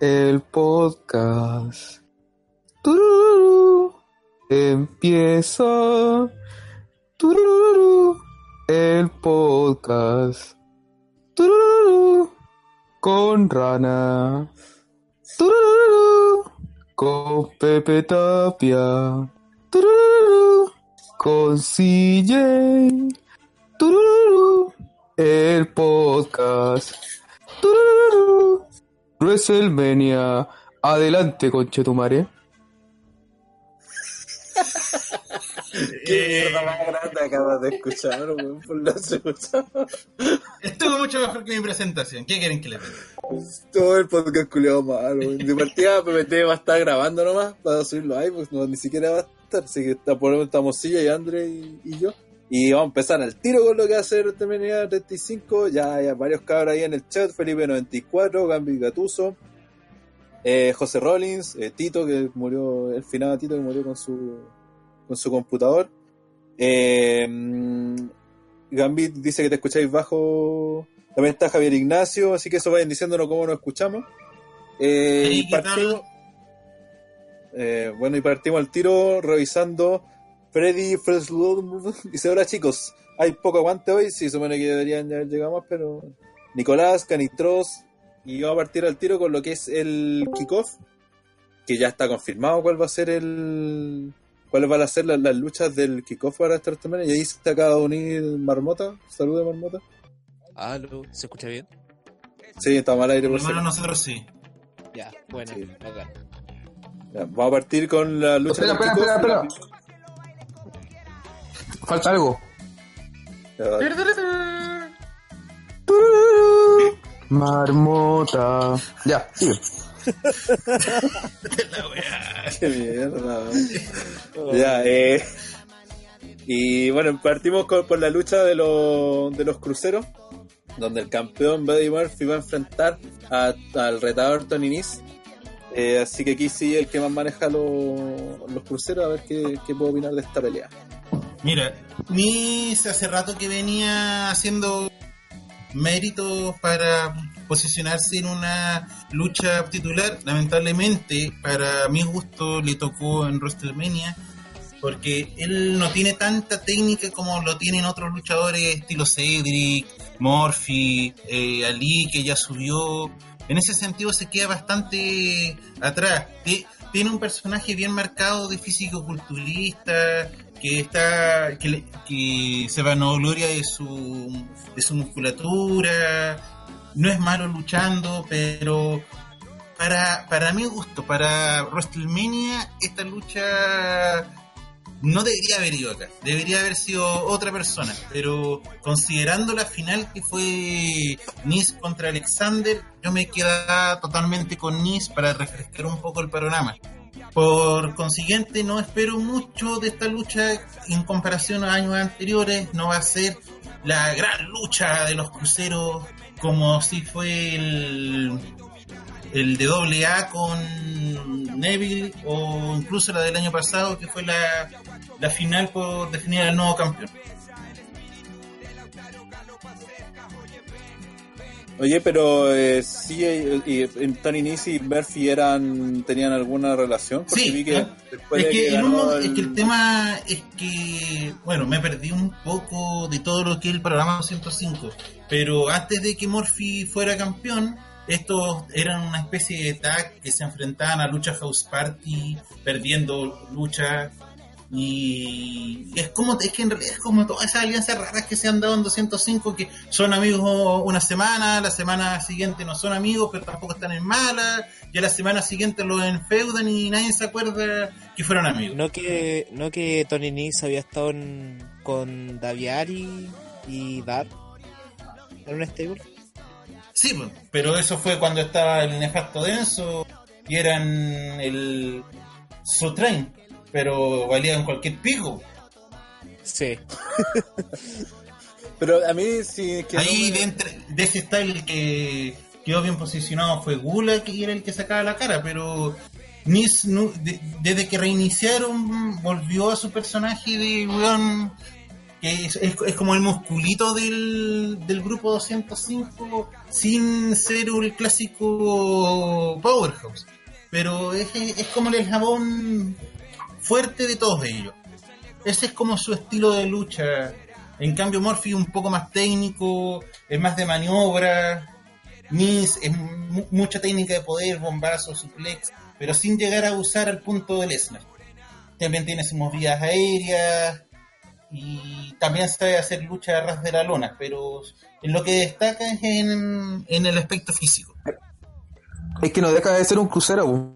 el podcast. Tururú, empieza. Tururú, el podcast. Tururú, con Rana. Tururú, con Pepe Tapia. Tururú, con CJ. Tururú, el podcast. Tururú, WrestleMania. Adelante, conchetumare. Qué mierda más grande acabas de escuchar, weón, por la chucha. Estuvo mucho mejor que mi presentación. ¿Qué quieren que le diga? Todo el podcast culiado malo, weón. De partida PPT va a estar grabando nomás para subirlo ahí, pues no, ni siquiera va a estar. Así que está, por estamos Silla y André y, y yo. Y vamos a empezar al tiro con lo que va a ser Terminal 35. Ya hay varios cabros ahí en el chat. Felipe94, Gambi Gatuso, eh, José Rollins, eh, Tito, que murió, el final Tito que murió con su, con su computador. Eh, Gambit dice que te escucháis bajo. También está Javier Ignacio, así que eso vayan diciéndonos cómo nos escuchamos. Y partimos, bueno, y partimos al tiro revisando Freddy Freslund. Dice: Hola chicos, hay poco aguante hoy. Sí, supone que deberían ya haber llegado más, pero. Nicolás, Canitros. Y vamos a partir al tiro con lo que es el kickoff. Que ya está confirmado cuál va a ser el. cuáles van a ser las, las luchas del kickoff para esta semana. Y ahí se acaba de unir Marmota. Saludos, Marmota. Aló, ¿se escucha bien? Sí, está mal aire Por lo menos nosotros sí. Ya, bueno, Sí. Ya, Vamos a partir con la lucha Espera, del espera, kickoff. espera, Falta algo. Marmota. Ya, sigue. La weá. Qué mierda. ya, eh. Y bueno, partimos con- por la lucha de, los de los cruceros, donde el campeón Buddy Murphy va a enfrentar a- al retador Tony Nese. Eh, así que aquí sí el que más maneja los, los cruceros, a ver qué, qué puedo opinar de esta pelea. Mira, Nis hace rato que venía haciendo méritos para posicionarse en una lucha titular. Lamentablemente, para mi gusto, le tocó en WrestleMania porque él no tiene tanta técnica como lo tienen otros luchadores estilo Cedric, Murphy, eh, Ali, que ya subió. En ese sentido se queda bastante atrás. Ti- Tiene un personaje bien marcado de físico-culturista, que está que, le- que se vanagloria de su, de su musculatura, no es malo luchando, pero para, para mi gusto, para WrestleMania, esta lucha no debería haber ido acá, debería haber sido otra persona, pero considerando la final que fue Nice contra Alexander, yo me quedaba totalmente con Nice para refrescar un poco el panorama. Por consiguiente, no espero mucho de esta lucha en comparación a años anteriores. No va a ser la gran lucha de los cruceros como si fue el, el de doble A con Neville o incluso la del año pasado que fue la, la final por definir al nuevo campeón. Oye, pero eh, sí, eh, y, y Tony Nese y Murphy eran, tenían alguna relación, porque Sí, vi que después Es de que, que en un ganó mo- el- es que el tema es que, bueno, me perdí un poco de todo lo que es el programa 205, pero antes de que Murphy fuera campeón, estos eran una especie de tag que se enfrentaban a lucha House Party, perdiendo lucha. Y es como, es que en realidad es como todas esas alianzas raras que se han dado en 205, que son amigos una semana, la semana siguiente no son amigos, pero tampoco están en mala, y a la semana siguiente los enfeudan y nadie se acuerda que fueron amigos. No que, no que Tony Nese había estado en- con Daviari y Dar en un stable. Sí, pues, pero eso fue cuando estaba el nefasto denso y eran el Sotrain, pero valían cualquier pico. Sí. Pero a mí sí que Ahí no me- de, entre- de ese style el que quedó bien posicionado fue Gula, que era el que sacaba la cara, pero Nis, de- desde que reiniciaron volvió a su personaje de weón que es, es- es como el musculito del, del grupo 205 sin ser el clásico powerhouse. Pero es, es como el eslabón fuerte de todos ellos. Ese es como su estilo de lucha. En cambio, Murphy es un poco más técnico, es más de maniobra. Miz es mu- mucha técnica de poder, bombazo, suplex, pero sin llegar a usar al punto de Lesnar. También tiene sus movidas aéreas y también sabe hacer lucha a ras de la lona, pero en lo que destaca es en, en el aspecto físico. Es que no deja de ser un crucero.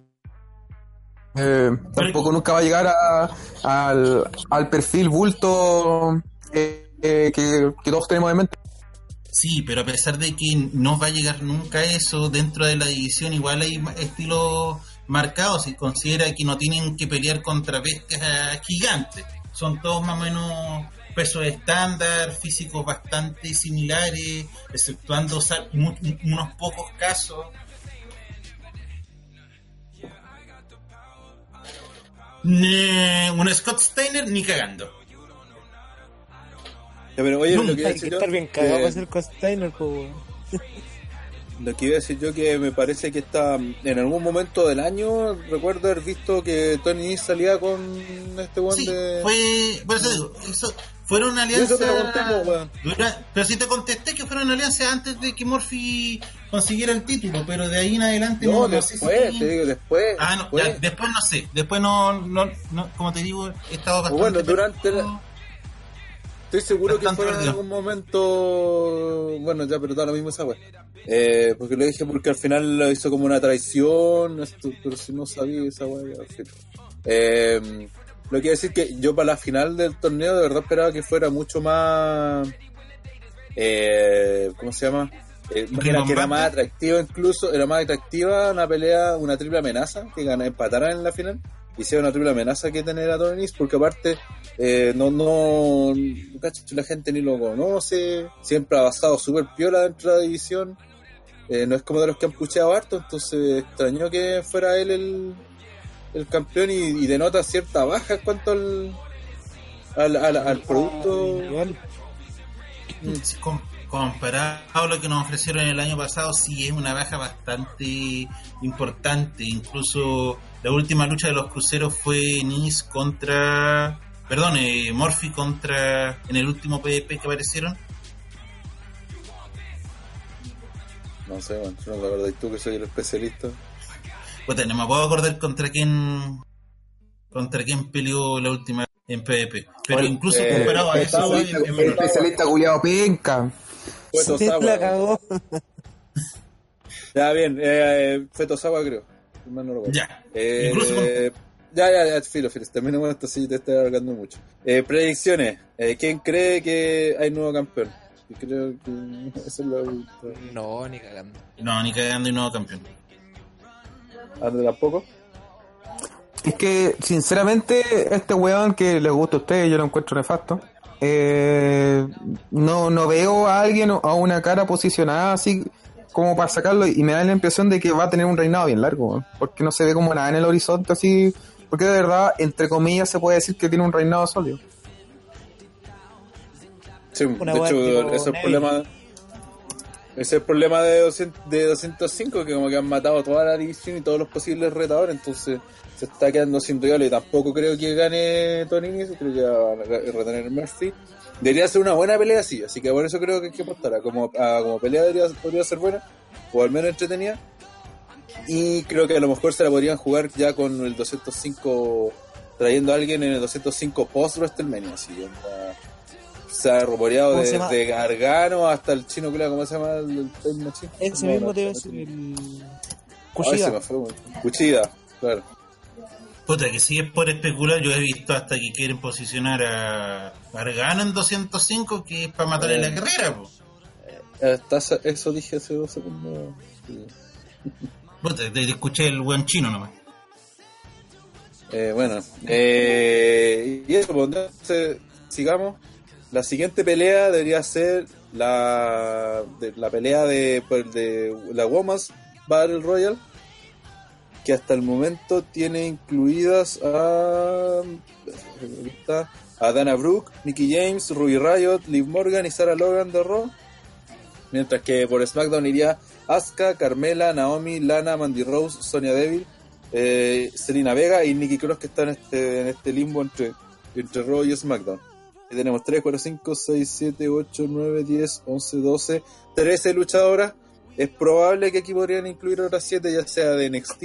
Eh, tampoco nunca va a llegar a- al, al perfil bulto eh, eh, que, que todos tenemos en mente. Sí, pero a pesar de que no va a llegar nunca a eso, dentro de la división igual hay estilos marcados y considera que no tienen que pelear contra bestias gigantes. Son todos más o menos pesos estándar, físicos bastante similares, exceptuando unos pocos casos. Un Scott Steiner ni cagando. Ya, pero oye, lo que Nunca iba a Hay que yo, estar bien cagado que- para ser Constainer, po, weón. Lo que iba a decir yo que me parece que está en algún momento del año recuerdo haber visto que Tony salía con este one Sí, de fue, por eso digo, eso, fueron alianzas. pero si te contesté que fueron alianzas antes de que Murphy consiguiera el título, pero de ahí en adelante No, no, no sé después, si- te digo, después. Ah, no, después. ya, después no sé, después no, no, no, como te digo, he estado bastante. Bueno, durante la-. Estoy seguro que Bastante fue en algún momento. Bueno, ya, pero da lo mismo esa wea. Eh, porque lo dije porque al final lo hizo como una traición. esto- pero si no sabía esa wea. Eh, lo que quiero decir que yo para la final del torneo de verdad esperaba que fuera mucho más. Eh, ¿Cómo se llama? Eh, que, era, que era más atractiva incluso, era más atractiva una pelea, una triple amenaza, que empataran en la final, y sea una triple amenaza que tener a Tony porque aparte eh, no, no, la gente ni lo conoce, siempre ha basado súper piola dentro de la división, eh, no es como de los que han pucheado harto, entonces extrañó que fuera él el, el campeón y, y denota cierta baja en cuanto al, al, al, al producto. Sí, com- comparado a lo que nos ofrecieron el año pasado, sí es una baja bastante importante. Incluso la última lucha de los cruceros fue Nice contra. Perdón, eh, Murphy contra. En el último PvP que aparecieron. No sé, bueno, no te acordás tú que soy el especialista. Puta, no me puedo acordar contra quién. Contra quién peleó la última en PvP. Pero Oye, incluso eh, comparado a eso, estaba- es- es El menor. especialista culiado penca. Se la cagó. Ya, bien, eh, fue Tosawa, creo. No recuerdo. Ya. Eh, Incluso con- Ya, ya, ya, filo, filo. Termino con esto, sí, te estoy alargando mucho. Eh, predicciones. Eh, ¿Quién cree que hay nuevo campeón? Yo creo que eso es lo No, ni cagando. No, ni cagando y nuevo campeón. Ande tampoco. Es que, sinceramente, este weón que les gusta a ustedes, yo lo encuentro nefasto. Eh, no, no veo a alguien o a una cara posicionada así como para sacarlo y me da la impresión de que va a tener un reinado bien largo, porque no se ve como nada en el horizonte así, porque de verdad, entre comillas, se puede decir que tiene un reinado sólido. Sí, Una de hecho, tipo ese es el problema. De, 200 de 205, que como que han matado toda la división y todos los posibles retadores, entonces se está quedando sin rival y tampoco creo que gane Tony Nese, creo que va a retener Murphy. Debería ser una buena pelea, sí, así que por eso creo que hay que apostar como, pelea podría ser buena, o al menos entretenida. Y creo que a lo mejor se la podrían jugar ya con el 205, trayendo a alguien en el 205 post WrestleMania, así, onda, se ha rumoreado desde Gargano hasta el chino, ¿cómo se llama? El, el Machine. Ese No, mismo no, debe no, ser no. el. Weón. Cuchida, claro. Puta, que si es por especular, yo he visto hasta que quieren posicionar a Gargano en 205, que es para matarle la carrera, po. Hasta eso- eso dije hace dos segundos. Sí. Puta, te, te escuché el buen chino nomás. Eh, bueno, eh, y eso, pues, entonces, sigamos. La siguiente pelea debería ser la, la pelea de, pues, de la Women's Battle Royale, que hasta el momento tiene incluidas a. a Dana Brooke, Mickey James, Ruby Riot, Liv Morgan y Sarah Logan de Raw. Mientras que por SmackDown iría Asuka, Carmela, Naomi, Lana, Mandy Rose, Sonia Deville, eh, Selena Vega y Nikki Cross que está en este, en este limbo entre, entre y SmackDown. Y tenemos 3, 4, 5, 6, 7, 8, 9, 10, 11, 12, 13 luchadoras. Es probable que aquí podrían incluir otras 7, ya sea de NXT,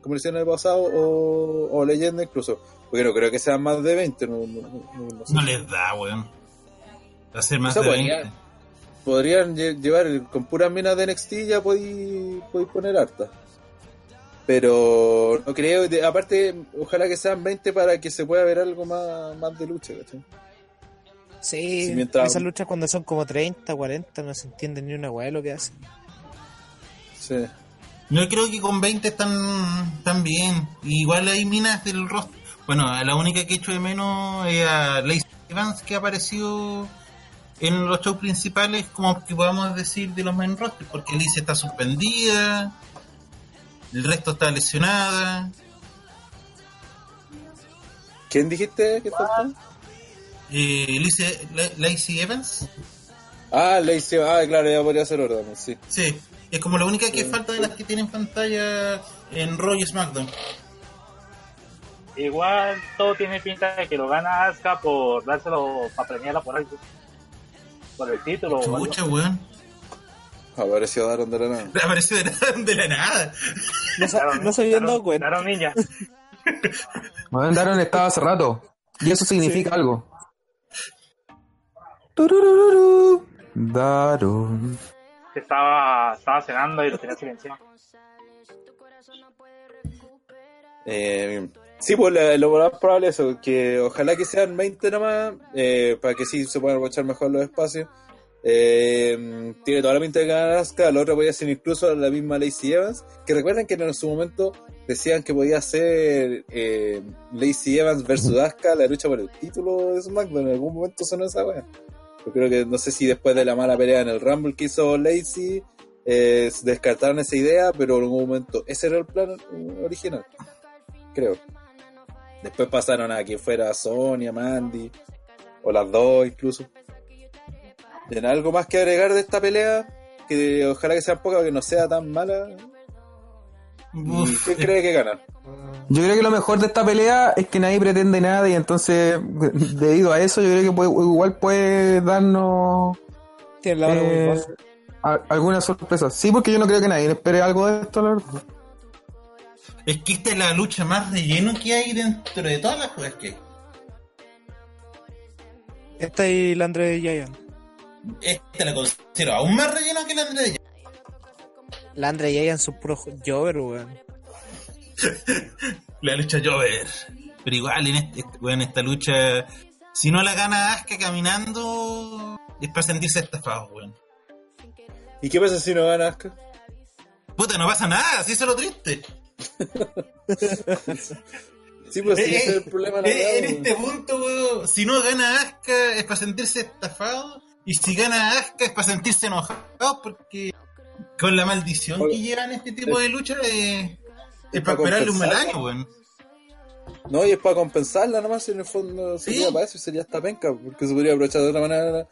como lo hicieron en el pasado, o, o leyenda incluso. Porque no creo que sean más de 20. No, no, no, sé. No les da, weón. Va a ser más O sea, de podría- 20. podrían lle- llevar con puras minas de NXT ya podéis poner harta. Pero no creo, aparte, ojalá que sean 20 para que se pueda ver algo más, más de lucha, ¿cachai? Sí, Sí, mientras- esas luchas cuando son como 30, 40, no se entiende ni una weá de lo que hacen. Sí. Yo creo que con 20 están, están bien. Igual hay minas del roster. Bueno, la única que echo de menos es a Lacey Evans que ha aparecido en los shows principales, como que podamos decir de los main roster, porque Alicia está suspendida, el resto está lesionada. ¿Quién dijiste que está? Eh, Alicia, La- Lacey Evans, Ah, Lacey, ah, claro, ya podría ser orden, sí. sí, es como la única que falta de las que tienen pantalla en Raw y SmackDown. Igual todo tiene pinta de que lo gana Asuka por dárselo para premiarla por algo. Por el título. Chucha, weón. Apareció Daron de la nada. Apareció de la, de la nada. No, se- Claro, no se habían dado cuenta. claro, ninja. Bueno, Daron estaba hace rato. Y eso significa algo. Que estaba, estaba cenando y lo tenía silenciado. Eh, sí, pues la- lo más probable es eso, que ojalá que sean 20 nomás, eh, para que sí se puedan aprovechar mejor los espacios. Eh, tiene toda la pinta de ganar Asuka, la otra podría ser incluso la misma Lacey Evans, que recuerden que en su momento decían que podía ser eh, Lacey Evans versus Asuka la lucha por el título de SmackDown, en algún momento sonó esa wea. Yo creo que no sé si después de la mala pelea en el Rumble que hizo Lacey, eh, descartaron esa idea, pero en algún momento ese era el plan eh, original creo. Después pasaron a que fuera Sonia, Mandy, o las dos incluso. ¿Tienen algo más que agregar de esta pelea? Que ojalá que sea poca, que no sea tan mala. ¿Y Uf, ¿Quién cree que gana? Yo creo que lo mejor de esta pelea es que nadie pretende nada y entonces, debido a eso, yo creo que puede- igual puede darnos Tiene la eh, a- alguna sorpresa. Sí, porque yo no creo que nadie espere algo de esto, la verdad. Es que esta es la lucha más relleno que hay dentro de todas las juegas que hay. Esta y la Andre Giant. Esta la considero aún más rellena que la de La Andre Giant son puros Jover, weón. La lucha Jover. Pero igual en, este, bueno, esta lucha, si no la gana Asuka caminando, es para sentirse estafado, weón. ¿Y qué pasa si no gana Asuka? Puta, no pasa nada, si eso es lo triste. Sí, pues sí, Eh, ese es el problema. de la Eh, weá, en weón. este punto, weón, si no gana Asuka es para sentirse estafado. Y si gana Asuka es para sentirse enojado porque con la maldición que llevan este tipo de lucha eh, es, es para pa' esperarle un mal año, weón. No, y es para compensarla nomás, en el fondo Sí. sería para eso, sería esta penca, porque se podría aprovechar de otra manera la,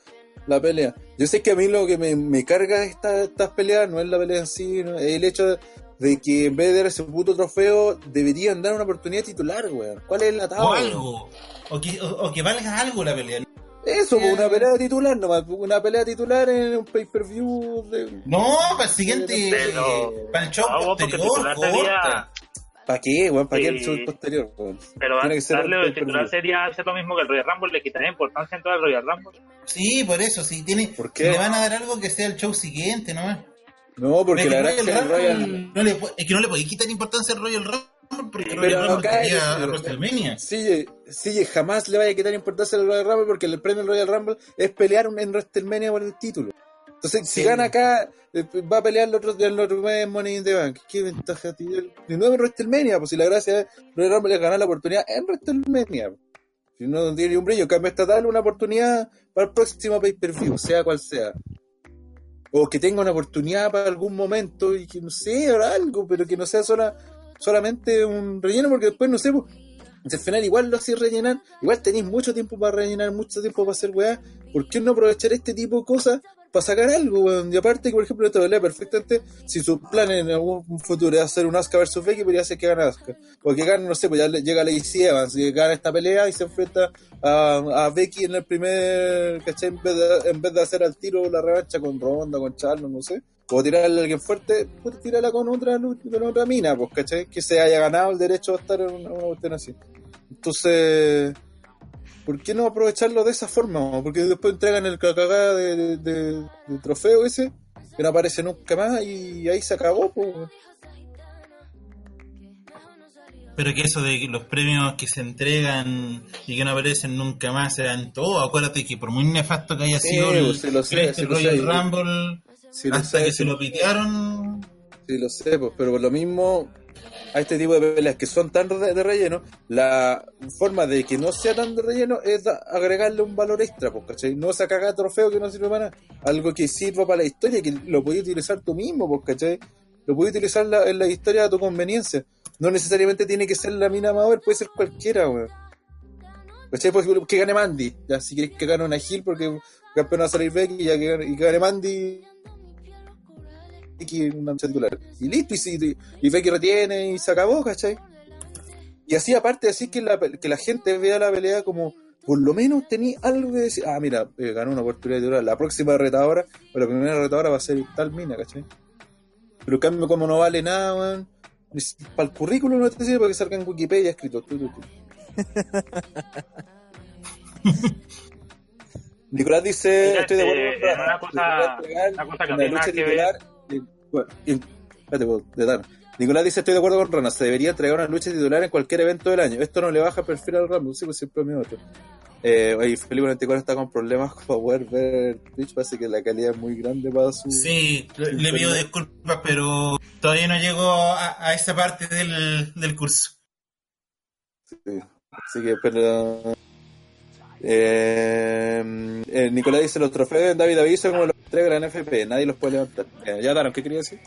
la pelea. Yo sé que a mí lo que me, me carga de esta- estas peleas no es la pelea en sí, no, es el hecho de que en vez de dar ese puto trofeo, deberían dar una oportunidad titular, weón. ¿Cuál es el atado? O algo. O que, o, o que valga algo la pelea. Eso, pues, Ya. una pelea titular nomás, una pelea titular en un pay-per-view de... No, para el siguiente. Pero- eh, para el show Ah, posterior, sería-. ¿Para qué, weón? ¿Para qué el Sí. show posterior, weón? Pero Tiene que ser darle el titular sería hacer lo mismo que el Royal Rumble, le quitaría importancia en todo el Royal Rumble. Sí, por eso, sí. Tiene, ¿Por si qué? le van a dar algo que sea el show siguiente, ¿no? No, porque Es que la verdad es el que el Royal no le, es que no le podéis quitar importancia al Royal Rumble porque Pero Royal Rumble acá estaría es- a WrestleMania. Sí, sí, jamás le vaya a quitar importancia al Royal Rumble porque el premio del Royal Rumble es pelear en WrestleMania por el título. Entonces, si gana acá, eh, va a pelear el otro, el otro mes en Money in the Bank. ¿Qué ventaja tiene? De nuevo en WrestleMania, pues si la gracia es Royal Rumble es ganar la oportunidad en WrestleMania. Si no tiene un brillo, en cambio está darle una oportunidad para el próximo pay-per-view, sea cual sea. O que tenga una oportunidad para algún momento y que no sé, habrá algo, pero que no sea sola, solamente un relleno, porque después no sé, pues, al final igual lo hacéis rellenar, igual tenéis mucho tiempo para rellenar, mucho tiempo para hacer weá. ¿Por qué no aprovechar este tipo de cosas para sacar algo? Y aparte por ejemplo, esta pelea perfectamente, si su plan en algún futuro es hacer un Asuka versus Becky, podría ser que gane Asuka. O que gane, no sé, pues ya le- llega Lacey Evans y gana esta pelea y se enfrenta a, a Becky en el primer, ¿cachai? En vez, de, en vez de hacer al tiro la revancha con Ronda, con Charlo, no sé. O tirarle a alguien fuerte, pues tirarla con otra, con otra mina, pues, ¿cachai? Que se haya ganado el derecho a estar en una, una cuestión así. Entonces, ¿por qué no aprovecharlo de esa forma? Porque después entregan el cagada de, de- de- del trofeo ese, que no aparece nunca más y ahí se acabó. Pues. Pero que eso de que los premios que se entregan y que no aparecen nunca más sean todo, acuérdate que por muy nefasto que haya Sí, sido el pues, sí lo sé, sí Royal sé. Rumble, Sí, hasta sé, que se lo- pitearon, Sí, lo sé, pues, pero por lo mismo, a este tipo de peleas que son tan de, relleno, la forma de que no sea tan de relleno es agregarle un valor extra, pues, ¿cachai? No esa cagada de trofeo que no sirve para nada. Algo que sirva para la historia, que lo puedes utilizar tú mismo, pues, ¿cachai? Lo puedes utilizar la- en la historia a tu conveniencia. No necesariamente tiene que ser la mina Mauer, puede ser cualquiera, weón. ¿Cachai? Pues, que gane Mandy. Ya, si quieres que gane una Hill porque campeón va a salir Becky, ya que gane, y que gane Mandy En una titular. Y listo, y, si- y Becky retiene y se acabó, ¿cachai? Y así, aparte, así que la, que la gente vea la pelea como, por lo menos tenía algo que decir. Ah, mira, eh, ganó una oportunidad de durar. La próxima retadora, o la primera retadora va a ser tal mina, ¿cachai? Pero en cambio, como no vale nada, si- Para el currículum no te sirve para que salga en Wikipedia escrito. tu, tu, tu. Nicolás dice, estoy de acuerdo con en Rana, una cosa- una cosa que una lucha que titular, pues. Nicolás dice, estoy de acuerdo con Rana, se debería entregar una lucha titular en cualquier evento del año. Esto no le baja perfil al Rumble, sí, pues siempre es mi otro. Eh, oye, Felipe 94 está con problemas para poder ver Twitch, parece que la calidad es muy grande para su... sí, le- le pido disculpas, pero todavía no llego a, a esa parte del, del curso. Sí, Así que, pero... Eh, eh, Nicolás dice, los trofeos de David Aviso como los entrega la NFP, nadie los puede levantar. Eh, ya, Daron, ¿qué quería decir?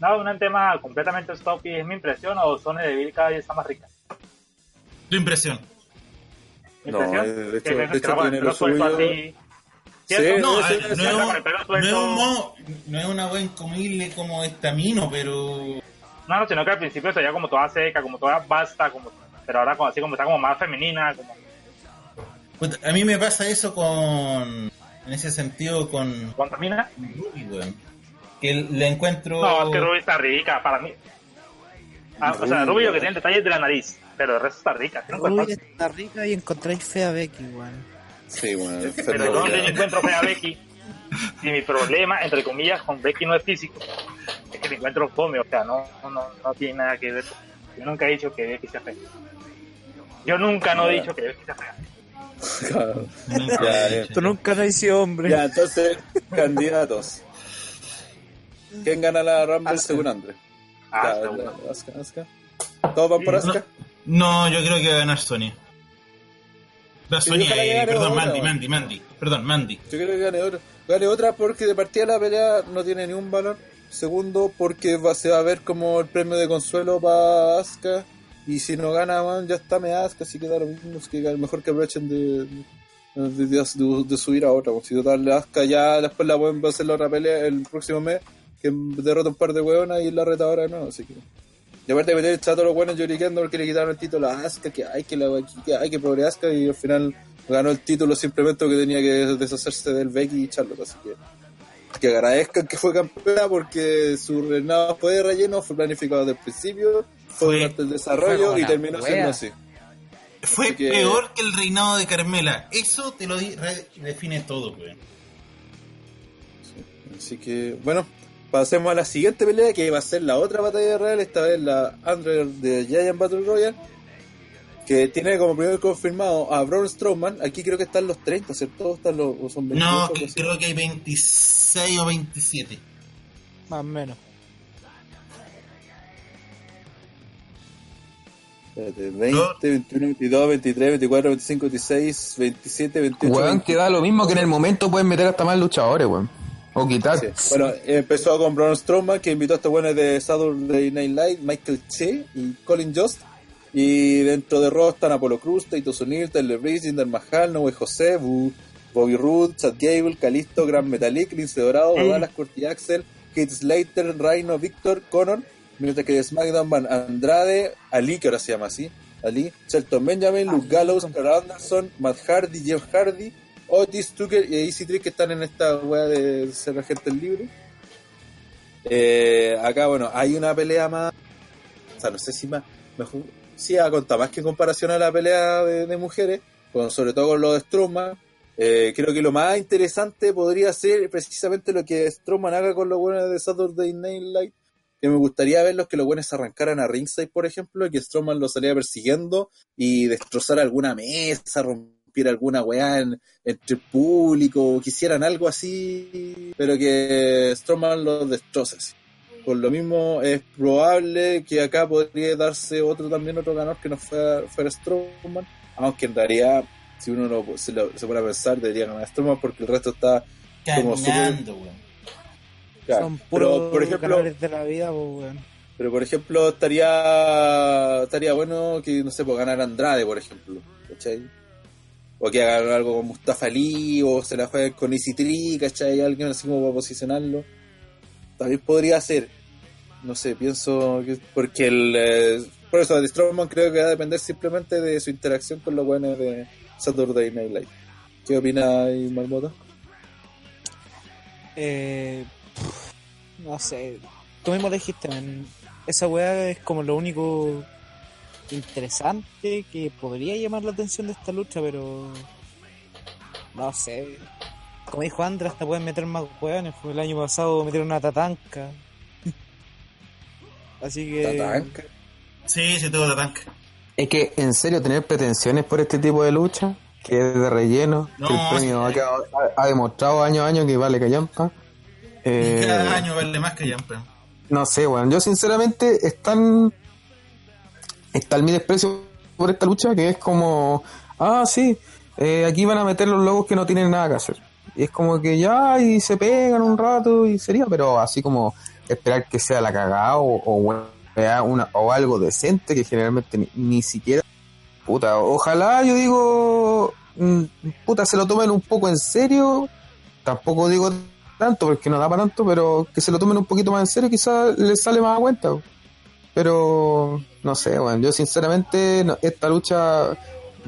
No, un tema completamente stop y es mi impresión o Sony de Bill cada vez está más rica. Tu impresión. Mi No, impresión. eh, de hecho- de hecho tiene pelo lo suelto suyo. así. Sí, No, no, no es suelto. un modo- no es una wea incomible como estamino, pero No, no, sino que al principio se veía como toda seca, como toda basta, como, pero ahora como, así como está como más femenina, como a mí me pasa eso con. En ese sentido, con contamina. Ruby, weón. Que le encuentro. No, es que Ruby está rica, para mí. Ah, o sea, Ruby, Ruby lo que tiene detalle es de la nariz, pero el resto está rica. Cuerpazo. está rica y encontráis fea Becky, weón. Sí, bueno, Pero ¿dónde yo encuentro fea Becky? Y mi problema, entre comillas, con Becky no es físico, es que me encuentro fome, o sea, no, no, no, no tiene nada que ver. Yo nunca he dicho que Becky sea fea. Yo nunca no he dicho que Becky sea fea. Ya. Tú nunca has sido hombre. Ya, entonces, candidatos. ¿Quién gana la Rumble Asuka. según André? Ah. ¿Todos van por Asuka? No, yo creo que va a ganar Sonia. Va Sonia, eh, perdón, otra, Mandy. Mandy, Mandy. Perdón, Mandy. Yo creo que gane otra. Gane otra porque de partida la pelea no tiene ni un valor. Segundo, porque va, se va a ver como el premio de consuelo para Asuka. Y si no gana, man, ya está me Asuka, así que da lo mismo. Es que mejor que aprovechen de, de, subir a otra. pues. Si total Asuka ya después la pueden hacer la otra pelea el próximo mes. Que derrota un par de hueonas y la reta ahora no, así que. Y aparte de meter el chato los buenos lloriqueando porque le quitaron el título a Asuka, que hay que la que hay que pobre Asuka y al final ganó el título simplemente porque tenía que deshacerse del Becky y Charlotte, así que que agradezcan que fue campeona porque su reinado fue de relleno, fue planificado desde el principio, fue durante el desarrollo fue y terminó wea. siendo así. Fue Así que- peor que el reinado de Carmela. Eso te lo define todo, weón. Así que, bueno, pasemos a la siguiente pelea que va a ser la otra batalla real, esta vez la Andre de Giant Battle Royale, que tiene como primer confirmado a Braun Strowman. Aquí creo que están los 30, ¿cierto? Están los, son 28, No, que- creo que hay 26 o 27. Más o menos. 20, 21, 22, 23, 24, 25, 26, 27, 28. Weón, 29. que da lo mismo que en el momento pueden meter hasta más luchadores, weón. O quitar. Sí. Bueno, empezó con Braun Strowman, que invitó a estos buenos de Saturday Night Live, Michael Che y Colin Jost. Y dentro de Raw están Apollo Cruz, Taito Sunil, Tyler Breeze, Jinder Mahal, Noe José, Bu, Bobby Roode, Chad Gable, Calisto, Gran Metalik, Lince Dorado, Dallas, Corti Axel, Kate Slater, Rhino, Victor, Connor, mientras que de SmackDown van Andrade, Ali, que ahora se llama así, Ali, Shelton Benjamin, Luke Gallows, Carl Anderson, Matt Hardy, Jeff Hardy, Otis, Tucker y Easy Trick que están en esta wea de ser agentes libres. Eh, acá, bueno, hay una pelea más. O sea, no sé si más. Mejor, sí, ha contado más que en comparación a la pelea de, de mujeres, con, sobre todo con lo de Strowman. Eh, creo que lo más interesante podría ser precisamente lo que Strowman haga con los buenos de Saturday Night Live. Que me gustaría ver los que los buenos se arrancaran a ringside, por ejemplo, y que Strowman lo saliera persiguiendo y destrozar alguna mesa, rompiera alguna weá en- entre el público, o quisieran algo así, pero que Strowman lo destroce. así. Por lo mismo es probable que acá podría darse otro también otro ganador que no fuera, fuera Strowman, aunque en realidad si uno lo- se, lo, se pone a pensar debería ganar Strowman porque el resto está como weón. Claro. Son puros pero por ejemplo de la vida, pues, pero por ejemplo estaría estaría bueno que no sé pues ganar Andrade por ejemplo ¿cachai? o que hagan algo con Mustafa Ali o se la jueguen con Easy Tree ¿cachai? alguien así como para posicionarlo también podría ser no sé pienso que porque el eh, por eso de Strowman creo que va a depender simplemente de su interacción con los buenos de Saturday Night Live ¿qué opina ahí Marmota? Eh, no sé. Tú mismo dijiste, man, esa weá es como lo único interesante que podría llamar la atención de esta lucha, pero no sé. Como dijo Andra, hasta pueden meter más weones. El año pasado metieron una tatanca. Así que. Tatanka. Sí, sí, todo tatanca. Es que, en serio, tener pretensiones por este tipo de lucha, que es de relleno, No, que el premio sí. ha, quedado- ha- ha demostrado año a año que vale callampa. Eh, cada año vale más que Jampa. No sé, weón. Yo sinceramente están. Está en mi desprecio por esta lucha que es como. Ah, sí. eh, aquí van a meter los logos que no tienen nada que hacer. Y es como que ya, y se pegan un rato y sería, pero así como esperar que sea la cagada o, o, una, o algo decente que generalmente ni, ni siquiera. Puta, ojalá yo digo. mm, Puta, se lo tomen un poco en serio. Tampoco digo tanto porque no da para tanto, pero que se lo tomen un poquito más en serio, quizás les sale más a cuenta. Pero no sé, bueno, yo sinceramente esta lucha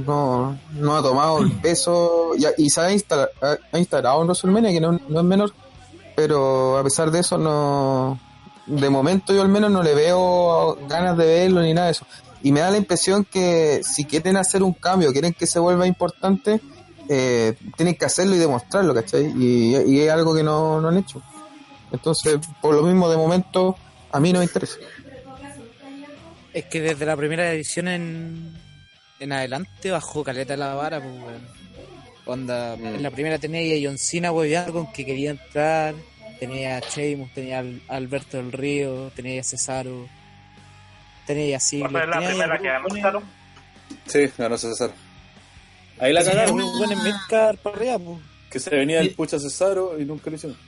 no, no ha tomado el peso y, y se ha, instala- ha- ha instalado que no, no es menor, pero a pesar de eso no de momento yo al menos no le veo ganas de verlo ni nada de eso. Y me da la impresión que si quieren hacer un cambio, quieren que se vuelva importante, eh, tienen que hacerlo y demostrarlo, ¿cachai? Y, y es algo que no, no han hecho. Entonces, por lo mismo, de momento, a mí no me interesa. Es que desde la primera edición en, en adelante bajó caleta la vara, pues. Onda, Mm. en la primera tenía a John Cena hueveando con que quería entrar, tenía a Sheamus, tenía a Alberto del Río, tenía a Cesaro, tenía a ¿Cuál fue la primera que puros demostraron? Sí, ganó César. Ahí la cagaron. puros buenos midcard para arriba, pues. Que se venía el pucha Cesaro y nunca lo hicieron.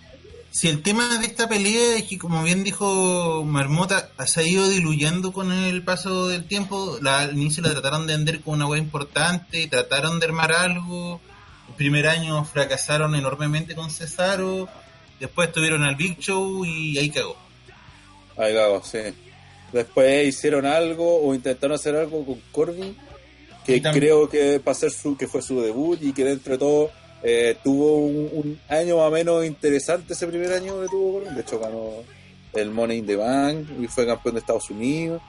Si el tema de esta pelea es que, como bien dijo Marmota, se ha ido diluyendo con el paso del tiempo. La, al inicio la trataron de vender como una wea importante, trataron de armar algo. El primer año fracasaron enormemente con Cesaro. Después tuvieron al Big Show y ahí cagó. Ahí cago, sí. Después hicieron algo o intentaron hacer algo con Corbin, que creo que para ser su, que fue su debut y que dentro de todo eh, tuvo un, un año más o menos interesante ese primer año que tuvo. De hecho ganó el Money in the Bank y fue campeón de Estados Unidos.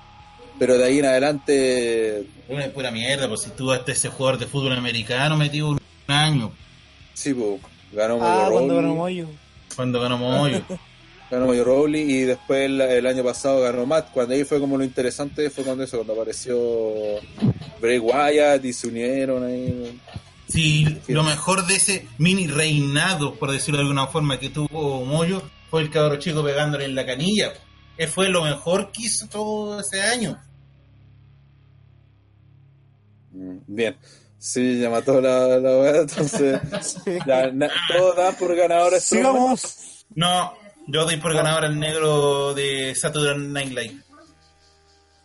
Pero de ahí en adelante, Es una pura mierda, pues si tú hasta ese jugador de fútbol americano metido un año sí, pues, ganó Ah, cuando ganó Moyo. cuando ganó Moyo. ganó Mojo Rawley y después el, el año pasado ganó Matt. Cuando ahí fue como lo interesante, fue cuando eso, cuando apareció Bray Wyatt y se unieron ahí. Si lo mejor de ese mini reinado, por decirlo de alguna forma, que tuvo Moyo, fue el cabro chico pegándole en la canilla. Que fue lo mejor que hizo todo ese año. Mm, Bien. Sí, ya mató la, la weá, entonces. ya, na- todos dan por ganador. Sigamos. No, yo doy por ganador al negro de Saturday Night Live.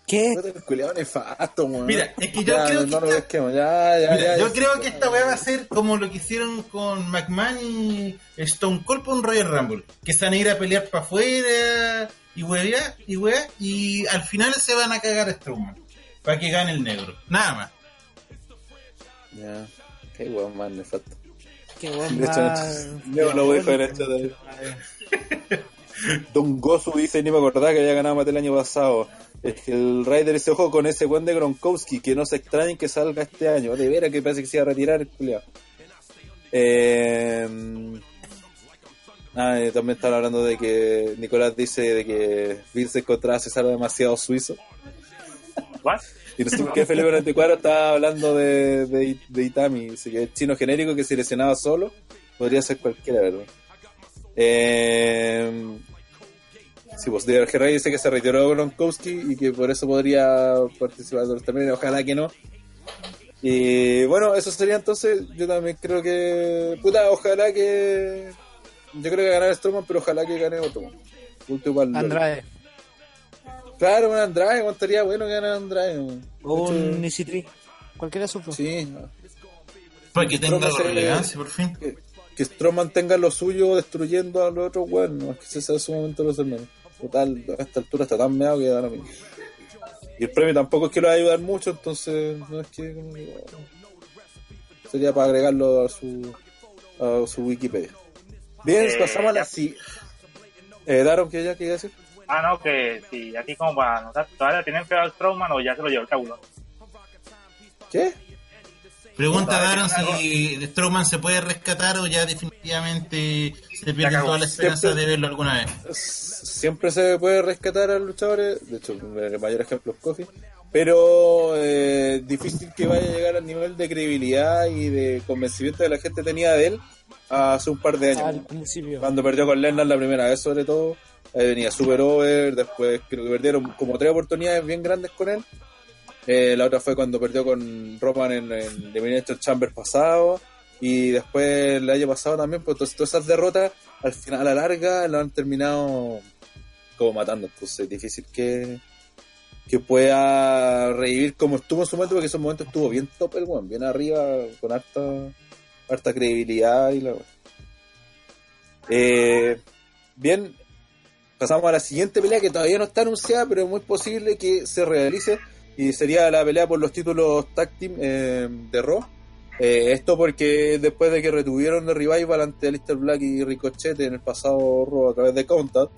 ¿Qué? Nefasto, weón. Mira, es que yo Ya, creo no, que esta- pesquemos, ya, ya, Mira, ya, yo ya. creo que esta weá va a ser como lo que hicieron con McMahon y Stone Cold por un Royal Rumble. Que se van a ir a pelear para afuera y weá, y weá, y al final se van a cagar a Strowman. Para que gane el negro. Nada más. Ya. Qué weón más nefasto. Qué weón De hecho, más- yo lo voy a dejar en esto de- Don Gozu dice, ni me acordaba que había ganado Mate el año pasado. Es que el Ryder ese ojo con ese weón de Gronkowski, que no se extrañen que salga este año. De veras que parece que se iba a retirar el culiao. Eh... Ah, también están hablando de que Nicolás dice de que Vince encontraba a César demasiado suizo. ¿What? Y por qué Felipe 94 estaba hablando de, de, Itami. Que es chino genérico que se lesionaba solo. Podría ser cualquiera, ¿verdad? Eh, sí, pues de dice que se retiró Gronkowski y que por eso podría participar torneos. Ojalá que no. Y bueno, eso sería entonces. Yo también creo que. Puta, ojalá que. Yo creo que ganara Strowman, pero ojalá que gane otro. El- Andrade. Claro, un Andrade, ¿cómo estaría bueno que ganara Andrade? weón? O un Tree. Cualquiera dos. Sí, Para que tenga Strowman se- relevancia, por fin. que, que Strowman tenga lo suyo destruyendo a los otros, weón, no es que ese sea su momento de los hermanos. Total, a esta altura está tan meado que da lo mismo. Y el premio tampoco es que lo va a ayudar mucho, entonces no es que que, bueno, sería para agregarlo a su a su Wikipedia. Bien, Eh, pasamos a la ya. si eh, Daron, ¿qué ya quería decir? Ah, no, que sí, aquí como para anotar, ¿todavía tienen pegado el Strowman o ya se lo llevó el cabulo? ¿Qué? Pregunta Daron algo. si Strowman se puede rescatar o ya definitivamente se pierde toda la esperanza Siempre- de verlo alguna vez. siempre se puede rescatar a los luchadores, de hecho el mayor ejemplo es Kofi, pero eh, difícil que vaya a llegar al nivel de credibilidad y de convencimiento que la gente tenía de él hace un par de años. Al principio. Cuando perdió con Lennon la primera vez sobre todo, ahí venía super over, después creo que perdieron como tres oportunidades bien grandes con él. Eh, la otra fue cuando perdió con Roman en el Elimination Chamber pasado. Y después el año pasado también, pues todas esas derrotas al final a la larga lo han terminado como matando. Entonces es difícil que, que pueda revivir como estuvo en su momento, porque en su momento estuvo bien top el weón, bien arriba, con harta, harta credibilidad y la. Eh, bien, pasamos a la siguiente pelea que todavía no está anunciada, pero es muy posible que se realice. Y sería la pelea por los títulos tag eh, de Raw. Eh, esto porque después de que retuvieron de Revival ante Alistair Black y Ricochet en el pasado Raw a través de Countdown,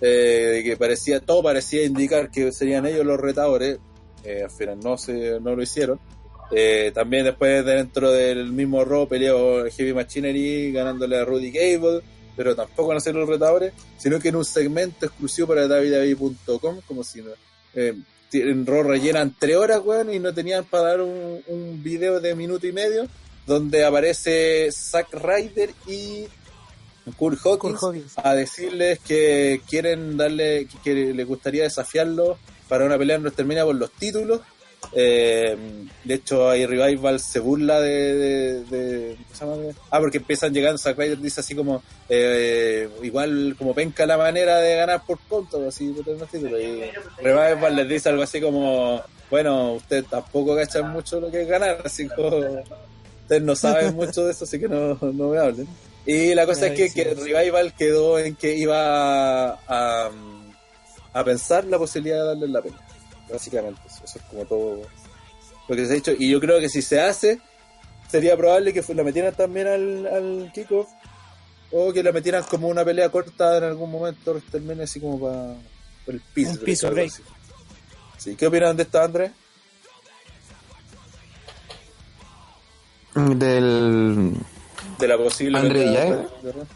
eh, que parecía, todo parecía indicar que serían ellos los retadores, eh, al final no, se, no lo hicieron. También después dentro del mismo Raw peleó Heavy Machinery ganándole a Rudy Gable, pero tampoco van a ser los retadores, sino que en un segmento exclusivo para www.com, como si no, eh, en Raw rellenan tres horas, weón, y no tenían para dar un, un video de minuto y medio, donde aparece Zack Ryder y Kurt Hawkins, Kurt Hawkins. a decirles que quieren darle, que, que les gustaría desafiarlo para una pelea en WrestleMania por los títulos. Eh, de hecho, ahí Revival se burla de. de, de- ¿cómo se llama? Ah, porque empiezan llegando. Zack Ryder dice así como: eh, igual, como penca la manera de ganar por puntos, así por tener títulos. Y Revival les dice algo así como: Bueno, ustedes tampoco cachan mucho lo que es ganar, así como. Ustedes no saben mucho de eso, así que no, no me hablen. Y la cosa es que, que Revival quedó en que iba a, a pensar la posibilidad de darle la pena. Básicamente, eso, eso es como todo lo que se ha dicho. Y yo creo que si se hace, sería probable que la metieran también al, al kickoff o que la metieran como una pelea corta en algún momento, termine así como para por el piso. Un piso algo break. así. Sí, ¿qué opinan de esta, Andrés? Del. de la posible Andre pelea Jagger. de Raw.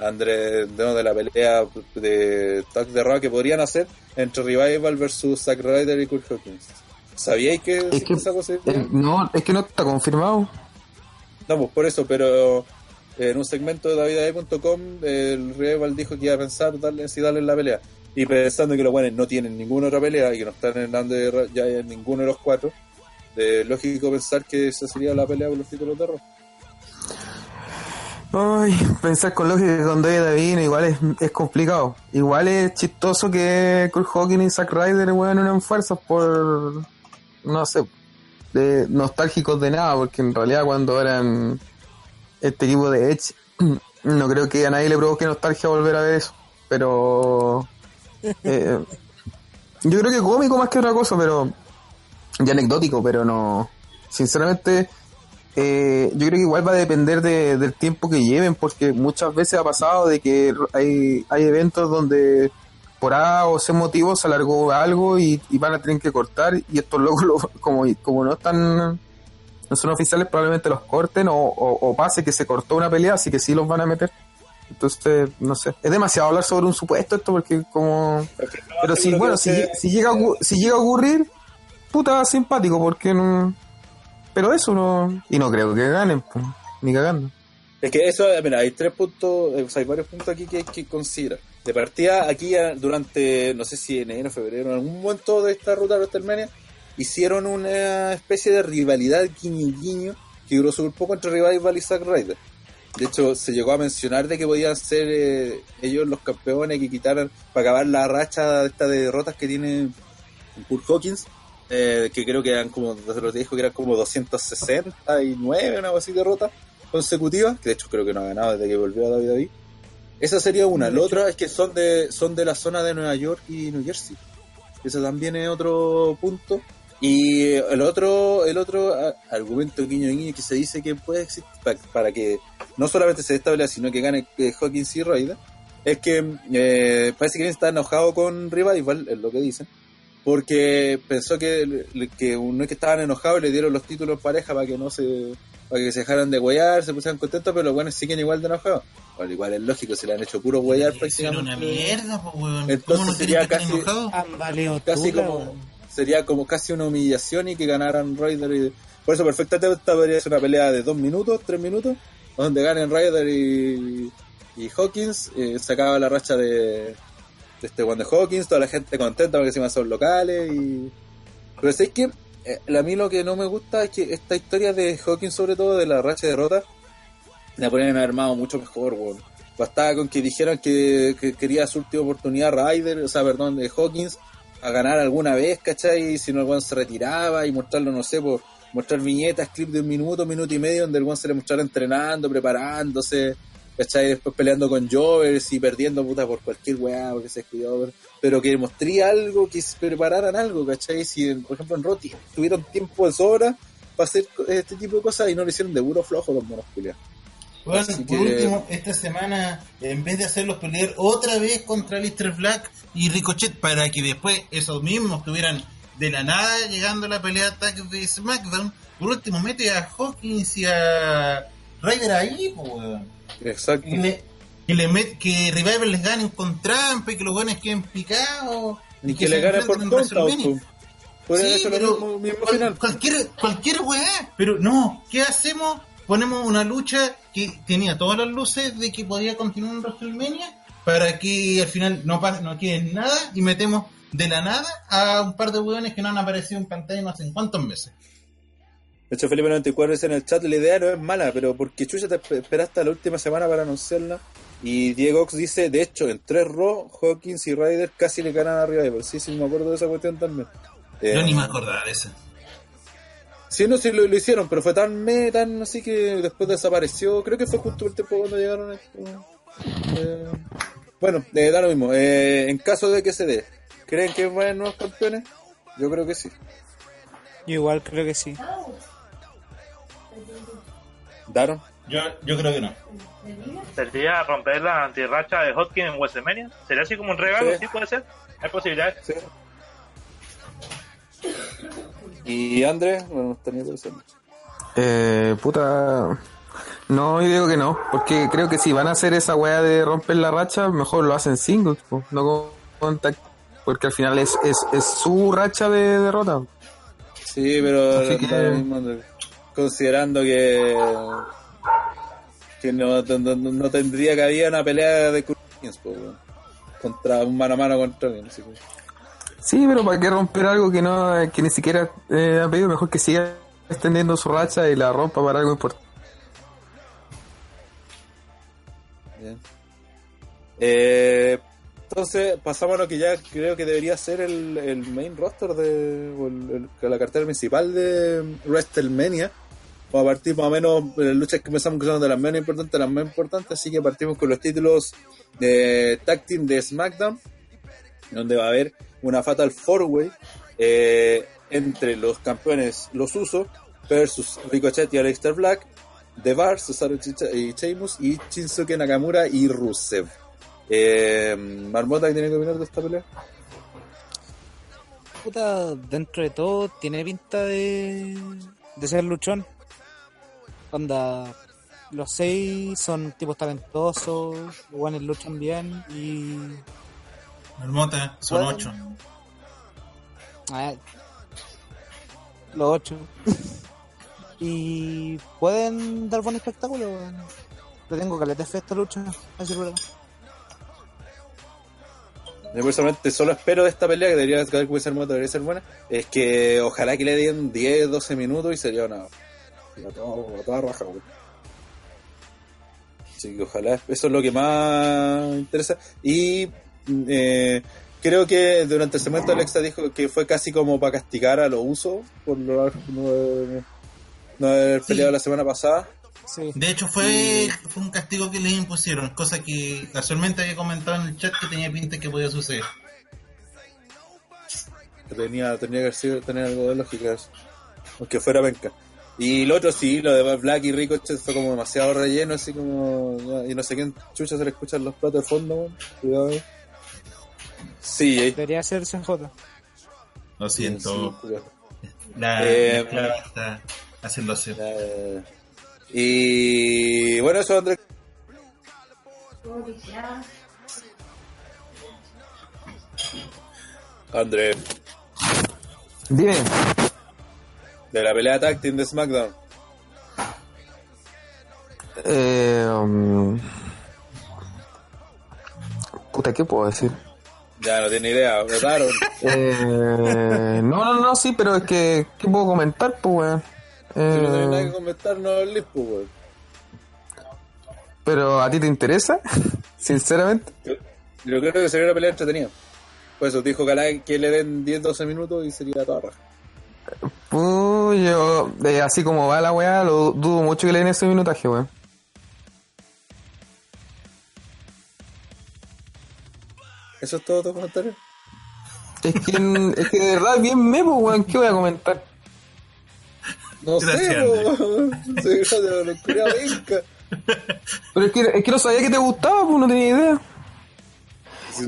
Andre no, de la pelea de tag de Raw que podrían hacer entre Revival versus Zack Ryder y Kurt Hawkins. ¿Sabíais que, Es que, esa posibilidad? eh, no, es que no está confirmado. No, pues por eso, pero en un segmento de davidae.com el Revival dijo que iba a pensar darle, si darle la pelea. Y pensando que los buenos no tienen ninguna otra pelea y que no están en ya en ninguno de los cuatro, es lógico pensar que esa sería la pelea por los títulos de Raw. Ay, pensar con lógica con David Davino igual es, es complicado. Igual es chistoso que Kurt Hawkins y Zack Ryder weón unan fuerzas por no sé de nostálgicos de nada, porque en realidad cuando eran este equipo de Edge no creo que a nadie le provoque nostalgia volver a ver eso. Pero eh, yo creo que cómico más que otra cosa, pero y anecdótico, pero no. Sinceramente, eh, yo creo que igual va a depender de- del tiempo que lleven, porque muchas veces ha pasado de que hay, hay eventos donde por A o C motivo se alargó algo y, van a tener que cortar, y estos locos, lo- como, como no están, no son oficiales, probablemente los corten o, o, pase que se cortó una pelea, así que sí los van a meter. Entonces, no sé. Es demasiado hablar sobre un supuesto esto porque como... Pero si, bueno, si, si llega si llega a ocurrir, puta simpático, porque no... Pero eso no... Y no creo que ganen, ni cagando. Es que eso, mira, hay tres puntos, eh, o sea, hay varios puntos aquí que hay que considerar. De partida, aquí eh, durante, no sé si enero, febrero, en algún momento de esta ruta de WrestleMania, hicieron una especie de rivalidad guiño guiño que duró súper poco entre Revival y Zack Ryder. De hecho, se llegó a mencionar de que podían ser eh, ellos los campeones que quitaran para acabar la racha esta de derrotas que tiene Kurt Hawkins, eh, que creo que eran como, desde lo que dijo que eran como 269, una así derrotas consecutivas, que de hecho creo que no ha ganado desde que volvió a David David. Esa sería una. La otra es que son de, son de la zona de Nueva York y New Jersey. Ese también es otro punto. Y el otro, el otro a- argumento guiño guiño que se dice que puede existir para, para que no solamente se establezca, sino que gane eh, Hawkins y Ryder, es que eh, parece que está enojado con Revival, es lo que dicen, porque pensó que, que no es que estaban enojados y le dieron los títulos pareja para que no se para que se dejaran de huear, se pusieran contentos, pero los buenos siguen igual de enojados. Bueno, igual es lógico, se le han hecho puro huear una prácticamente. mierda, pues, weón. Entonces ¿Cómo no sería casi- tula, como weón. sería como casi una humillación y que ganaran Ryder y por eso perfectamente esta podría ser una pelea de dos minutos, tres minutos, donde ganen Ryder y, y Hawkins, eh, se acaba la racha de este one de Hawkins, toda la gente contenta porque encima son locales y pero es que eh, a mí lo que no me gusta es que esta historia de Hawkins sobre todo de la racha de derrota la haber armado mucho mejor, weón. Bastaba con que dijeran que, que quería su última oportunidad Ryder, o sea, perdón, de Hawkins, a ganar alguna vez, ¿cachai? Si no el weón se retiraba y mostrarlo, no sé, por mostrar viñetas, clips de un minuto, minuto y medio, donde el weón se le mostrara entrenando, preparándose, ¿cachai? Después peleando con Jovers y perdiendo puta por cualquier weá, porque se descuidó, pero que mostré algo, que prepararan algo, ¿cachai? Si, por ejemplo, en Roti tuvieron tiempo de sobra para hacer este tipo de cosas y no lo hicieron de puro flojo los monos culiados. Bueno, Así por que- último, esta semana, en vez de hacerlos pelear otra vez contra Lister Black y Ricochet, para que después esos mismos estuvieran de la nada llegando a la pelea de SmackDown, por último mete a Hawkins y a Ryder ahí, pues, weón. Exacto. Y le- que, le met- que Revival les ganen con trampa y que los buenos queden picados. Y que se le gane por po. Podrían Sí, pero mismo, mismo cual- final. Cualquier, cualquier weá. Pero no, ¿qué hacemos? Ponemos una lucha que tenía todas las luces de que podía continuar en WrestleMania para que al final no, pase, no quede nada y metemos de la nada a un par de weones que no han aparecido en pantalla no en cuántos meses. De hecho, Felipe 94 dice en el chat, la idea no es mala, pero porque Chucha te esp- esperaste a la última semana para anunciarla. Y Diego Ox dice, de hecho, en tres Raw, Hawkins y Ryder casi le ganan arriba. Pero sí, sí, me acuerdo de esa cuestión también. Eh, Yo ni me acordaba de eso. Sí, no, sí lo, lo hicieron, pero fue tan me, tan así que después desapareció. Creo que fue justo el tiempo cuando llegaron. esto. Eh, bueno, eh, da lo mismo. Eh, en caso de que se dé, ¿creen que van a haber nuevos campeones? Yo creo que sí. Yo igual creo que sí. ¿Daron? Yo, yo creo que no. ¿Sería romper la antirracha de Hopkins en WrestleMania? ¿Sería así como un regalo? Sí. Sí, puede ser. Hay posibilidades. Sí. Y Andrés, bueno, no está ni pensando. Eh, puta. No, yo digo que no, porque creo que si van a hacer esa weá de romper la racha, mejor lo hacen singles, po, no con porque al final es, es, es su racha de derrota. Sí, pero Así no que- considerando que que no, no, no- tendría que haber una pelea de weón. contra un mano a mano contra alguien. así que- Sí, pero para qué romper algo que no que ni siquiera eh, ha pedido, mejor que siga extendiendo su racha y la rompa para algo importante. Eh, entonces, pasamos a lo que ya creo que debería ser el, el main roster de o el- el- la cartera principal de WrestleMania. Vamos a partir más o menos las luchas que empezamos que son de las menos importantes a las más importantes, así que partimos con los títulos de Tag Team de SmackDown, donde va a haber una Fatal Four Way eh, entre los campeones Los Usos versus Ricochet y Aleister Black, The Bar, Cesaro y Sheamus y Shinsuke Nakamura y Rusev. Eh, Marmota, ¿qué tiene que opinar de esta pelea? Puta, dentro de todo, tiene pinta de ser luchón. Onda, los seis son tipos talentosos, los guanes luchan bien y. Marmota, son Bueno. ocho. ah, los ocho. y pueden dar buen espectáculo. weón. Le tengo caleta fe a esta lucha, a decir verdad. Yo personalmente solo espero de esta pelea, que debería que puede ser buena, debería ser buena, es que ojalá que le den 10, 12 minutos y sería una, toda, una toda raja, güey. Así que ojalá, eso es lo que más interesa. Y eh, creo que durante el segmento Alexa dijo que fue casi como para castigar a los usos por no, no haber- no haber Sí. peleado la semana pasada. Sí. De hecho, fue, fue un castigo que les impusieron, cosa que casualmente había comentado en el chat que tenía pinta que podía suceder. tenía, tenía que haber sido- tener algo de lógica eso. aunque fuera penca y lo otro sí, lo de Black y Ricochet fue como demasiado relleno, así como y no sé quién chucha se le escuchan los platos de fondo, weón. cuidado ahí. Sí, eh. Debería ser CJ. Lo siento, Sí, la, Eh, la está haciéndose. Eh, y bueno, eso Andrés. Andrés, Dime. De la pelea tag team de SmackDown. Eh, um, puta, ¿qué puedo decir? Ya no tiene idea, votaron. Eh, no, no, no, sí, pero es que, ¿qué puedo comentar, pues, weón? Si no tenés nada Eh, que comentar, no hables, pues, weón. pero ¿a ti te interesa? Sinceramente. Yo, yo creo que sería una pelea entretenida. Por eso dijo Ojalá que le den 10-12 minutos y sería toda raja. Pues yo, eh, así como va la weá, lo dudo mucho que le den ese minutaje, weón. ¿Eso es todo tu comentario? Es que, es que de verdad, bien memo, weón, ¿qué voy a comentar? No Gracias, sé, weón. Soy de la locura venga. Pero es que, es que no sabía que te gustaba, pues no tenía idea.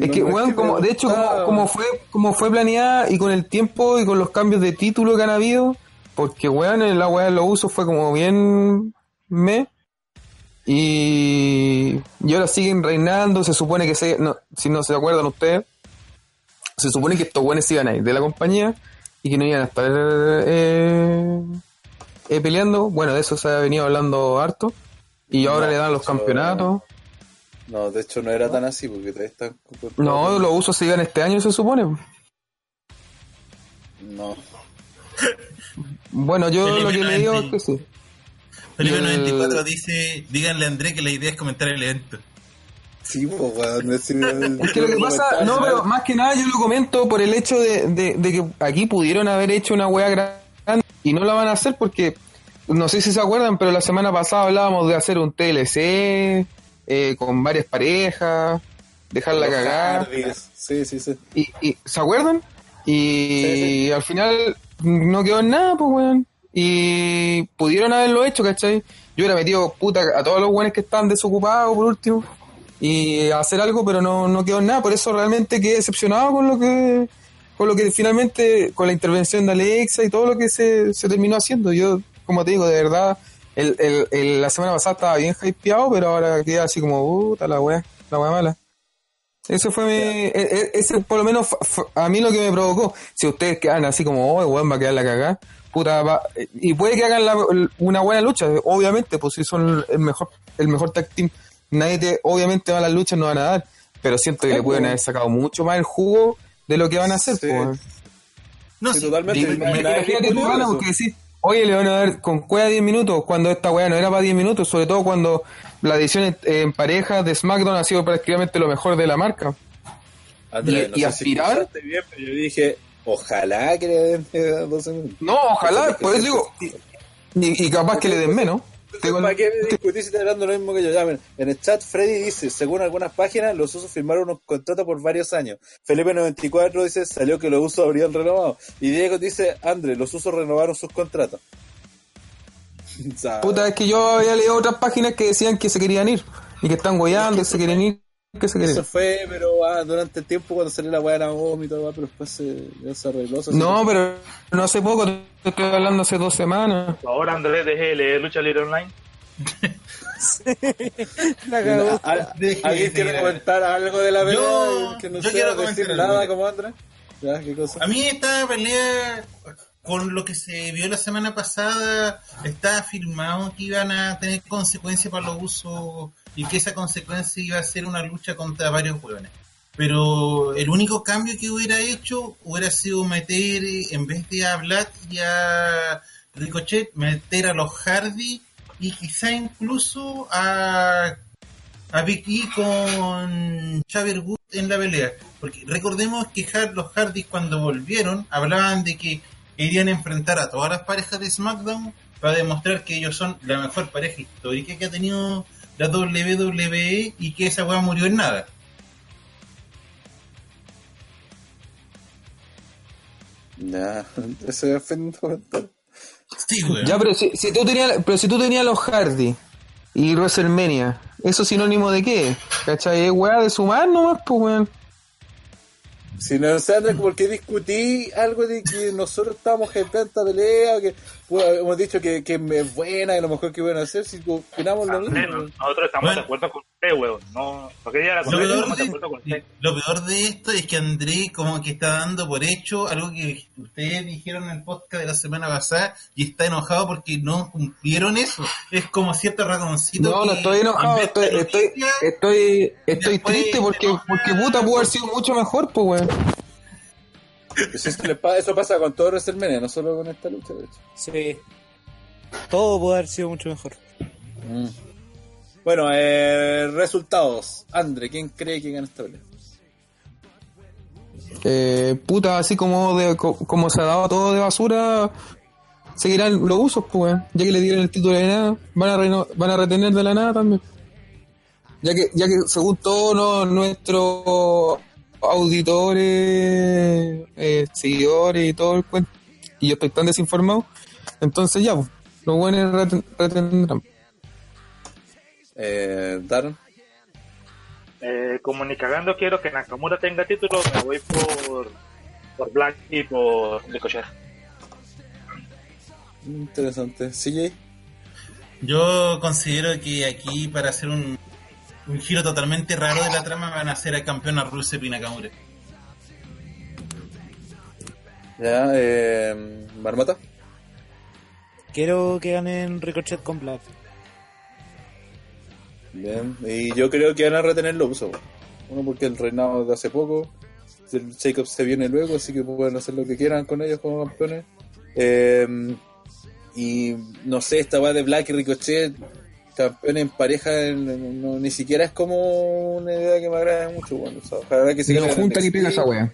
Es que, weón, como, de hecho, como, como fue, como fue planeada y con el tiempo y con los cambios de título que han habido, porque, weón, la weá de los usos fue como bien me. Y, y ahora siguen reinando, se supone que se, no, si no se acuerdan ustedes, se supone que estos weones iban a ir de la compañía y que no iban a estar eh, eh, peleando. Bueno, de eso se ha venido hablando harto. Y ahora No, le dan los campeonatos. No, de hecho no era tan así porque todavía están. No, los usos se iban este año, se supone. No. Bueno, yo Felipe lo que le digo es que sí. Felipe el- 94 dice, díganle a André que la idea es comentar el evento. Sí, pues, weón. Es, Es que lo que pasa, no, pero más que nada yo lo comento por el hecho de, de- de que aquí pudieron haber hecho una wea grande y no la van a hacer porque, no sé si se acuerdan, pero la semana pasada hablábamos de hacer un TLC eh, con varias parejas, dejarla cagar. Sí, sí, sí. Y, y- ¿Se acuerdan? Y Sí, al final no quedó en nada, pues, weón. Y pudieron haberlo hecho, ¿cachai? Yo hubiera metido puta a todos los weones que están desocupados, por último, y hacer algo, pero no, no quedó en nada. Por eso realmente quedé decepcionado con lo que con lo que finalmente, con la intervención de Alexa y todo lo que se, se terminó haciendo. Yo, como te digo, de verdad, el, el, el- la semana pasada estaba bien hypeado, pero ahora queda así como, puta la wea, la wea mala. Eso fue mi, e- e- ese por lo menos a mí lo que me provocó. Si ustedes quedan así como, oh, weón, va a quedar la cagada, puta, va, y puede que hagan la- una buena lucha, obviamente, pues si son el mejor, el mejor tag team, nadie te, obviamente malas luchas no van a dar, pero siento que le pueden haber sacado mucho más el jugo de lo que van a hacer, Sí. pues. No, Sí, totalmente. Imagínate tú ganas porque decís, oye, le van a dar con cueva 10 minutos, cuando esta weá no era para 10 minutos, sobre todo cuando la edición en, en pareja de SmackDown ha sido prácticamente lo mejor de la marca. Andrés, Y- y si aspirar- bien, pero yo dije, ojalá que le den eh, 12 minutos. No, ojalá, por eso digo, y, y- y capaz que le den menos. ¿Para qué me discutís si estás hablando lo mismo que yo? Ya, miren, en el chat Freddy dice, según algunas páginas, los usos firmaron unos contratos por varios años. Felipe94 dice, salió que los usos habrían renovado. Y Diego dice, André, los usos renovaron sus contratos. Puta, es que yo había leído otras páginas que decían que se querían ir. Y que están goyando, que se quieren ir, que se Eso fue, pero ah, durante el tiempo cuando salió la weá de la vómito, ah, pero después se, ya se arregló. se No, pero no hace poco, te estoy hablando hace dos semanas. Favor, Andrés, deje de leer Lucha Libre Online. La cagó. ¿Al- ¿Alguien quiere comentar algo de la pelea? Yo- que no yo quiero decir comentar nada algo. como Andrés. Ya, ¿qué cosa? A mí esta pelea, con lo que se vio la semana pasada, está afirmado que iban a tener consecuencias para los usos y que esa consecuencia iba a ser una lucha contra varios hueones. Pero el único cambio que hubiera hecho hubiera sido meter, eh, en vez de a Black y a Ricochet, meter a los Hardy y quizá incluso a a Big E con Xavier Wood en la pelea. Porque recordemos que los Hardys cuando volvieron hablaban de que querían enfrentar a todas las parejas de SmackDown para demostrar que ellos son la mejor pareja histórica que ha tenido la WWE y que esa weá murió en nada. Fue un comentario. Sí, weón. Ya, pero si, si tú tenías, pero si tú tenías los Hardy y WrestleMania, ¿eso es sinónimo de qué? ¿Cachai? Es weá de sumar nomás, pues weón. Si no sé, Andrés, ¿por qué discutí algo de que nosotros estábamos en tanta pelea? Que pues, hemos dicho que, que es buena y lo mejor que a hacer si opinamos lo mismo. Andrés, no- nosotros estamos Bueno. de acuerdo con usted, weón. No, porque ya la Lo cosa peor, de de, con usted. lo peor de esto es que André como que está dando por hecho algo que ustedes dijeron en el podcast de la semana pasada y está enojado porque no cumplieron eso. Es como cierto ratoncito. No, no estoy enojado, estoy, estoy, estoy, estoy triste porque, porque puta pudo haber sido mucho mejor, pues weón. Eso pasa con todo WrestleMania, no solo con esta lucha, de hecho. Sí. Todo puede haber sido mucho mejor. Bueno, eh, resultados. André, ¿quién cree que gana esta pelea? Eh, puta, así como de, co- como se ha dado todo de basura, seguirán los usos, pues. Ya que le dieron el título de nada, van a, reno- van a retener de la nada también. Ya que, ya que según todos no- nuestros auditores, eh, seguidores y todo el cuento, y yo estoy tan desinformado, entonces ya, pues, los buenos reten- retendrán. Eh, Darren. Eh, como ni cagando quiero que Nakamura tenga título, me voy por, por Black y por Ricochet. Interesante. CJ. Yo considero que aquí para hacer un, un giro totalmente raro de la trama van a hacer a campeón a Rusev y Nakamura. Ya, eh, Marmota. Quiero que ganen Ricochet con Black. Bien. Y yo creo que van a retener los usos. Uno porque el reinado de hace poco. El Jacob se viene luego, así que pueden hacer lo que quieran con ellos como campeones. Eh, y no sé, esta va de Black y Ricochet, campeones en pareja, no- ni siquiera es como una idea que me agrade mucho. Bueno, o sea, ojalá que se no queden en junta ni NXT. pega esa wea.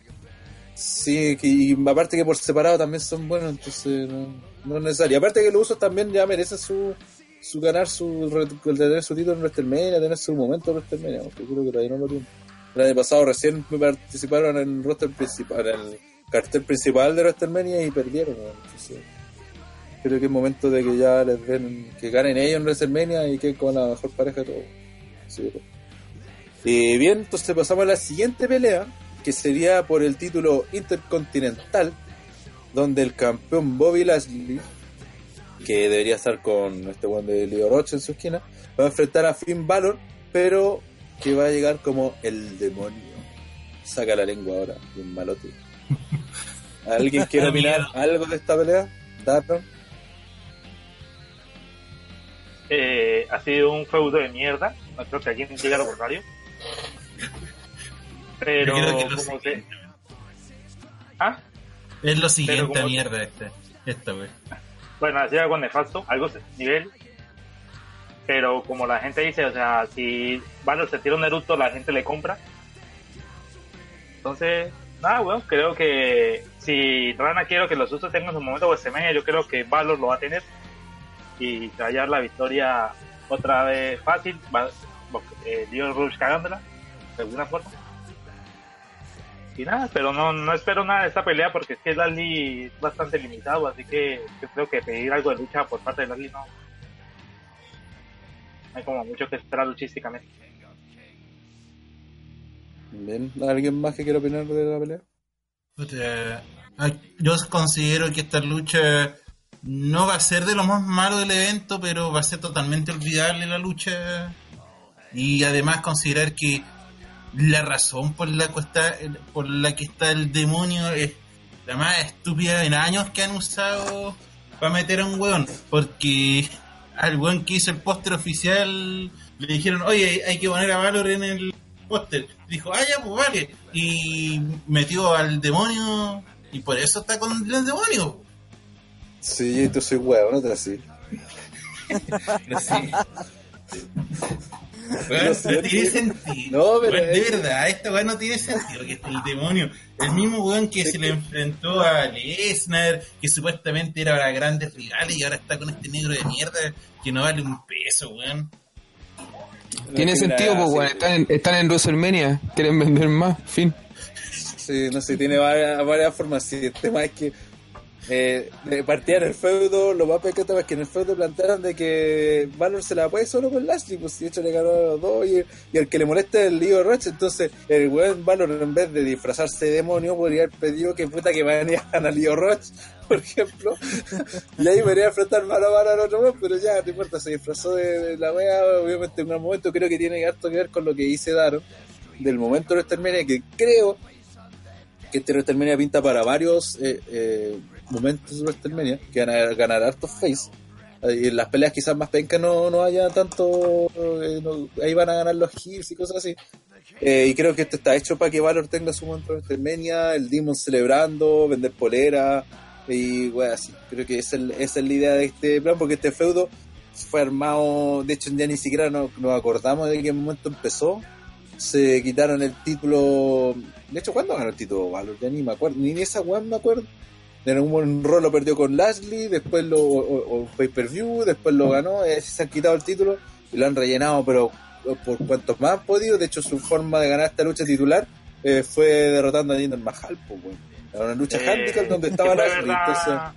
Sí, que, y aparte que por separado también son buenos, entonces no, no es necesario. Aparte que los usos también ya merecen su, su ganar su tener su título en WrestleMania, tener su momento en WrestleMania, porque creo que todavía no lo tienen. El año pasado recién participaron en el roster principal, en el cartel principal de WrestleMania y perdieron. Entonces, creo que es momento de que ya les den, que ganen ellos en WrestleMania y que con la mejor pareja de todos. Sí. Y bien, entonces pasamos a la siguiente pelea, que sería por el título intercontinental, donde el campeón Bobby Lashley, que debería estar con este buen de Leo Roche en su esquina, va a enfrentar a Finn Balor, pero que va a llegar como el demonio. Saca la lengua ahora, bien malote. ¿Alguien quiere opinar algo de esta pelea? Darren. Eh, ha sido un feudo de mierda. No creo que alguien diga lo contrario. Pero, que como se... ¿Ah? Es lo siguiente como- mierda este, esta wey. Bueno, así algo nefasto, algo nivel. pero como la gente dice, o sea, si Valor se tira un Naruto, la gente le compra. Entonces, nada, bueno, creo que si Rana quiero que los usos tengan su momento WrestleMania, yo creo que Valor lo va a tener y se va a llevar la victoria otra vez fácil, va, eh, Dio Rush cagándola, de alguna forma. Y nada, pero no, no espero nada de esta pelea porque es que Lali es bastante limitado, así que yo creo que pedir algo de lucha por parte de Lali no, hay como mucho que esperar luchísticamente. Bien, ¿alguien más que quiera opinar de la pelea? Ah, Yo considero que esta lucha no va a ser de lo más malo del evento, pero va a ser totalmente olvidable la lucha. Y además considerar que la razón por la, que está, por la que está el demonio es la más estúpida en años que han usado para meter a un weón. Porque al weón que hizo el póster oficial le dijeron, oye, hay que poner a Valor en el póster. Dijo, ah, ya, pues vale. Y metió al demonio y por eso está con el demonio. Sí, tú soy huevo, no te así. Pero sí. No no, sé, tiene sentido. No, pero Weón, de es- verdad, esta weón no tiene sentido. Que es el demonio. El mismo weón que se le enfrentó a Lesnar, que supuestamente era para grandes rivales y ahora está con este negro de mierda que no vale un peso, weón. Tiene No, sentido, pues, sí. weón. Están, en- están en WrestleMania. Quieren vender más. Fin. Sí, no sé, tiene varias, varias formas. Sí, el tema es que eh, de partida en el feudo, lo más pequeño es que en el feudo plantearon de que Valor se la puede solo con Lashley, pues de hecho le ganó a los dos y, y el que le molesta es el Leo Roach, entonces el weón Valor en vez de disfrazarse de demonio podría haber pedido que puta que vayan a Leo Roach, por ejemplo, y ahí podría enfrentar mano a mano al otro weón, pero ya, no importa, se disfrazó de, la wea, obviamente en un momento creo que tiene harto que ver con lo que dice Daron, del momento de WrestleMania que creo que este WrestleMania pinta para varios eh, eh, momentos de WrestleMania, que van a ganar hartos face. Eh, Y en las peleas quizás más pencas no, no haya tanto, eh, ahí van a ganar los heels y cosas así. Eh, y creo que esto está hecho para que Valor tenga su momento de WrestleMania, el Demon celebrando, vender polera y bueno, así. Creo que esa es, la idea de este plan, porque este feudo fue armado, de hecho ya ni siquiera nos, nos acordamos de qué momento empezó. Se quitaron el título. De hecho, ¿cuándo ganó el título Valor? Ya ni me acuerdo, ni de esa weón me acuerdo. En un rol lo perdió con Lashley, después lo, o, o pay per view, después lo ganó, eh, se han quitado el título y lo han rellenado, pero por cuantos más han podido. De hecho, su forma de ganar esta lucha titular eh, fue derrotando a Jinder Mahal, pues, weón. Era una lucha Eh, handicap donde ¿que estaba Lashley, entonces. verdad-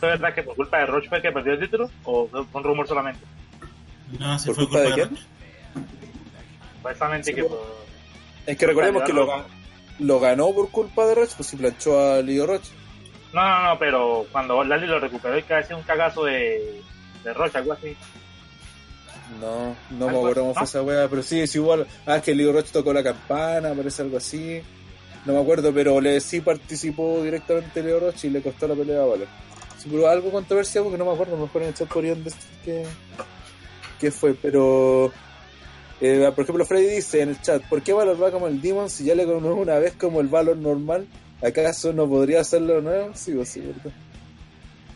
¿Fue verdad que por culpa de Roche fue que perdió el título? ¿O fue un rumor solamente? No, se ¿Por fue culpa de quién? Sí, que po. por... Es que recordemos que lo, ganó por culpa de Roach, pues si planchó a Leo Roach. No, no, pero cuando Lali lo recuperó y que hacía un cagazo de, de Roche, algo así. No, no me acuerdo cómo fue ¿no? esa wea, pero sí, es igual. Ah, es que Leo Roach tocó la campana, parece algo así. No me acuerdo, pero le sí participó directamente Leo Roach y le costó la pelea a Valor. Sí, pero algo controversial porque no me acuerdo, mejor en el chat podrían decir que, que fue, pero. eh, por ejemplo, Freddy dice en el chat: ¿Por qué Valor va como el Demon si ya le ganó una vez como el Valor normal? ¿Acaso no podría hacerlo nuevo? Sí, pues sí, ¿verdad?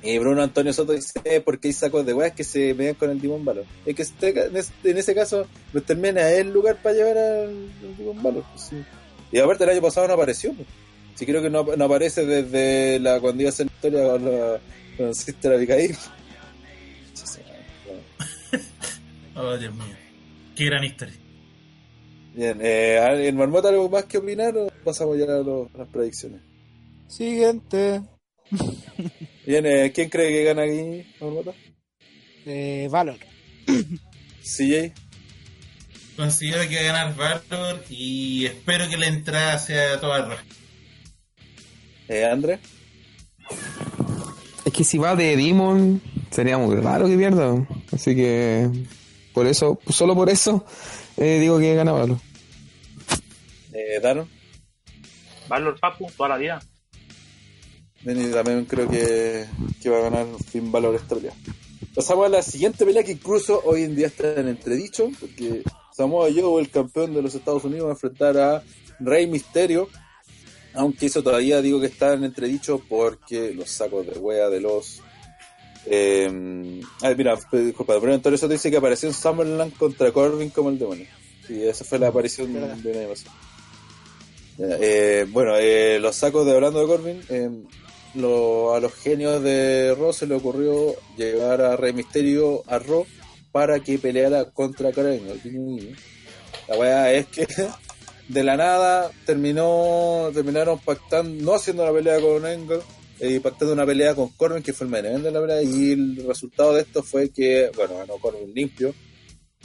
Y Bruno Antonio Soto dice, "Eh, ¿por qué hay sacos de weas que se median con el Demon Valor? Es que este- en, este- en ese caso, WrestleMania es el lugar para llevar al, Demon Valor. pues, sí. Y aparte el año pasado no apareció. Pues. Sí, creo que no, no aparece desde la cuando iba a hacer la historia con la con Sister Abigail. Oh, Dios mío. Qué gran historia. Bien, eh, ¿el Marmota algo más que opinar o pasamos ya a las predicciones? Siguiente. Bien, eh, ¿quién cree que gana aquí, Marmota? Eh, Valor. CJ. Considero que va a ganar Valor y espero que la entrada sea toda roja. Eh, André. Es que si va de Demon, sería muy raro que pierda. Así que, por eso, solo por eso, eh, digo que gana Valor. Eh, Daron. Valor Papu, toda la vida. También creo que, que va a ganar Finn Balor esta pelea. Pasamos a la siguiente pelea que incluso hoy en día está en entredicho, porque Samoa Joe, el campeón de los Estados Unidos, va a enfrentar a Rey Misterio, aunque eso todavía digo que está en entredicho porque los sacos de wea de los Eh, ah, mira, disculpa, el primer eso dice que apareció en Summerland contra Corbin como el demonio. Sí, esa fue la aparición de, Verdad. de una animación. Eh, bueno, eh, los sacos de hablando de Corbin, lo- a los genios de Raw se le ocurrió llevar a Rey Misterio a Raw para que peleara contra guiño. La weá es que de la nada terminó terminaron pactando, no haciendo la pelea con Angle, eh, pactando una pelea con Corbin, que fue el main de la pelea, y el resultado de esto fue que, bueno, ganó Corbin limpio,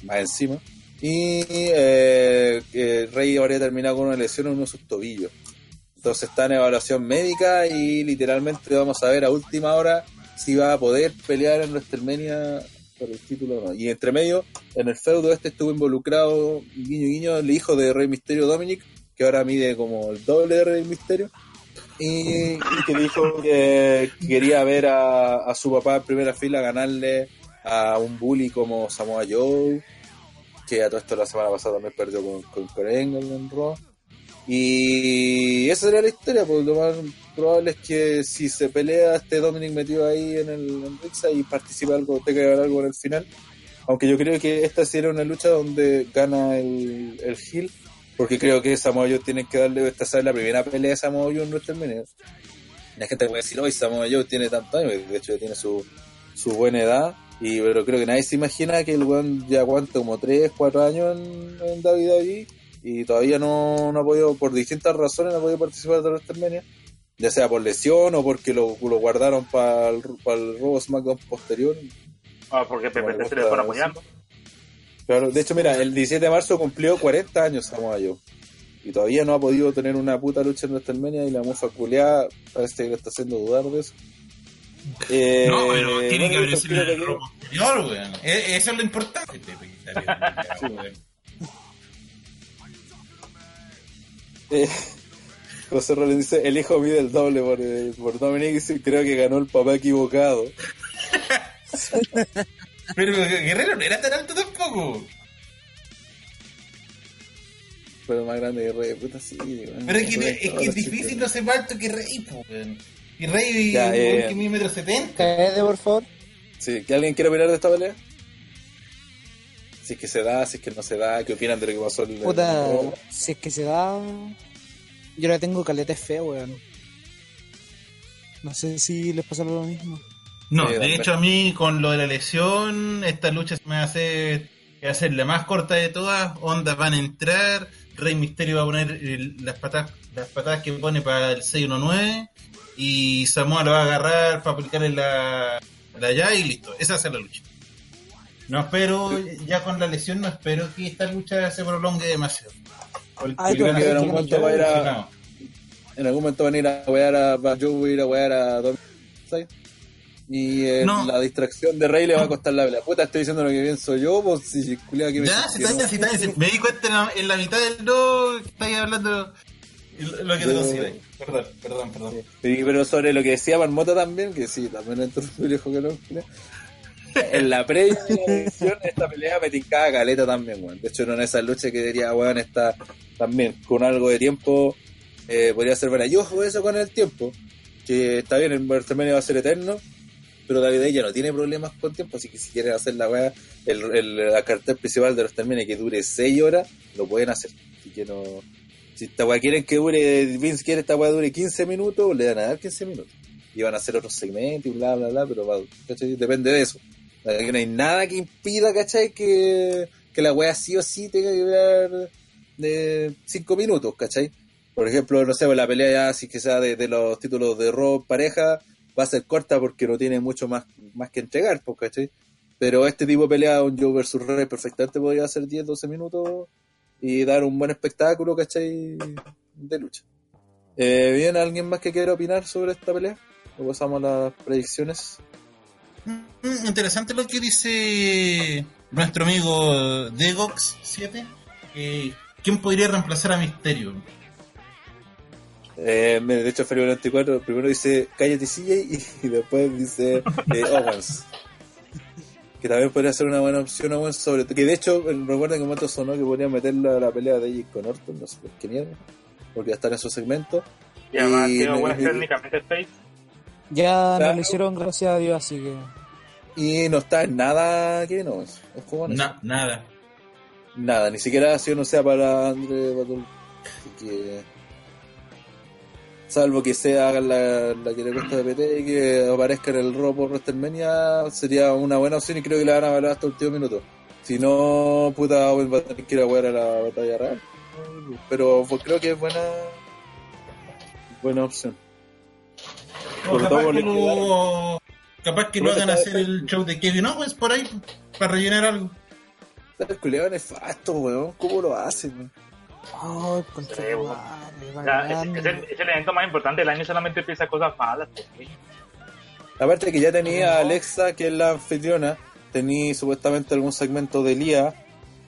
más encima, y eh, que Rey habría terminado con una lesión en uno de sus tobillos. Entonces está en evaluación médica y literalmente vamos a ver a última hora si va a poder pelear en WrestleMania por el título o no. Y entre medio, en el feudo este estuvo involucrado, guiño guiño, el hijo de Rey Misterio Dominic, que ahora mide como el doble de Rey Misterio, y, que dijo que quería ver a, a su papá en primera fila ganarle a un bully como Samoa Joe, que a todo esto la semana pasada también perdió con, con Angle en Raw. Y esa sería la historia, pues lo más probable es que si se pelea este Dominic metido ahí en el en Rixa y participa algo, tenga que ganar algo en el final. Aunque yo creo que esta sería una lucha donde gana el, el heel, porque creo que Samoa Joe tiene que darle, esta es la primera pelea de Samoa Joe en WrestleMania. La gente puede decir, hoy Samoa Joe tiene tantos años, de hecho ya tiene su, su buena edad, y pero creo que nadie se imagina que el weón ya aguanta como 3, 4 años en, en WWE y todavía no, no ha podido, por distintas razones, no ha podido participar de WrestleMania, ya sea por lesión o porque lo, lo guardaron para el, para el Raw SmackDown posterior. Ah, porque PPT se le fueron apoyando. Claro, de hecho, mira, el 17 de marzo cumplió 40 años Samoa Joe. Y todavía no ha podido tener una puta lucha en WrestleMania y la mufa culeada parece que le está haciendo dudar de eso. Eh, No, pero tiene que haber sido el robo posterior, weón. E- Eso es lo importante. weón. Eh, José Rollins dice, el hijo mide el doble por, eh, por Dominic y creo que ganó el papá equivocado. Pero Guerrero no era tan alto tampoco. Pero más grande que Rey, puta sí. weón. Pero es que, Rey, es, que difícil no ser más alto que Rey, po, weón. Y Rey, Ya, eh. que mide metro setenta. Cállate, por favor. Sí, ¿que alguien quiere opinar de esta pelea? Si es que se da, si es que no se da, ¿qué opinan de lo que pasó en el Puta, el- si es que se da. Yo la tengo caleta feo, weón. No sé si les pasa lo mismo. No, Sí, de hecho a mí con lo de la lesión, esta lucha se me hace que va a ser la más corta de todas. Onda van a entrar, Rey Misterio va a poner el- las patadas, las patadas que pone para el 619 y Samoa lo va a agarrar para aplicarle la, la llave y listo. Esa va a ser la lucha. No espero, ya con la lesión, no espero que esta lucha se prolongue demasiado. Porque Ay, a que en algún momento va a ir a-. En algún momento van a ir a wear a, va a ir a wear a ¿sabes? Y eh, No. la distracción de Rey le va a costar la. Puta, estoy diciendo lo que pienso yo, pues si culiao que me Ya, si está bien, si está bien. si Me di cuenta en la, en la mitad del no que estáis hablando lo lo que te consideráis. Perdón, perdón, perdón. Sí, pero sobre lo que decía Marmota también, que sí, también entró el viejo que no. culiao. En la previa de la edición, esta pelea me tincaba caleta también, weón. De hecho, en esa lucha que diría, weón, está también con algo de tiempo, eh, podría ser buena. Yo eso con el tiempo, que está bien, el WrestleMania va a ser eterno, pero David ya no tiene problemas con tiempo, así que si quieren hacer la weá, el, la cartel principal de WrestleMania que dure 6 horas, lo pueden hacer. Así que no. Si esta weá quieren que dure, Vince quiere esta weá dure 15 minutos, le van a dar 15 minutos. Y van a hacer otros segmentos y bla, bla, bla, pero va, depende de eso. No hay nada que impida, ¿cachai? Que, que la weá sí o sí tenga que durar de 5 minutos, ¿cachai? Por ejemplo, no sé, pues la pelea ya, si que sea de, de los títulos de Raw pareja, va a ser corta porque no tiene mucho más, más que entregar, ¿cachai? Pero este tipo de pelea, un Joe versus Rey, perfectamente podría ser 10, 12 minutos y dar un buen espectáculo, ¿cachai? De lucha. Eh, ¿Bien alguien más que quiera opinar sobre esta pelea? O pasamos a las predicciones. Mm, Interesante lo que dice nuestro amigo Degox7. que ¿Quién podría reemplazar a Misterio? Eh, de hecho, Felipe 94 primero dice cállate CJ y, y después dice eh, Owens. Que también podría ser una buena opción Owens sobre. Que de hecho, eh, recuerden que un momento sonó que podrían meterla a la pelea de Jake con Orton, no sé por qué mierda. Porque ya está en su segmento. Y además Y bueno, me- técnicamente face. Ya Claro. me lo hicieron, gracias a Dios, así que. Y no está en nada que no es. Na- nada. Nada, ni siquiera ha sido no sea para André Batul. Así que. Salvo que sea la, la que le cuesta de PT y que aparezca en el por WrestleMania, sería una buena opción y creo que la van a valorar hasta el último minuto. Si no, puta, Owen va a tener que ir a jugar a la batalla real. Pero pues, creo que es buena. Buena opción. O Sobre capaz todo que lo, capaz que Pero hagan está- hacer el show de Kevin Owens por ahí, para rellenar algo. El culiado nefasto, weón. ¿Cómo lo hacen? Ay, contra Sí, bueno. O sea, es, es el, es el evento más importante del año, solamente piensa cosas malas. pues, sí. Aparte que ya tenía a Alexa, que es la anfitriona, tenía supuestamente algún segmento de Lía,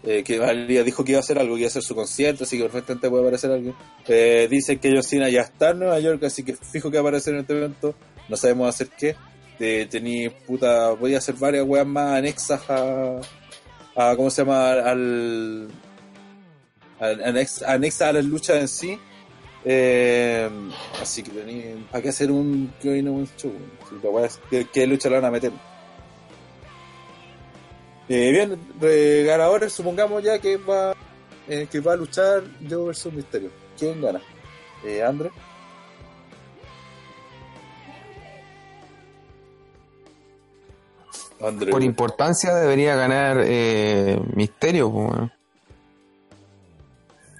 eh, que Lía dijo que iba a hacer algo, que iba a hacer su concierto, así que perfectamente puede aparecer alguien. Eh, dicen que John Cena ya está en Nueva York, así que fijo que va a aparecer en este evento, no sabemos hacer qué. Eh, tenía, puta, voy a hacer varias weas más anexas a, a ¿cómo se llama? Al, al- anex- anexas a las luchas en sí. Eh, así que ¿para qué hacer un no un show? ¿Qué, qué lucha van a meter? Eh, bien, ganadores, supongamos ya que va eh, que va a luchar Joe versus Misterio. ¿Quién gana? Eh. Andre. Por importancia debería ganar eh, Misterio.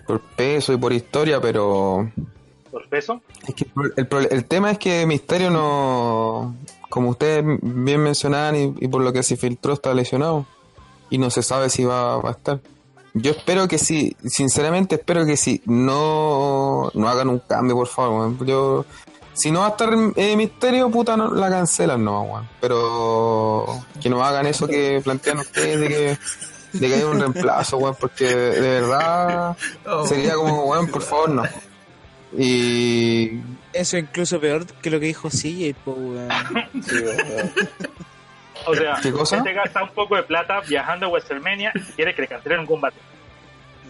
Por peso y por historia, pero Por peso. es que el el, tema es que Misterio no, como ustedes bien mencionaban y, y por lo que se filtró está lesionado y no se sabe si va, va a estar. Yo espero que sí, sinceramente espero que sí, no, no hagan un cambio, por favor. Yo, si no va a estar eh, Misterio, puta, no, la cancelan, no, weón. Pero que no hagan eso que plantean ustedes de que, de que haya un reemplazo, weón, porque de verdad sería como, weón, por favor, no. Y Eso incluso peor que lo que dijo CJ, po, weón. Sí, weón. O sea, ¿Qué cosa? usted gasta un poco de plata viajando a WrestleMania y quiere que le cancelen un combate.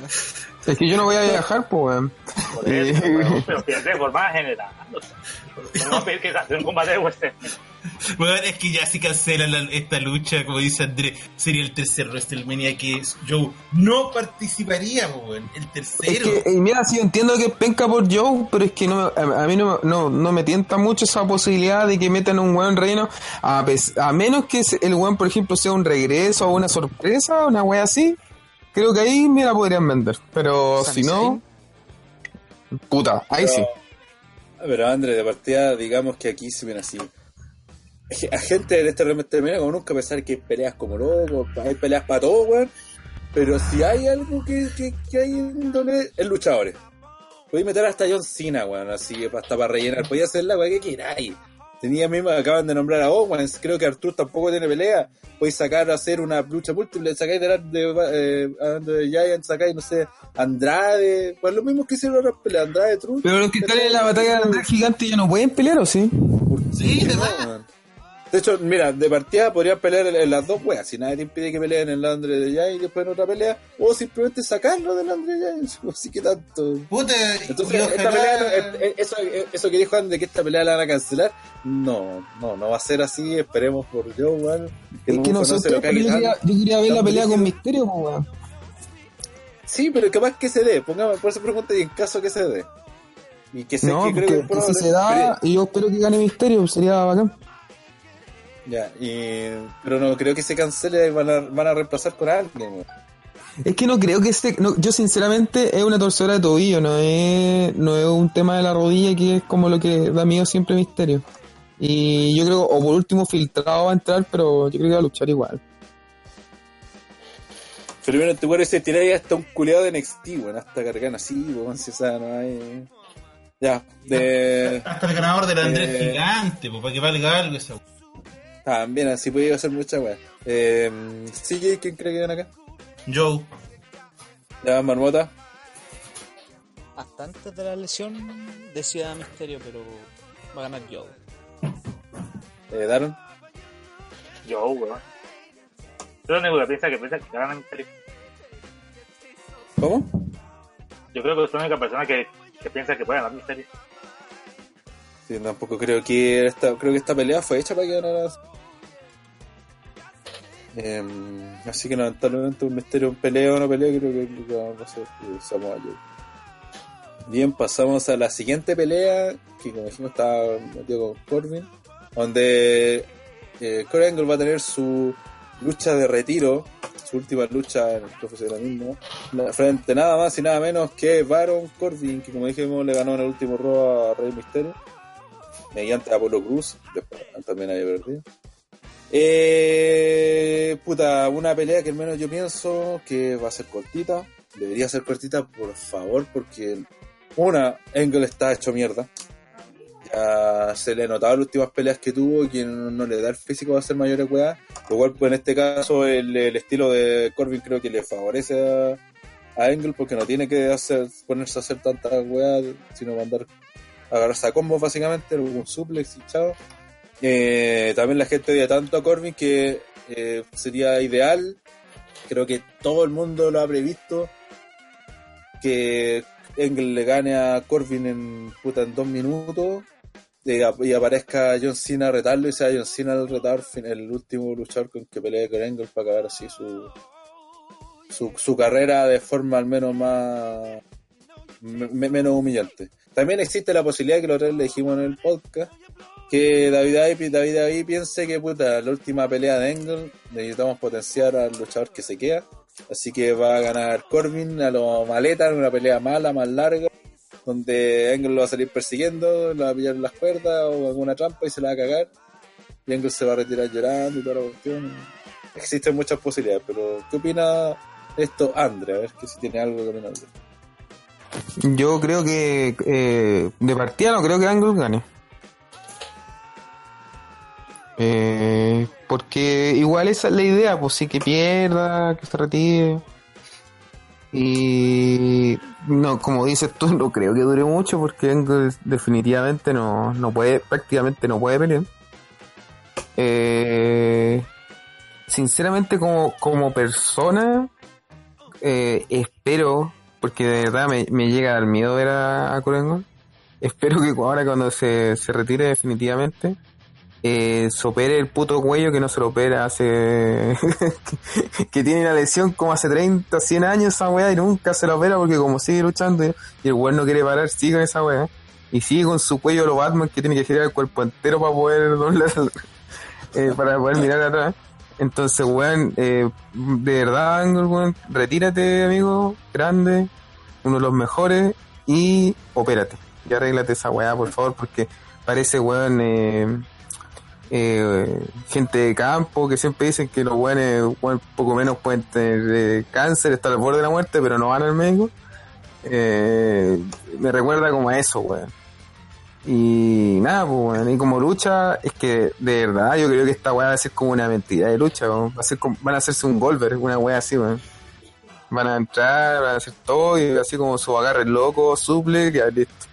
Es que yo no voy a viajar, pues, weón. Por eso, Eh. weón, pero piensa de forma general. O sea, no a pedir que cancelen un combate de. Bueno, es que ya si cancelan la- esta lucha, como dice André, sería el tercer WrestleMania que Joe no participaría, weón. El Es tercero. que, eh, mira, sí, entiendo que es penca por Joe, pero es que no, a, a mí no, no, no me tienta mucho esa posibilidad de que metan un weón reino, a, pes- a menos que se- el weón, por ejemplo, sea un regreso o una sorpresa, una wea así. Creo que ahí me la podrían vender, pero si no, puta, ahí sí. Pero André, de partida, digamos que aquí se ven así. A gente en este realmente termina como nunca pensar que hay peleas como locos, hay peleas para todo, weón. Pero si hay algo que, que, que hay en doble, es luchadores. Podéis meter hasta John Cena, weón, así hasta para rellenar. Podéis hacer la weá que queráis. Tenía mismo, acaban de nombrar a Owens, creo que Artur tampoco tiene pelea. Podéis sacar a hacer una lucha múltiple, sacáis de, de, eh, de Giant, sacáis, no sé, Andrade, pues lo mismo que hicieron otras peleas, Andrade, Truth. Pero los que están en la batalla del gigante ya no pueden pelear, ¿o sí? Sí, de No, verdad. De hecho, mira, de partida podrían pelear en, en las dos weas. Si nadie te impide que peleen en el Andre de Giant y después en otra pelea, o simplemente sacarlo de Giant. Así que tanto. Puta, Entonces, esta pelea, eh, eh, eso, eh, eso que dijo Andy de que esta pelea la van a cancelar, no, no, no va a ser así. Esperemos por Joe, weón. Es que no se yo quería, yo ver la pelea con. Misterio, weón. Sí, pero capaz que se dé. Pongamos, por eso pregunta y en caso que se dé. Y que sé No, que creo que, que, si se da, y yo espero que gane Misterio, sería bacán. Ya, y, pero no creo que se cancele. Van a, van a reemplazar con alguien. Es que no creo que este, no, yo sinceramente es una torcedora de tobillo, no es, no es un tema de la rodilla que es como lo que da miedo siempre Misterio. Y yo creo, o por último filtrado va a entrar, pero yo creo que va a luchar igual. Pero bueno, este weón se tira ahí hasta un culeado de NXT, weón, hasta cargan así, weón, si o sea, no hay... Ya, de... Hasta el ganador del Andrés. Gigante, po, para que valga algo esa. También, así puede hacer mucha weá. Eh, CJ, ¿quién cree que gana acá? Joe. Ya, Marmota. Hasta antes de la lesión decía Misterio, pero va a ganar Joe. Eh, Daron. Yo, weón. Yo lo único que piensa que piensa que gana Misterio. ¿Cómo? Yo creo que es la única persona que, que piensa que puede ganar Misterio. Sí, tampoco creo que esta, creo que esta pelea fue hecha para que ganara. Em, así que lamentablemente un misterio, un peleo o no peleo, creo que lo vamos a hacer eh. Bien, pasamos a la siguiente pelea, que como dijimos estaba metido con Corbin, donde eh, va a tener su lucha de retiro, su última lucha en el profesionalismo, na- frente nada más y nada menos que Baron Corbin, que como dijimos le ganó en el último Raw a Rey Mysterio, mediante Apolo Cruz, después también había perdido. Eh, puta, una pelea que al menos yo pienso que va a ser cortita. Debería ser cortita, por favor, porque una, Engel está hecho mierda. Ya se le notaba las últimas peleas que tuvo que no, le da el físico a hacer mayores weas. Lo cual, pues en este caso, el, estilo de Corbin creo que le favorece a, Engel porque no tiene que hacer ponerse a hacer tantas weas, sino mandar a agarrarse a combos básicamente, algún suplex y chao. Eh, también la gente odia tanto a Corbin que eh, sería ideal. Creo que todo el mundo lo ha previsto. Que Engel le gane a Corbin en, puta, en dos minutos. y aparezca John Cena a retarlo y sea John Cena el retador, el último luchador con que pelee con Engel para acabar así su, su, su carrera de forma al menos más me- me- menos humillante. También existe la posibilidad que lo le dijimos en el podcast que David David, David piense que puta, la última pelea de Engel necesitamos potenciar al luchador que se queda. Así que va a ganar Corbin a lo maleta en una pelea mala, más larga, donde Engel lo va a salir persiguiendo, lo va a pillar en las cuerdas o alguna trampa y se la va a cagar. Y Engel se va a retirar llorando y toda la cuestión. Existen muchas posibilidades, pero ¿qué opina esto Andre? A ver que si tiene algo que opinar. Yo creo que eh, de partida no creo que Angle gane. Eh, porque igual esa es la idea, pues sí que pierda, que se retire. Y no, como dices tú, no creo que dure mucho porque definitivamente no, no puede, prácticamente no puede pelear. Eh, sinceramente como, como persona, eh, espero, porque de verdad me, me llega dar miedo ver a, a Corengo. Espero que ahora cuando se, se retire definitivamente, eh, se opere el puto cuello que no se lo opera hace... que, tiene la lesión como hace 30, 100 años esa weá y nunca se lo opera porque como sigue luchando y el weón no quiere parar, sigue con esa weá. Y sigue con su cuello lo Batman que tiene que girar el cuerpo entero para poder doblar, eh, para poder mirar atrás. Entonces, weón, eh, de verdad, Angle, weón, retírate, amigo, grande, uno de los mejores, y opérate. Y arréglate esa weá, por favor, porque parece, weón, eh, eh, gente de campo que siempre dicen que los weón, poco menos pueden tener eh, cáncer, estar al borde de la muerte, pero no van al médico. Eh, me recuerda como a eso, weón. Y nada, pues, weón, y como lucha, es que de verdad yo creo que esta weá va a ser como una mentira de lucha, weón. Van a hacerse un Golver, una weá así, weón. Van a entrar, van a hacer todo y así como su agarre loco, suple, que listo.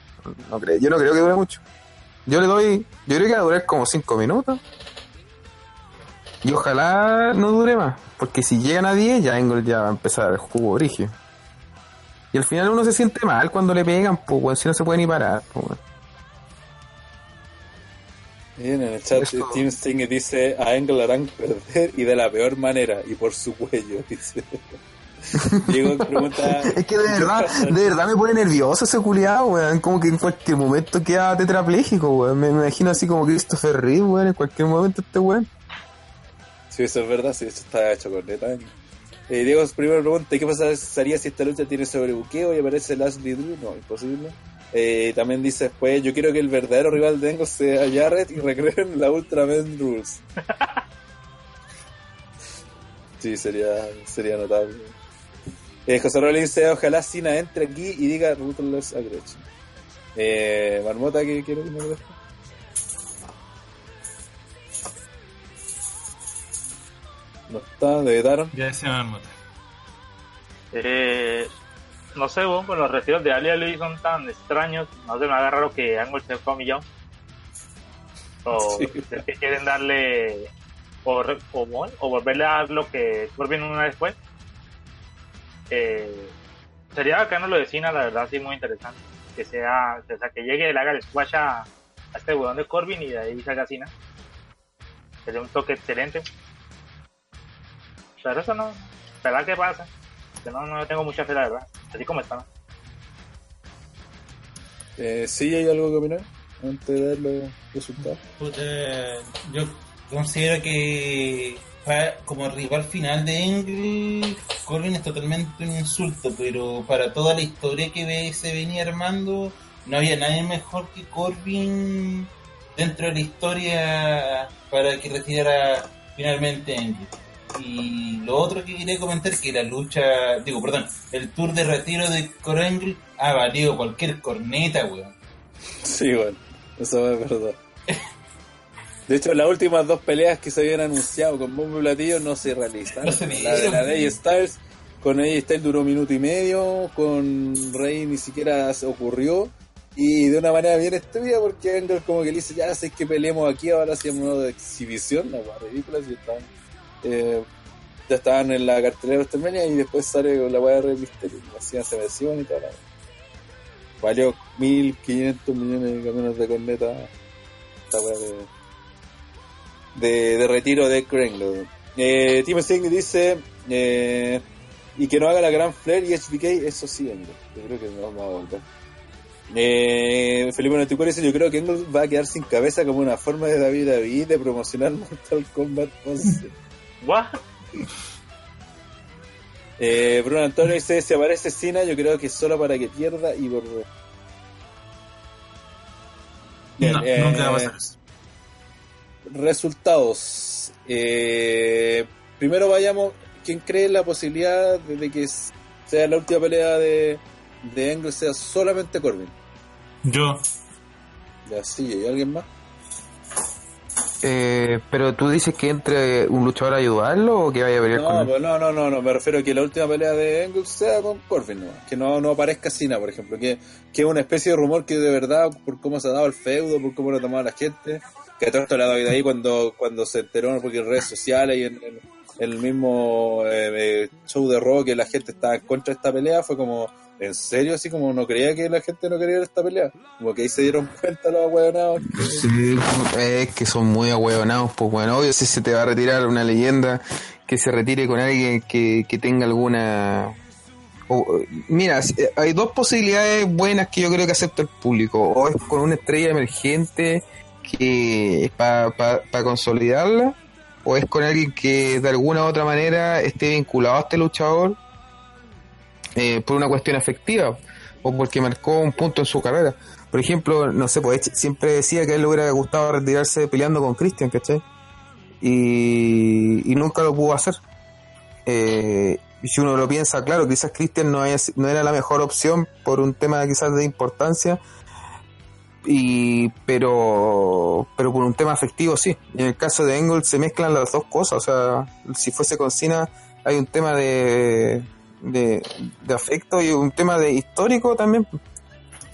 No creo, yo no creo que dure mucho. Yo le doy, yo creo que va a durar como 5 minutos. Y ojalá no dure más, porque si llegan a 10 ya Engel ya va a empezar el jugo origio. Y al final uno se siente mal cuando le pegan, pues, si no se puede ni parar, pues. Bien, en el chat Esto- Team Sting dice a Engel harán perder y de la peor manera y por su cuello, dice. Diego pregunta Es que de verdad, de verdad me pone nervioso ese culiado, weón. Como que en cualquier momento queda tetrapléjico, weón. Me, me imagino así como Christopher Reeve, weón. En cualquier momento este weón. Si eso es verdad, si eso está hecho con neta. Eh, Diego primero pregunta, ¿qué pasaría si esta lucha tiene sobrebuqueo y aparece Lashley Drew? No, imposible. Eh, también dice después, yo quiero que el verdadero rival de Engel sea Jarrett y recreen la Ultraman Rules. sí, sería, sería notable. Eh, José Rollins dice, ojalá Cena entre aquí y diga Ruthless Aggression. Eh, Marmota, ¿qué quiere de esto? No está, de Daron. Ya decía Marmota. Eh, no sé, bueno, con los retiros de Ali Ali son tan extraños. No se me haga raro que Angle se fue a millón. O Sí. es que quieren darle. O, o, bueno, o volverle a dar lo que Corbin una vez después. Eh, sería bacano lo de Cena, la verdad, sí, muy interesante. Que sea, o sea, que llegue, le haga el squash a, a este huevón de Corbin y de ahí salga Cena. Sería un toque excelente. Pero eso no, esperar qué pasa. Que no, no tengo mucha fe, la verdad. Así como está. Eh, ¿Sí hay algo que opinar? Antes de dar los resultados. Puta, yo considero que como rival final de Engel, Corbin es totalmente un insulto, pero para toda la historia que ve- se venía armando, no había nadie mejor que Corbin dentro de la historia para que retirara finalmente Engel. Y lo otro que quería comentar que la lucha, digo, perdón, el tour de retiro de Corengel ha valido cualquier corneta, weón. Sí, bueno, eso es verdad. De hecho, las últimas dos peleas que se habían anunciado con bombo y platillo no se realizaron. No se la de la de Styles, con AJ Styles duró un minuto y medio, con Rey ni siquiera se ocurrió. Y de una manera bien estúpida porque Angle como que le dice, ya sé que peleemos aquí, ahora hacemos modo de exhibición, la weá ridícula, si estaban, eh, ya estaban en la cartelera de WrestleMania y después sale con la weá de y hacían celebración y weá. Valió 1500 millones de camiones de corneta esta weá de, de, de retiro de Krenglo. Eh, Tim Singh dice eh, y que no haga la gran Flair y HBK, eso sí, Angle. Yo creo que no vamos a volver. Eh, Felipe 94 dice, yo creo que Angle va a quedar sin cabeza como una forma de David David de promocionar Mortal Kombat 11. ¿What? Eh, Bruno Antonio dice, si aparece Cena, yo creo que es solo para que pierda y volver. Bien, no, eh, nunca va a pasar eso. Resultados. Eh, primero vayamos, ¿quién cree la posibilidad de, que sea la última pelea de, de Angle sea solamente Corbin? Yo, Ya, sí, ¿hay alguien más? Eh, pero tú dices que entre un luchador a ayudarlo o que vaya a pelear con No, él. pues no, no, no, no, me refiero a que la última pelea de Angle sea con Corbin, ¿no? que no, no aparezca Cena, por ejemplo, que, que es una especie de rumor que de verdad, por cómo se ha dado el feudo, por cómo lo ha tomado la gente, que a todo esto le ha dado vida ahí cuando, cuando se enteró, porque en redes sociales y en, el mismo eh, eh, show de Raw que la gente estaba en contra de esta pelea, fue como, ¿en serio? Así como no creía que la gente no quería ver esta pelea, como que ahí se dieron cuenta los ahueonados. Sí, es que son muy ahueonados, pues bueno, obvio si se te va a retirar una leyenda, que se retire con alguien que, que tenga alguna... mira, eh, hay dos posibilidades buenas que yo creo que acepta el público, o es con una estrella emergente que para consolidarla, o es con alguien que de alguna u otra manera esté vinculado a este luchador eh, por una cuestión afectiva o porque marcó un punto en su carrera. Por ejemplo, no sé, pues siempre decía que a él le hubiera gustado retirarse peleando con Christian, ¿cachai? Y, y nunca lo pudo hacer. Eh, si uno lo piensa, claro, quizás Christian no, haya- no era la mejor opción por un tema quizás de importancia, y pero pero por un tema afectivo sí. En el caso de Engel se mezclan las dos cosas, o sea, si fuese con Cena hay un tema de, de, de afecto y un tema de histórico también.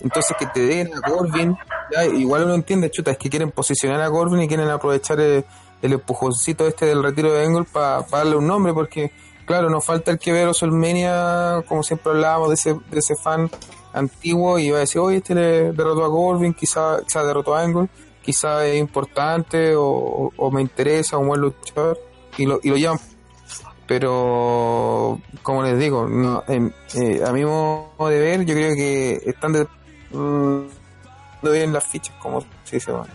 Entonces que te den a Corbin, ya, igual uno entiende, chuta, es que quieren posicionar a Corbin y quieren aprovechar el, el empujoncito este del retiro de Engel para darle un nombre, porque claro, nos falta el que ver WrestleMania, como siempre hablábamos de ese, de ese fan antiguo y va a decir, oye, este le derrotó a Corbin, quizá, derrotó a Angle, quizá es importante o, o me interesa, un buen luchador, y lo, y lo llevan. Pero, como les digo, no, eh, a mi modo de ver, yo creo que están de, mm, bien las fichas, como se dice, bueno.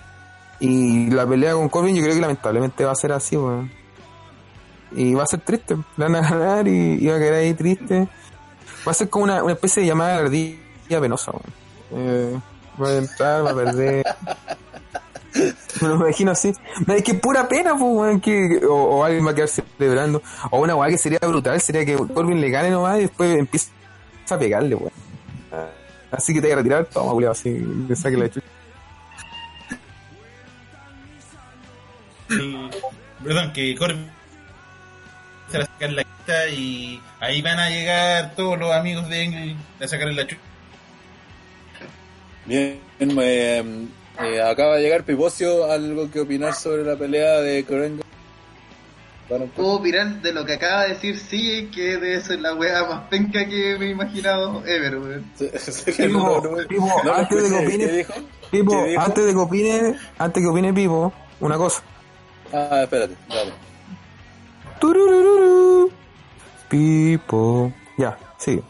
Y la pelea con Corbin yo creo que lamentablemente va a ser así, weón. Y va a ser triste, le van a ganar y, va a quedar ahí triste. Va a ser como una, una especie de llamada de ardilla penosa. Eh, va a entrar, va a perder. Me lo imagino así. Es que pura pena, pues, weón, que, o, o alguien va a quedar celebrando. O una weá que sería brutal, sería que Corbin le gane nomás y después empieza a pegarle, weón. Así que te hay que retirar, toma, culiao, así, le saque la chucha. el- perdón, que Corbin se la sacar la quita y ahí van a llegar todos los amigos de Engel a sacarle la chucha. Bien, eh, eh, acaba de llegar Pipocio, algo que opinar sobre la pelea de Corengo. Puedo opinar de lo que acaba de decir sí, que debe ser la wea más penca que me he imaginado ever, weón. No, no, no, Pipo, no, antes de que ¿qué opine, dijo? Pipo, antes de que opine, antes que opine Pipo, una cosa. Ah, espérate, dale. Tururururu. Pipo. Ya, sigue.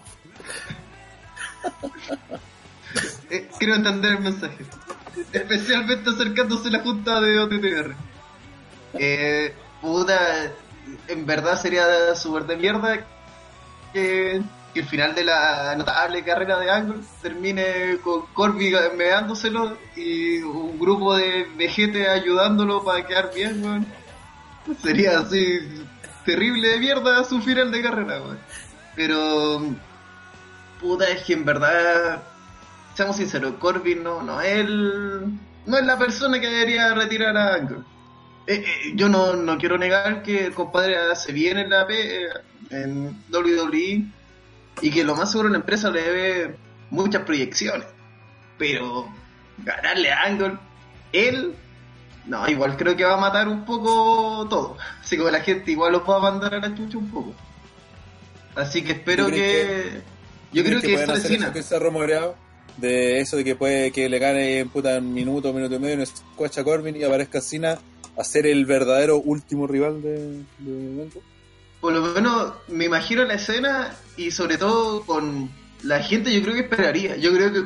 Eh, quiero entender el mensaje. Especialmente acercándose a la junta de OTTR. Eh, puta, en verdad sería súper de mierda que, que el final de la notable carrera de Angle termine con Corby meándoselo y un grupo de vejete ayudándolo para quedar bien, weón. Sería así terrible de mierda su final de carrera, weón. Pero puta es que en verdad seamos sinceros, Corbin no, no es el, no es la persona que debería retirar a Angle. Eh, eh, yo no, no quiero negar que el compadre hace bien en la P, eh, en WWE y que lo más seguro la empresa le debe muchas proyecciones. Pero ganarle a Angle, él, no, igual creo que va a matar un poco todo. Así que la gente igual lo va a mandar a la chucha un poco. Así que espero ¿Tú que... Yo creo que es Cena. eso que se ha rumoreado de eso de que puede que le gane en puta un minuto, minuto y medio en Squash a Corbin y aparezca Cena a ser el verdadero último rival de, de por lo menos me imagino la escena y sobre todo con la gente yo creo que esperaría. Yo creo que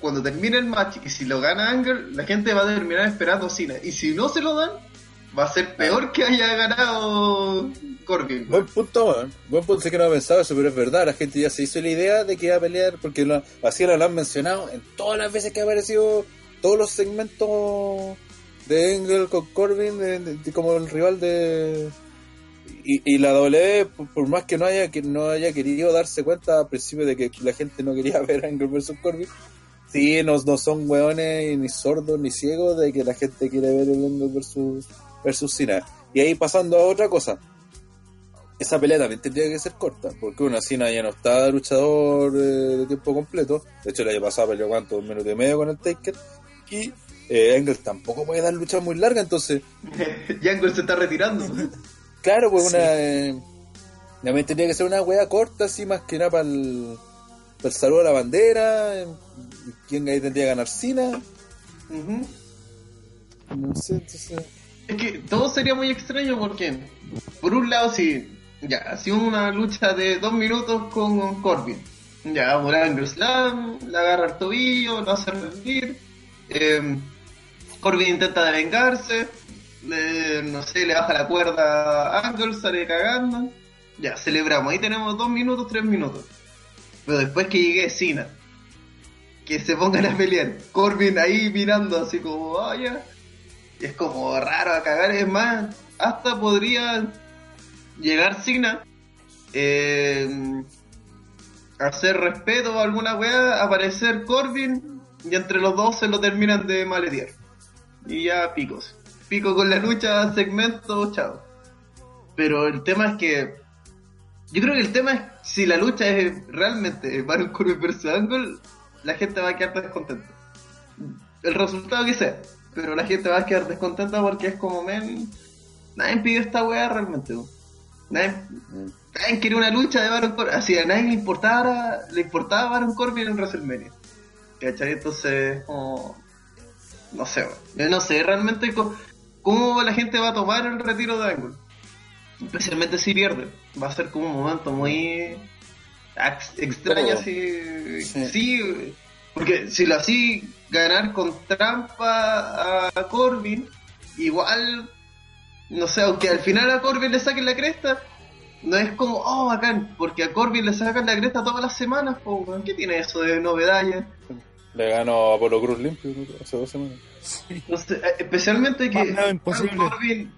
cuando termine el match y si lo gana Angle, la gente va a terminar esperando a Cena. Y si no se lo dan, va a ser peor que haya ganado Corbin. Buen punto, weón. Buen punto, sé que no he pensado eso, pero es verdad. La gente ya se hizo la idea de que iba a pelear, porque lo, así lo han mencionado en todas las veces que ha aparecido todos los segmentos de Engel con Corbin, de- de- de- como el rival de. Y, y la W, por, por más que no haya que no haya querido darse cuenta al principio de que la gente no quería ver a Engel versus Corbin, sí, no, no son weones ni sordos ni ciegos de que la gente quiere ver el Engel versus, versus Cena. Y ahí pasando a otra cosa esa pelea también tendría que ser corta, porque una Cena ya no está luchador eh, de tiempo completo. De hecho, el año pasado peleó cuánto, un minuto y medio con el Taker. Y eh, Engel tampoco puede dar lucha muy larga, entonces, y Angle se está retirando. claro, pues Sí. una. eh, también tendría que ser una wea corta, así más que nada para el, saludo a la bandera. eh, ¿Quién ahí tendría que ganar Cena? No sé, entonces. Es que todo sería muy extraño porque, por un lado, si ya, ha sido una lucha de dos minutos con Corbin. Ya, por Angle Slam, le agarra el tobillo, lo hace rendir. eh, Corbin intenta vengarse, no sé, le baja la cuerda a Angle, sale cagando. Ya, celebramos. Ahí tenemos dos minutos, tres minutos. Pero después que llegue Cena, que se pongan a pelear, Corbin ahí mirando así como, ah, ya. Es como raro a cagar, es más, hasta podría llegar Cena, eh, hacer respeto a alguna weá, aparecer Corbin y entre los dos se lo terminan de maletear. Y ya picos. Pico con la lucha, segmento, chao. Pero el tema es que. Yo creo que el tema es si la lucha es realmente Baron Corbin versus Angle, la gente va a quedar descontenta. El resultado que sea. Pero la gente va a quedar descontenta porque es como, men. Nadie pidió esta weá realmente. Nadie, nadie quería una lucha de Baron Corbin. Así a nadie le importaba, le importaba Baron Corbin en WrestleMania. ¿Cachai? Entonces, como. No sé. Yo no sé realmente cómo la gente va a tomar el retiro de Angle. Especialmente si pierde. Va a ser como un momento muy ex- extraño así. Sí. Sí, porque si lo así ganar con trampa a Corbin, igual, no sé, aunque al final a Corbin le saquen la cresta, no es como, oh, bacán, porque a Corbin le sacan la cresta todas las semanas, po. ¿qué tiene eso de novedad ya? Le ganó a Apolo Cruz limpio hace dos semanas. No sé, eh, especialmente que. Baron Corbin,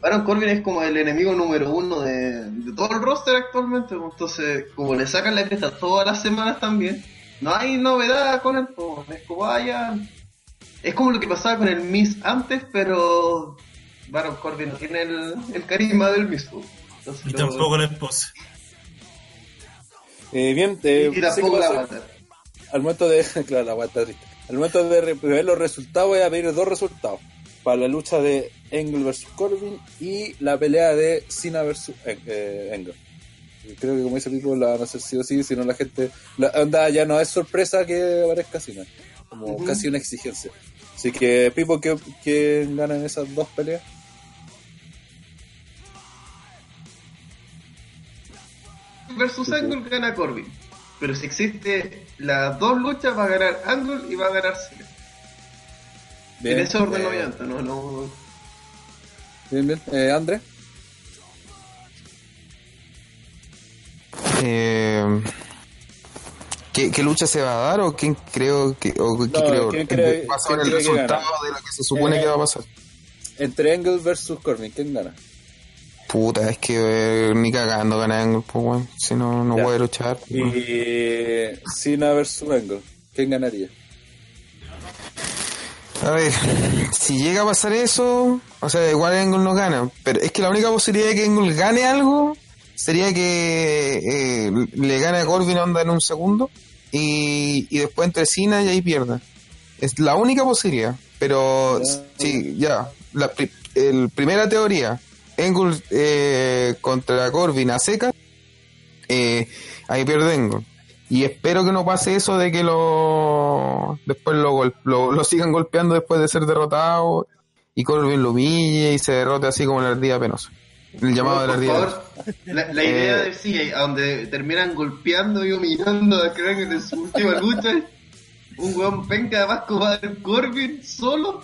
Baron Corbin es como el enemigo número uno de, de todo el roster actualmente, entonces como le sacan la cresta todas las semanas también, no hay novedad con él, pues, es como vaya, es como lo que pasaba con el Miss antes, pero Baron Corbin no tiene el, el carisma del Miss, pues. Entonces, Y lo- tampoco la esposa. Eh, bien, eh, y tampoco la va a ser- aguanta. al momento de claro la triste. al momento de ver los resultados voy a pedir dos resultados para la lucha de Engel versus Corbin y la pelea de Cena versus eh, eh, Engel creo que como dice Pipo la van a hacer sí o sí si no la gente la onda ya no es sorpresa que aparezca Cena como casi una exigencia así que Pipo que, que ganan esas dos peleas versus Angle, gana Corbin. Pero si existe las dos luchas, va a ganar Angle y va a ganar Cena. Bien, en ese orden eh, no obviamente, no, no. Bien, bien. Eh, André. Eh, ¿qué, qué lucha se va a dar o quién creo que o qué No, creo ¿quién cree- va a ser el resultado de lo que se supone Eh, que va a pasar? Entre Angle versus Corbin, ¿quién gana? Puta, es que eh, ni cagando gana Angle, pues weón. Si no, no Ya. voy a luchar. pues. Y Cena versus Angle, ¿quién ganaría? A ver, si llega a pasar eso, o sea, igual Angle no gana, pero es que la única posibilidad de que Angle gane algo sería que eh, le gane a Corbin onda en un segundo y, y después entre Cena y ahí pierda. Es la única posibilidad, pero Ya. sí, ya, la pri- el, primera teoría, Angle eh, contra Corbin a seca, eh, ahí pierde Angle. Y espero que no pase eso de que lo después lo, lo, lo sigan golpeando después de ser derrotado y Corbin lo humille y se derrote así como la ardilla penosa. El llamado de la ardilla. La, la idea Eh. de sí, a donde terminan golpeando y humillando a Kraken en su última lucha, un weón penca además como a Corbin solo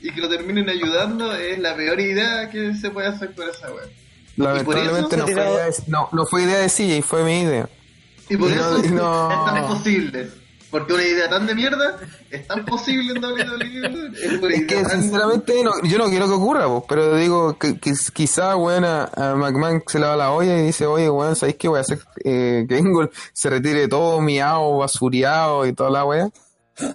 y que lo terminen ayudando es la peor idea que se puede hacer con esa weón. Lamentablemente no fue, idea de, no, no fue idea de CJ, fue mi idea. Y por Y no- eso y no- es tan posible. Porque una idea tan de mierda es tan posible en WWE. Es Es que sinceramente no- yo no quiero que ocurra, pero digo que, que quizá weón, a, a McMahon se le va la olla y dice, oye, weón, ¿sabéis qué voy a hacer? Eh, que Angle se retire todo miado, basureado y toda la wea.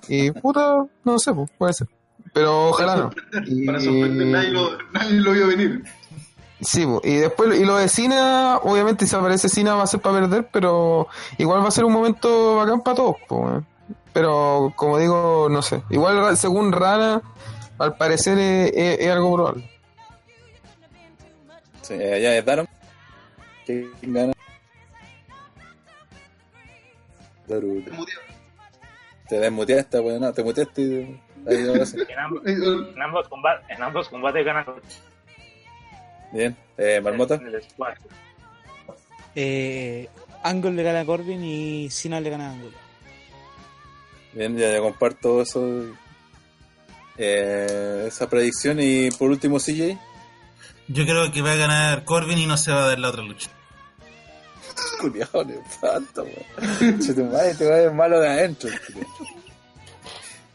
Y puta, no sé, pues, puede ser. Pero ojalá no. Y- Para sorprender, nadie lo, nadie lo vio venir. Sí, y después, y lo de Cena, obviamente si aparece Cena va a ser para perder, pero igual va a ser un momento bacán para todos, po. Pero como digo, no sé. Igual según Rana, al parecer es, es- es algo probable. Sí, ya daron. ¿Quién gana? Te desmuteaste, weón. No, te muteaste y. Ahí ahora sí. En ambos, en ambos combates, en ambos combates ganan Bien. Eh, Marmota. en el squad. Eh, Angle le gana a Corbin y Cena le gana a Angle. Bien, ya, ya comparto eso. Eh, esa predicción. Y por último, CJ. Yo creo que va a ganar Corbin y no se va a dar la otra lucha. Culiao, le falta, weón. Che, tu madre, te va a ver malo de adentro.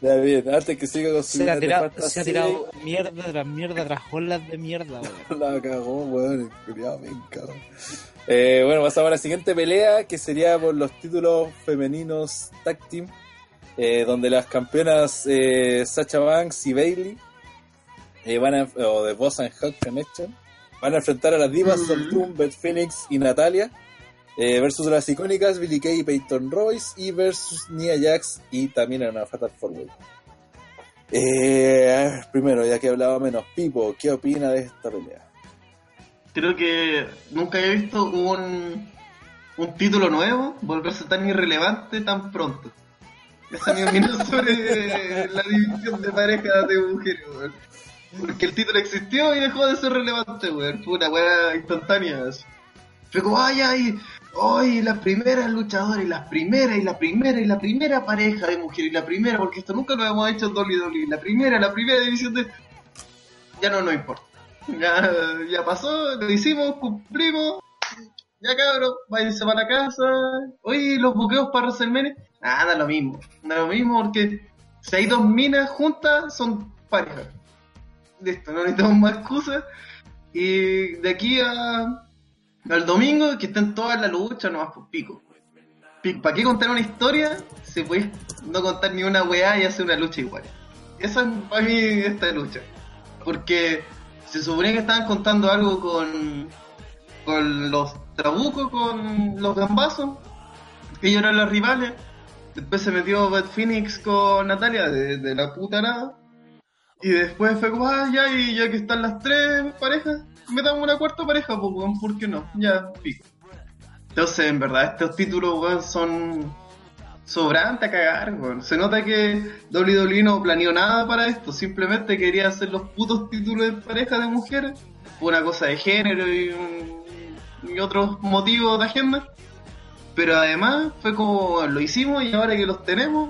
Ya, bien, antes que siga con su Se ha tirado, se ha tirado mierda tras mierda tras olas de mierda, weón. La cagó, weón, culiao, me encagó. Eh, bueno, pasamos a la siguiente pelea, que sería por los títulos femeninos Tag Team, eh, donde las campeonas eh, Sacha Banks y Bailey eh, van a, o de Boss and Hug Connection, van a enfrentar a las divas Mm. Soltum, Beth Phoenix y Natalia, eh, versus las icónicas Billy Kay y Peyton Royce, y versus Nia Jax y también en una Fatal 4 eh, primero, ya que hablaba menos, Pipo, ¿qué opina de esta pelea? Creo que nunca he visto un, un título nuevo volverse tan irrelevante tan pronto. Esa es mi opinión sobre la división de parejas de mujeres, weón. Porque el título existió y dejó de ser relevante, weón. Fue una weá instantánea. Fue como, ay, ay, ay, las primeras luchadoras, y las primeras, y la primera, y la primera pareja de mujeres, y la primera, porque esto nunca lo hemos hecho en WWE, la primera, la primera división de... Ya no nos importa. Ya, ya pasó, lo hicimos, cumplimos. Ya cabrón, váyanse para la casa. Oye, los buqueos para WrestleMania. Ah, da lo mismo. Da lo mismo porque si hay dos minas juntas, son parejas. Listo, no necesitamos más excusas. Y de aquí a, al domingo, que estén todas en la lucha, nomás por pico. ¿Para qué contar una historia? Se puede no contar ni una weá y hacer una lucha igual. Esa es para mí esta lucha. Porque se suponía que estaban contando algo con, con los trabucos, con los gambazos. Ellos eran los rivales. Después se metió Beth Phoenix con Natalia de, de la puta nada. Y después fue como, ah, ya, y ya que están las tres parejas, metamos una cuarta pareja, pues, weón, ¿por qué no? Ya, pico. Entonces, en verdad, estos títulos, weón, son sobrantes a cagar, weón. Se nota que WWE no planeó nada para esto, simplemente quería hacer los putos títulos de pareja de mujeres, por una cosa de género y, y otros motivos de agenda. Pero además fue como lo hicimos y ahora que los tenemos,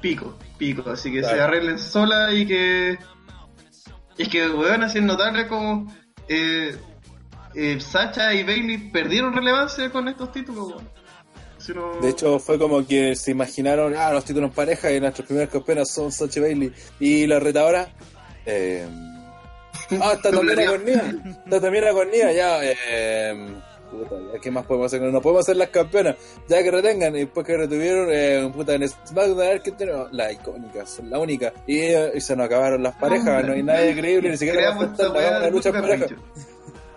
pico, pico. Así que se arreglen sola y que. Es que, weón, es notable como. Eh, eh, Sacha y Bailey perdieron relevancia con estos títulos, weón. Si no- De hecho, fue como que se imaginaron, ah, los títulos en pareja y nuestras primeras campeonas son Sacha Bailey y la retadora. Eh, ah, está también la cornida. Está también la cornida, ya. Eh, puta, ya, ¿qué más podemos hacer? No podemos hacer las campeonas, ya que retengan. Y después que retuvieron, eh, puta, en SmackDown, qué tenemos. La icónica, son la única. Y, eh, y se nos acabaron las parejas, no hay nadie creíble, ni siquiera Creamos va a la de lucha pareja.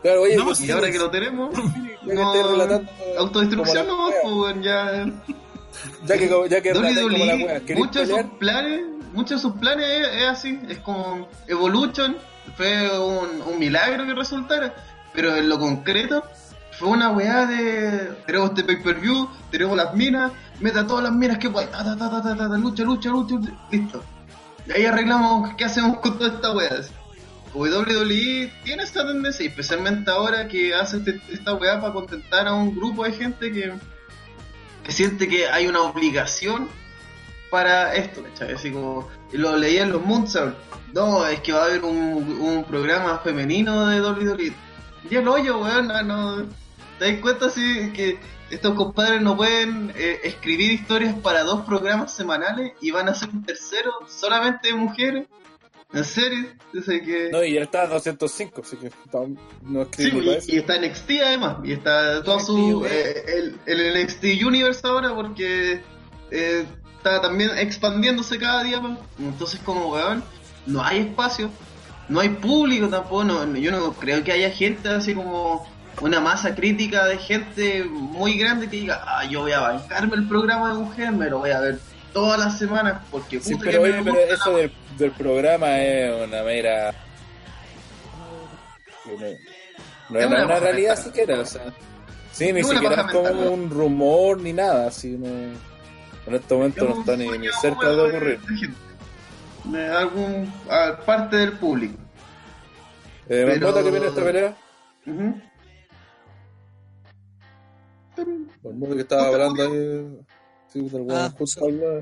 Claro, oye, No, pues, Y ahora que lo tenemos, ya que no, relatando. autodestrucción como no, la pues, ya. Ya que, ya que como la WWE, wea, ¿queréis muchos de sus planes, muchos de sus planes es, es así, es como Evolution, fue un, un milagro que resultara, pero en lo concreto fue una weá de tenemos este pay per view, tenemos las minas, meta todas las minas que ta, ta, ta, ta, ta, lucha, lucha, lucha, listo. Y ahí arreglamos qué hacemos con toda esta weá. WWE tiene esta tendencia, especialmente ahora que hace este- esta weá para contentar a un grupo de gente que, siente que hay una obligación para esto, ¿cachai? Así como lo leía en los Moonsault. No, es que va a haber un, programa femenino de WWE. Y el hoyo, weón, no, no- ¿Te das cuenta así que estos compadres no pueden eh, escribir historias para dos programas semanales y van a hacer un tercero solamente de mujeres? ¿En serio? Dice que... No, y ya está a 205, así que está- no Sí, escribí eso. y, y está en NXT además, y está todo su eh, el, el NXT Universe ahora porque eh, está también expandiéndose cada día más. Entonces como weón, no hay espacio, no hay público tampoco, no, yo no creo que haya gente así como una masa crítica de gente muy grande que diga, ah, yo voy a bancarme el programa de mujer, me lo voy a ver todas las semanas porque Sí, pero, que oye, me pero eso del, del programa es una mera. No, Es una realidad mental. siquiera, o sea. Sí, ni siquiera es como mental, ¿no? un rumor ni nada, así no. En este momento no está ni, ni cerca de ocurrir. de algún a parte del público. Eh, Pero- ¿Marmota qué viene esta pelea? Ujú. Marmota que estaba hablando ahí. Sí, del weón, Ah, justo hablaba.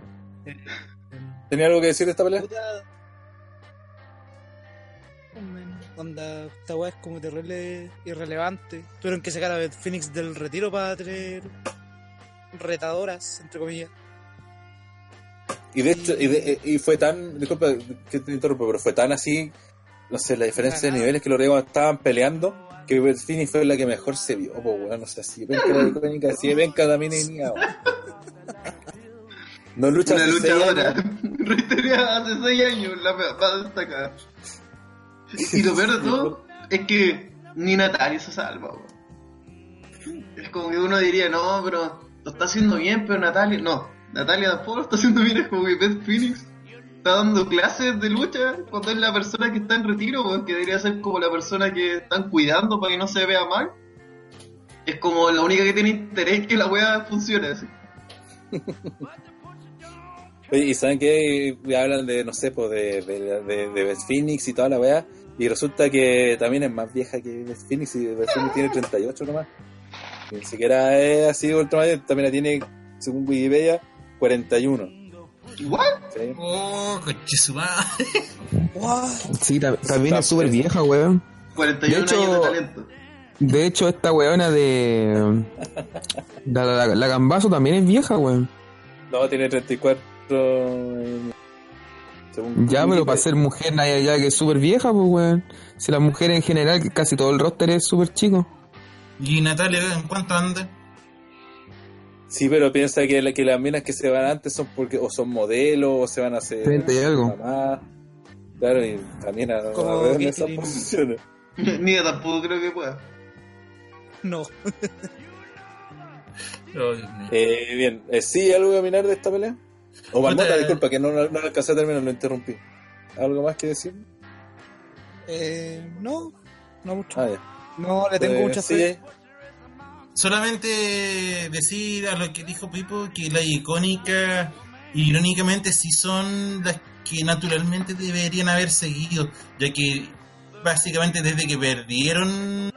¿Tenía algo que decir de esta pelea? Onda, esta weá es como terrible irrelevante. Tuvieron que sacar a Phoenix del retiro para tener retadoras, entre comillas. Y de hecho, y, de- y fue tan, disculpa que te interrumpa, pero fue tan así, no sé, la diferencia de niveles que los Reyes estaban peleando, que Phoenix fue la que mejor se vio, pues weón, o sea, si venca la icónica, si también es mía, weón. No lucha Una luchadora. Reitería hace 6 años, la me- más destacada. Y lo peor de todo es que ni Natalia se salva, weón. Es como que uno diría, no, pero lo está haciendo bien, pero Natalia, no. Natalia tampoco lo está haciendo bien, es como que Beth Phoenix está dando clases de lucha cuando es la persona que está en retiro, weón, que debería ser como la persona que están cuidando para que no se vea mal. Es como la única que tiene interés que la wea funcione así. Y saben que hablan de, no sé, pues de, de, de, de Phoenix y toda la weá, y resulta que también es más vieja que Beth Phoenix, y Beth Phoenix tiene 38 nomás. Ni siquiera es así ultramayente, también la tiene, según Wikipedia, 41. ¿What? ¿sí? Oh, madre. Sí, ta- también es súper vieja, weón. 41 De hecho- años de talento. De hecho, esta weona de. La, la, la Gambazo también es vieja, weón. No, tiene 34. eh, según Ya, pero para ser mujer, nadie ya que es súper vieja, pues, weón. Si la mujer en general, casi todo el roster es súper chico. ¿Y Natalia en cuánto anda? Sí, pero piensa que, la- que las minas que se van antes son porque o son modelos o se van a hacer 30 y algo. mamá. Claro, y también a, a ver en esas posiciones. Ni yo tampoco creo que pueda. No. Eh, bien, eh, ¿sí algo que opinar de esta pelea? O Marmota, Puta. disculpa, que no, no, no alcancé a terminar, lo interrumpí. ¿Algo más que decir? Eh, no, no mucho. Ah. No le tengo Eh, mucha sí, fe. Solamente decir a lo que dijo Pipo que la icónica, irónicamente, sí son las que naturalmente deberían haber seguido, ya que básicamente desde que perdieron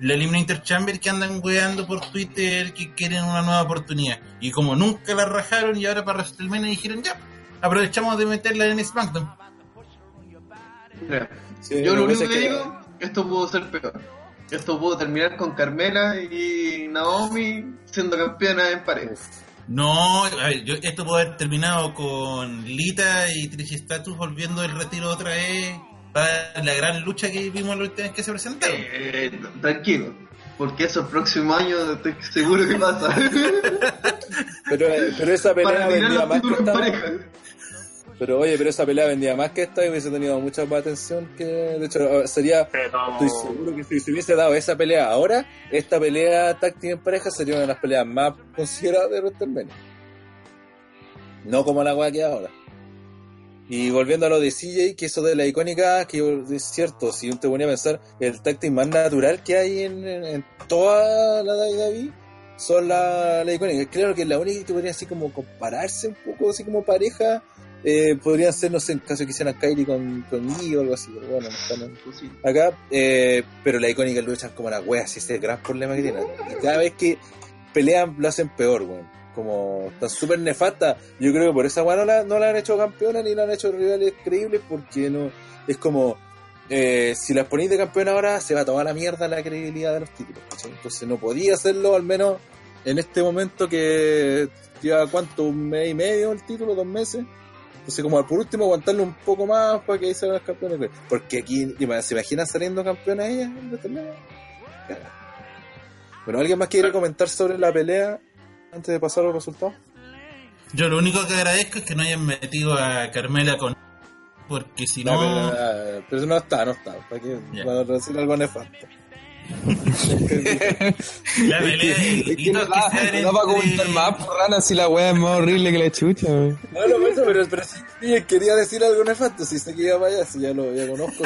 la Eliminator Chamber que andan weando por Twitter que quieren una nueva oportunidad. Y como nunca la rajaron y ahora para WrestleMania dijeron ya, aprovechamos de meterla en SmackDown. Sí, Yo lo que único que es digo, esto pudo ser peor. Esto pudo terminar con Carmela y Naomi siendo campeona en pareja. No, a ver, yo, esto puede haber terminado con Lita y Trish Stratus volviendo del retiro otra vez para la gran lucha que vimos la última vez que se presentaron. Eh, tranquilo, porque eso el próximo año estoy seguro que pasa. Pero, pero esa pelea vendía más que esta. Pero oye, pero esa pelea vendía más que esta y hubiese tenido mucha más atención que. De hecho, sería. Pero Estoy seguro que si se hubiese dado esa pelea ahora, esta pelea táctil en pareja sería una de las peleas más consideradas de WrestleMania. No como la weá que ahora. Y volviendo a lo de CJ, que eso de la icónica, que es cierto, si uno te ponía a pensar, el táctil más natural que hay en, en- toda la WWE son la, la icónica. Claro que la única que podría así como compararse un poco, así como pareja, eh, podrían ser, no sé, en caso que quisieran Kylie con, con Lee o algo así, pero bueno, no están en- acá, eh, pero la icónica luchan como la wea, si ese es el gran problema que tienen. Y cada vez que pelean lo hacen peor, weón. Como están súper nefastas. Yo creo que por esa wea no la, no la han hecho campeona ni la han hecho rivales creíbles porque no. Es como. eh, si las ponéis de campeona ahora, se va a tomar la mierda la credibilidad de los títulos. Entonces no podía hacerlo, al menos en este momento que lleva cuánto, un mes y medio el título, dos meses. Entonces, como por último, aguantarlo un poco más para que ahí salgan las campeonas. Porque aquí, ¿se imaginan saliendo campeonas ellas? Bueno, ¿alguien más quiere comentar sobre la pelea antes de pasar a los resultados? Yo lo único que agradezco es que no hayan metido a Carmela con... Porque si no... pelea- pero no está, no está. ¿Para? Ya. Para decir algo nefasto. La pelea de Es que gritos no que da, se dan no va a comentar más, por rana, si la wea es más horrible que la chucha, wey. No, no, eso, pero, pero sí, quería decir algo nefasto. Si sé que iba para allá, si ya lo ya conozco.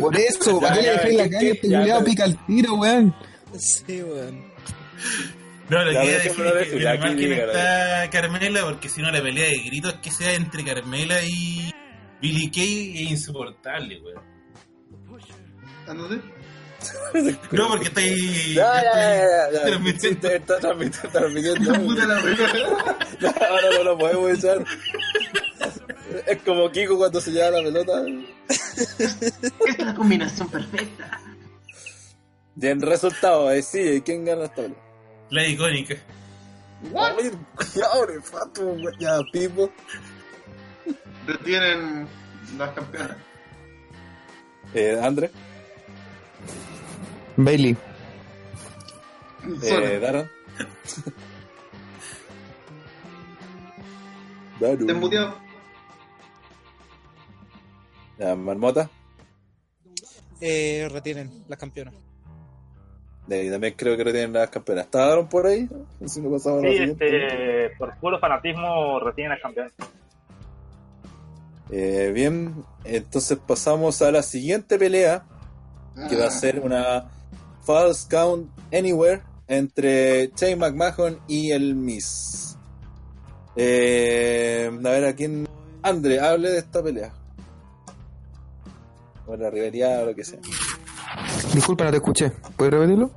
Por eso, ¿para Ya, qué le dejé en la ¿qué- calle? Este culiado pica el tiro, weón. Sí, weón. No, lo Ya, que es que aquí mal que no está Carmela, porque si no la pelea de gritos que sea entre Carmela y Billy Kay es insoportable, weón. ¿Ah, no sé? No, porque está ahí... Ya, ya, transmitiendo. Está transmitiendo. Está transmitiendo. Puta la wea. No, ahora no lo podemos echar. Es como Kiko cuando se lleva la pelota. Esta es la combinación perfecta. Bien resultado, eh, sí, ¿quién gana esta pelea? La icónica. What? Güey. Ya, Pipo. Retienen las campeonas. Eh, André, Bailey. eh. Daron. Daru. Te muteado. Ya, Marmota. Eh, retienen las campeonas. Eh, también creo que retienen las campeonas. ¿Está Daron por ahí? Si no la Sí, este, por puro fanatismo retienen al campeón. Eh, bien, entonces pasamos a la siguiente pelea, que Ah. va a ser una False Count Anywhere entre Shane McMahon y el Miss. Eh, a ver, ¿a quién? André, hable de esta pelea. O la rivalidad o lo que sea. Disculpa, no te escuché. ¿Puedes repetirlo?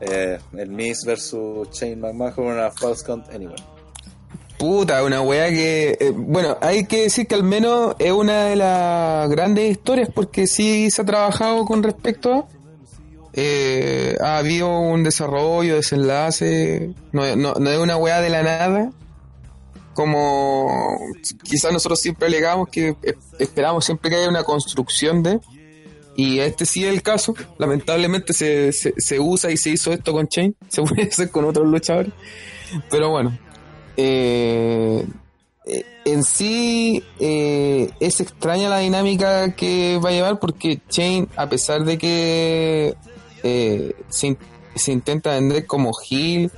Eh, el Miss versus Shane McMahon, una False Count Anywhere. Puta, una weá que... eh, bueno, hay que decir que al menos es una de las grandes historias porque sí se ha trabajado con respecto a... eh, ha habido un desarrollo, desenlace, no, no, no es una weá de la nada, como quizás nosotros siempre alegamos que esperamos siempre que haya una construcción de... Y este sí es el caso, lamentablemente se, se, usa y se hizo esto con Chain, se puede hacer con otros luchadores, pero bueno, eh, eh, en sí es extraña la dinámica que va a llevar porque Chain, a pesar de que eh, se, in- se intenta vender como heel,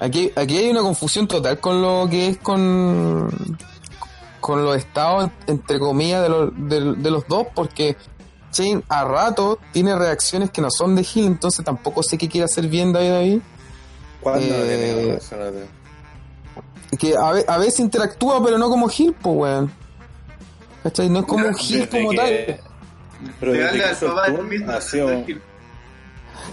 aquí, aquí hay una confusión total con lo que es con, con los estados, entre comillas, de los, de, de los dos, porque Chain a rato tiene reacciones que no son de heel, entonces tampoco sé qué quiere hacer bien David David. ¿Cuándo Eh, que a, ve- a veces interactúa, pero no como Gil, pues, weón. ¿Cachai? No es como un Gil como que- tal. Pero desde que ha sido-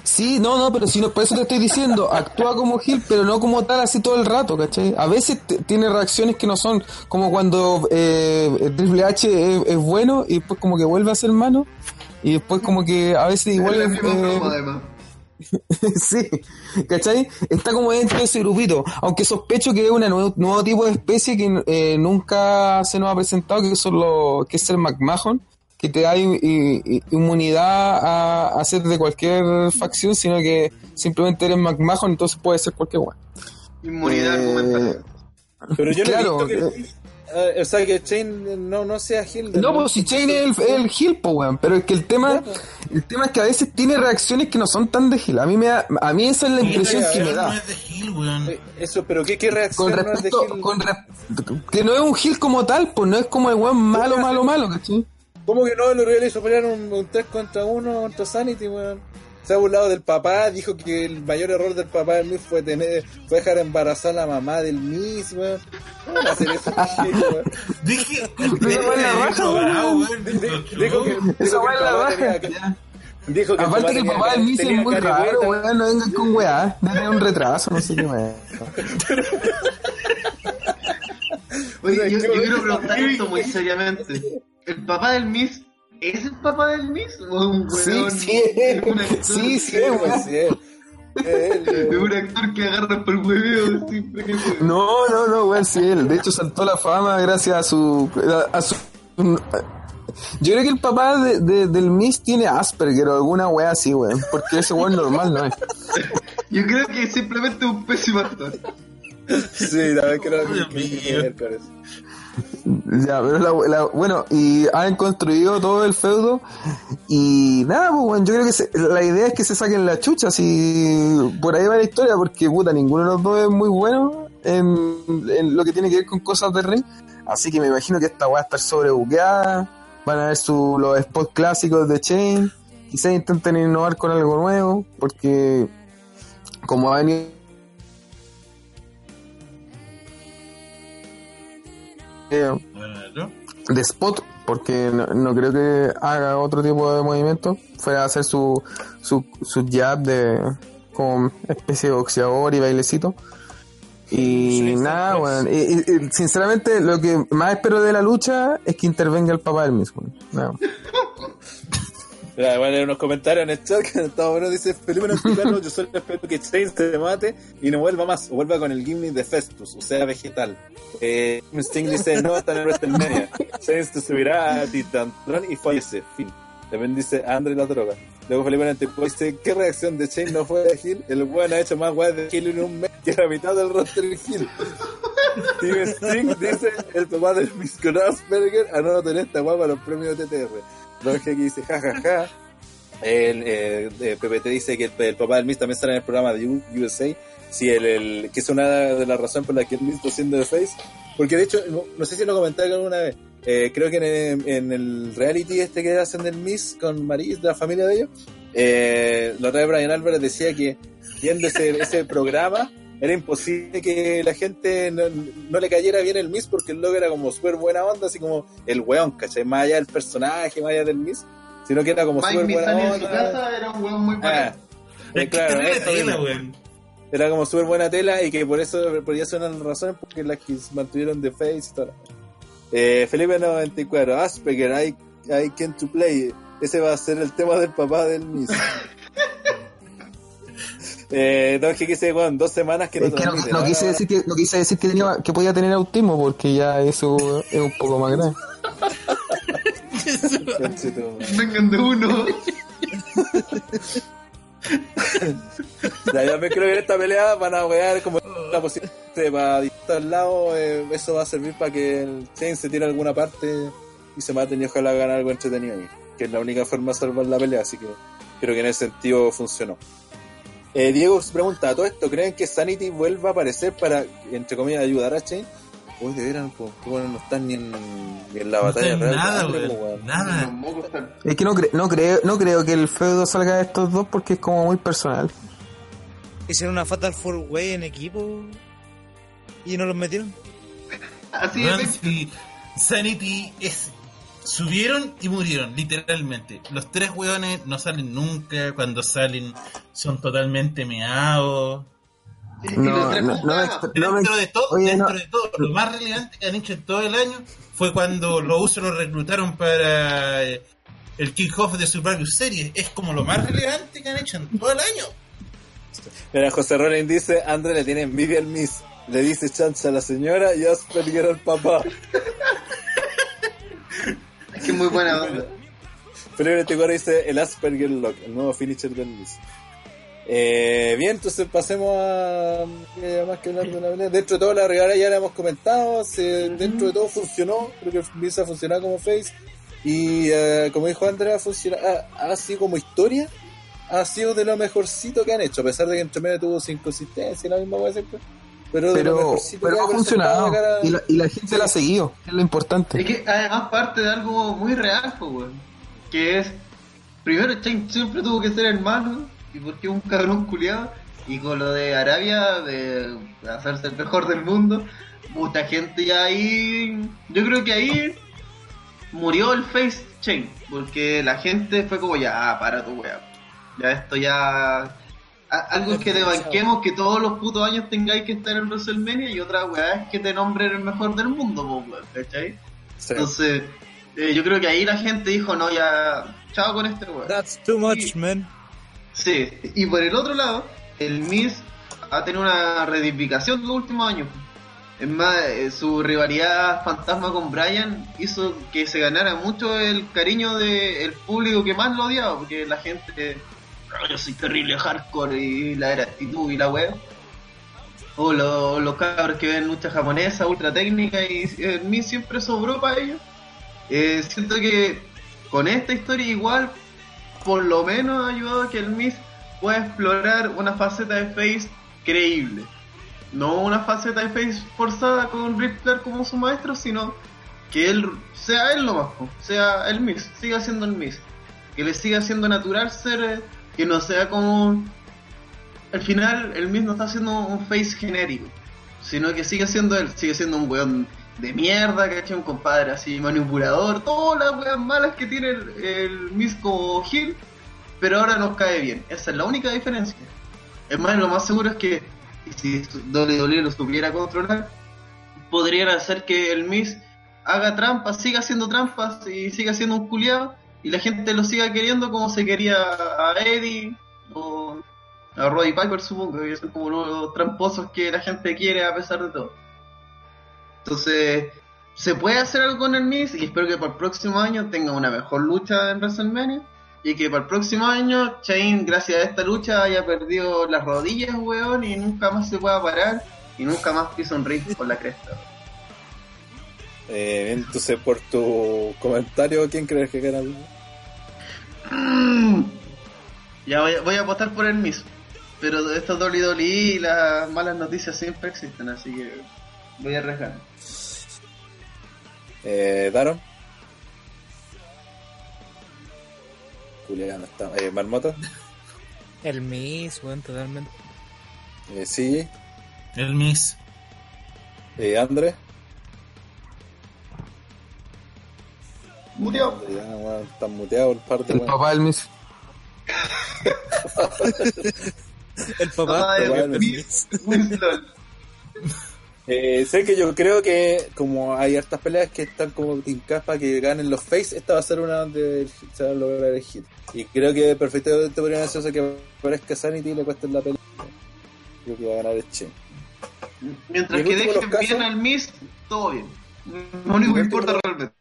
Sí, no, no, pero si no, por eso te estoy diciendo, actúa como Gil, pero no como tal así todo el rato, ¿cachai? A veces tiene reacciones que no son, como cuando eh, Triple H es, es bueno y después como que vuelve a ser malo, y después como que a veces igual Es eh, sí, ¿cachai? Está como dentro de ese grupito, aunque sospecho que es un nuevo, nuevo tipo de especie que eh, nunca se nos ha presentado, que son los, que es el McMahon, que te da inmunidad a, a ser de cualquier facción, sino que simplemente eres McMahon, entonces puede ser cualquier weón. Inmunidad Eh, argumental. Pero yo Claro, no he visto que. eh, o sea, que Shane no, no sea Gil. No, pues si Chain es el, el Gil, po, weón. Pero es que el tema, el tema es que a veces tiene reacciones que no son tan de Gil. A mí me da, a mí esa es la impresión que me no da. es de Gil, weón. Eh, Eso, pero ¿qué, qué reacción Con no es de respecto, Gil? con re- que no es un Gil como tal, pues no es como el weón malo, malo, malo, ¿cachai? ¿Cómo que no? El Uriel hizo pelear un, un 3 contra 1 contra Sanity, weón. Se ha burlado del papá, dijo que el mayor error del papá del Miss fue tener, fue dejar embarazar a la mamá del Miss, weón. ¿Cómo van a hacer eso, weón? Dije, en la raja, weón. Dijo que, dijo que la raja. tenía- Dijo que Aparte que el papá del Miss es muy raro, weón, no vengan con weá, no tener un retraso, no sé qué weá. Oye, yo, ¿qué- yo quiero preguntar esto muy seriamente. ¿El papá del Miss es el papá del Miss? ¿O es un Sí, weón? sí, es un actor, sí, sí, Sí, weón, sí, es. Un actor que agarra por hueveo siempre que. No, no, no, weón, sí, él. De hecho, saltó la fama gracias a su. A, a su yo creo que el papá de, de- del Miss tiene Asperger o alguna weá así, weón. Porque ese weón normal no es. Yo creo que es simplemente un pésimo actor. Sí, la vez que que- que ver con eso. Ya, pero la, la- bueno, y han construido todo el feudo. Y nada, pues, weón, yo creo que se- la idea es que se saquen la chucha. Si por ahí va la historia, porque puta, ninguno de los dos es muy bueno en, lo que tiene que ver con cosas de ring. Así que me imagino que esta va a estar sobrebuqueada. Van a ver su, los spots clásicos de Chain. Quizás intenten innovar con algo nuevo, porque como ha venido. De spot, porque no, no creo que haga otro tipo de movimiento, fuera a hacer su, su, su jab de como especie de boxeador y bailecito. Y nada, bueno, y- y- y sinceramente lo que más espero de la lucha es que intervenga el papá del mismo. Voy a leer unos comentarios en el chat que está bueno. Dice Felipe no explicarlo, yo solo espero que Chain se mate y no vuelva más, o vuelva con el gimmick de Festus, o sea, vegetal. Eh, Sting dice, no, está en el WrestleMania. Chain se subirá a Titantron y fallece. Fin. También dice Andre la droga. Luego Felipe Antipo dice, ¿qué reacción de Chain no fue de Gil? El weón ha hecho más weas de Gil en un mes que la mitad del roster de Gil. Sting dice, el papá del Miss Asperger anota en esta guapa los premios de TTR. Don G dice, jajaja. El, eh, eh, PPT dice que el, el papá del Miss también sale en el programa de USA. Sí, el, el- que es una de las razones por las que el Miss está haciendo de Face. Porque de hecho, no, no sé si lo comenté alguna vez. eh, creo que en en el reality este que hacen del Miss con Maris, de la familia de ellos, eh, la otra vez Brian Álvarez decía que viendo ese, ese programa era imposible que la gente no, no le cayera bien el Miss porque el logo era como súper buena onda, así como el weón, ¿cachai? Más allá del personaje, más allá del Miss, sino que era como súper buena Mizani en su onda. casa era un weón muy Ah, eh, Es que claro, terrible eso tela, mismo. weón. Era como súper buena tela y que por eso podría ser una de las razones porque las que se mantuvieron de face y todo. Eh, Felipe 94, Asperger, I, I can to play. Ese va a ser el tema del papá del Miss. eh, no, que quise, bueno, dos semanas que no Es que no, transmite, no ¿no? quise decir que no quise decir que tenía que podía tener autismo porque ya eso es un poco más grave. Conchetumare. Vengan de uno. Ya, yo me creo que en esta pelea van a wear como la posición para distar al lado. eh, eso va a servir para que el Chain se tire a alguna parte y se maten y ojalá ganar algo entretenido ahí. Que es la única forma de salvar la pelea, así que creo que en ese sentido funcionó. Eh, Diego se pregunta, ¿a todo esto creen que Sanity vuelva a aparecer para, entre comillas, ayudar a Chain? Uy, de veras, pues, bueno, no están ni en, ni en la No batalla real. nada. Nada. Es que no, cre- no creo no creo que el feudo salga de estos dos porque es como muy personal. Hicieron una Fatal Four Way en equipo y no los metieron. Así es. Sanity es subieron y murieron, literalmente. Los tres hueones no salen nunca, cuando salen son totalmente meados. Y No, los tres no, no, programas. me- no me- dentro de todo, oye, dentro no. de todo, lo más relevante que han hecho en todo el año fue cuando los usos los reclutaron para eh, el kick-off de Survivor Series. Es como lo más relevante que han hecho en todo el año. Mira, José Rollins dice, André le tiene envidia al Miss. Le dice chancha a la señora y Asperger al papá. Que es muy buena onda. Felipe Ticora dice el Asperger Lock, el nuevo finisher del Miss. Eh, bien, entonces pasemos a eh, más que hablar de la pelea. Dentro de todo la regala ya la hemos comentado, se- dentro de todo funcionó, creo que Miss ha funcionado como face y eh, como dijo Andrea, funciona, ha, ha sido como historia, ha sido de lo mejorcito que han hecho, a pesar de que entre medio tuvo su inconsistencia y la misma cosa siempre. Pero, Pero, ha funcionado. cara- Y la, y la gente la ha seguido, es lo importante. Es que además parte de algo muy real, pues, weón. Que es, primero Chain siempre tuvo que ser hermano, y porque es un cabrón culiado, y con lo de Arabia, de hacerse el mejor del mundo, mucha gente ya ahí, yo creo que ahí murió el face chain, porque la gente fue como ya, ah, para tu weá. Ya esto ya... Algo es que te banquemos que todos los putos años tengáis que estar en WrestleMania y otra weá es que te nombren el mejor del mundo, po, ¿cachai? Sí. Entonces, eh, yo creo que ahí la gente dijo, no, ya, chao con este weón. That's too much, man. Sí, y por el otro lado, el Miz ha tenido una reedificación los últimos años. Es más, eh, su rivalidad fantasma con Brian hizo que se ganara mucho el cariño del público que más lo odiaba, porque la gente, "Oh, yo soy terrible hardcore y la era actitud y la web. O lo- los cabros que ven lucha japonesa, ultra técnica, y el Miz siempre sobró para ellos. Eh, siento que con esta historia igual por lo menos ha ayudado a que el Miz pueda explorar una faceta de Face creíble. No una faceta de Face forzada con Ric Flair como su maestro, sino que él sea él lo más, sea el Miz, siga siendo el Miz. Que le siga siendo natural ser, eh, que no sea como... Al final el Miz no está haciendo un Face genérico, sino que sigue siendo él, sigue siendo un weón de mierda, ¿cachai? Un compadre así manipulador, todas las weas malas que tiene el, el Miz como Gil, pero ahora nos cae bien. Esa es la única diferencia. Es más, lo más seguro es que si WWE lo supiera controlar, podrían hacer que el Miz haga trampas, siga haciendo trampas y siga siendo un culiado y la gente lo siga queriendo como se quería a Eddie o a Roddy Piper, supongo, que son como los tramposos que la gente quiere a pesar de todo. Entonces, se puede hacer algo con el Miz y espero que para el próximo año tenga una mejor lucha en WrestleMania y que para el próximo año Chain, gracias a esta lucha, haya perdido las rodillas, weón, y nunca más se pueda parar y nunca más pisa un ring por la cresta. Eh, entonces por tu comentario, ¿quién crees que gana? Mm. Ya voy, a- voy a apostar por el Miz, pero estos WWE y las malas noticias siempre existen, así que voy a arriesgar. Eh, Daron. Julián está. Eh, Marmota. El Miss, weón, totalmente. Eh, CJ. El Miss. Eh, André. André, ya, están muteados el par de El weón. papá del Miss. El papá. El bueno. Miz, Winslow. Eh, sé que yo creo que como hay hartas peleas que están como tincadas para que ganen los face, esta va a ser una donde se va a lograr el hit. Y creo que perfectamente podrían hacerse que aparezca Sanity y le cuesten la pelea. Creo que va a ganar el Che. Mientras que dejen casos- bien al Miz, todo bien. Lo único que importa realmente.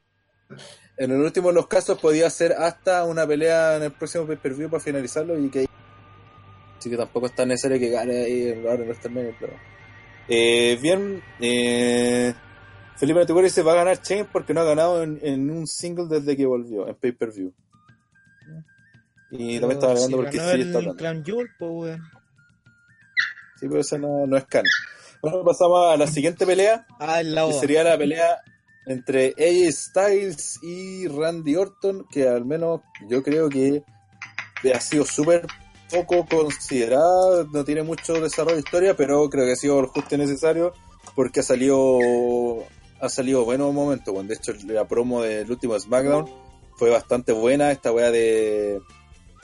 En el último de los casos podía ser hasta una pelea en el próximo pay-per-view para finalizarlo y que así que tampoco es tan necesario que gane ahí ahora en medio, pero eh, bien eh, Felipe Antigua dice va a ganar Chain porque no ha ganado en, en un single desde que volvió en pay-per-view y también estaba hablando porque ganó sí está hablando. Jewel, weón. sí pero esa no, no es canon. Bueno pasamos a la siguiente pelea Ah, el que sería la pelea entre AJ Styles y Randy Orton, que al menos yo creo que ha sido súper poco considerada, no tiene mucho desarrollo de historia, pero creo que ha sido justo y necesario porque ha salido ha salido buenos momentos. weón. De hecho, la promo del último SmackDown fue bastante buena. Esta weá de,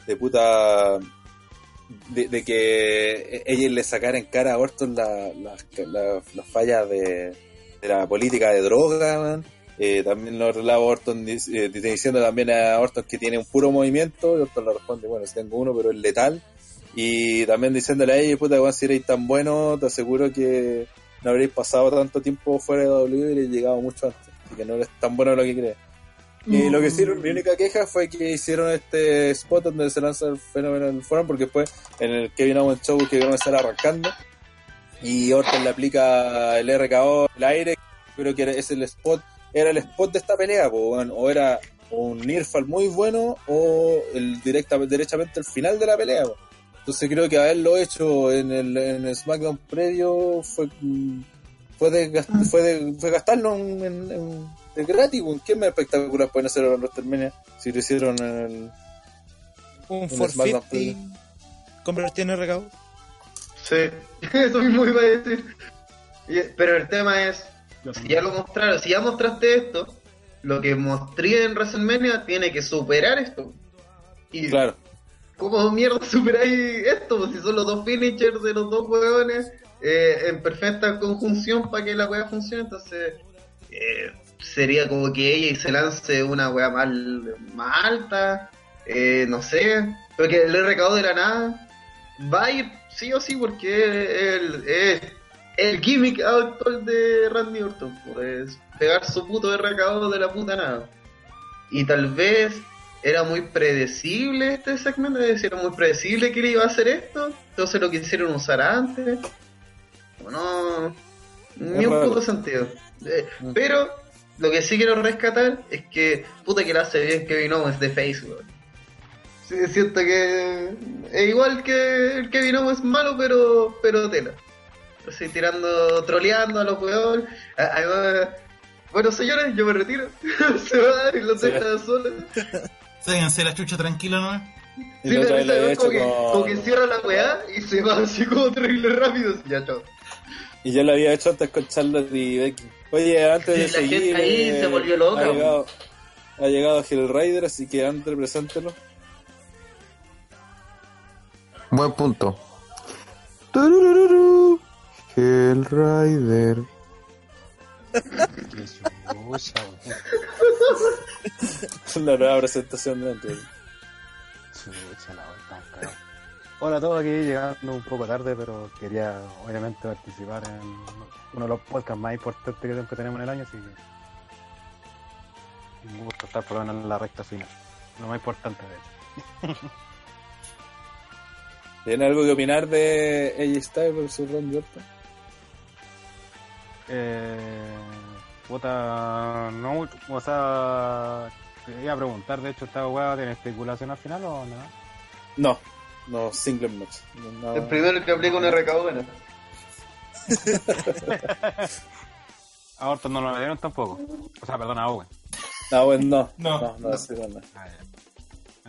de puta. De, que ellos le sacaran en cara a Orton la- las la- las fallas de, de la política de droga. Eh, también lo relaba Orton eh, diciendo también a Orton que tiene un puro movimiento. Y Orton le responde: Bueno, si tengo uno, pero es letal. Y también diciéndole a ella, puta, weón, si eres tan bueno, te aseguro que no habréis pasado tanto tiempo fuera de W y habréis llegado mucho antes. Así que no eres tan bueno lo que crees. Y lo que hicieron, mi única queja fue que hicieron este spot donde se lanza el fenómeno del forum, porque después en el Kevin Owens Show que iban a estar arrancando, y Orton le aplica el RKO el aire, creo que era- es el spot, era el spot de esta pelea, po, o era un Nearfall muy bueno, o el directa, derechamente el final de la pelea. po. Entonces creo que haberlo hecho en el, en el SmackDown previo fue mm, fue de, fue de, fue gastarlo en, en- en- de gratis. ¿Qué más espectacular pueden hacer ahora en si lo hicieron en el... Un En SmackDown 450 convertido en RKO. Sí, eso mismo iba a decir. Pero el tema es, si ya lo mostraron, si ya mostraste esto, lo que mostré en WrestleMania tiene que superar esto. Y Claro, ¿cómo mierda superáis esto? Pues si son los dos finishers de los dos hueones eh, en perfecta conjunción para que la wea funcione, entonces eh, sería como que ella se lance una wea más, más alta, eh, no sé, porque el recado de la nada va a ir sí o sí porque el, es el gimmick actual de Randy Orton, pues pegar su puto recado de la puta nada. Y tal vez era muy predecible este segmento, es decir, era muy predecible que le iba a hacer esto, entonces lo quisieron usar antes. No, ni un puto sentido. Eh, Mm. pero lo que sí quiero rescatar es que puta que lo hace bien Kevin Owens de face, weón. Sí, siento que es igual que el Kevin Owens malo, pero pero tela. Así tirando, troleando a los va. Bueno, señores, yo me retiro. Se va y los Sí. deja solos. Sáquense la chucha tranquilo nomás. y Sí, la pero lo vez como que, con- como que cierra la weá y se va así como terrible rápido. Ya, chao. Y ya lo había hecho antes con Charlotte y Becky. Oye, antes Sí, de la seguir... gente ahí eh, se volvió loca, Ha weón. llegado, ha llegado Hill Rider, así que Andre, preséntelo. Buen punto. Turururu. Hell Rider. La nueva presentación de cagado. Hola a todos aquí, llegando un poco tarde, pero quería obviamente participar en uno de los podcasts más importantes que siempre tenemos en el año, así que un gusto estar por lo menos en la recta final. Lo más importante de hecho. ¿Tienen algo que opinar de AJ Styles versus Randy Orton? Eh, puta, no mucho, o sea, te iba a preguntar, de hecho, ¿esta hueá tiene especulación al final o no? No, no, single match. No, no. El primero que aplica un RKO, bueno. A Orton no lo dieron tampoco. O sea, perdón, a Owen. Ah, bueno, no. No, No, no, no. sí, no, no. Ah, ya.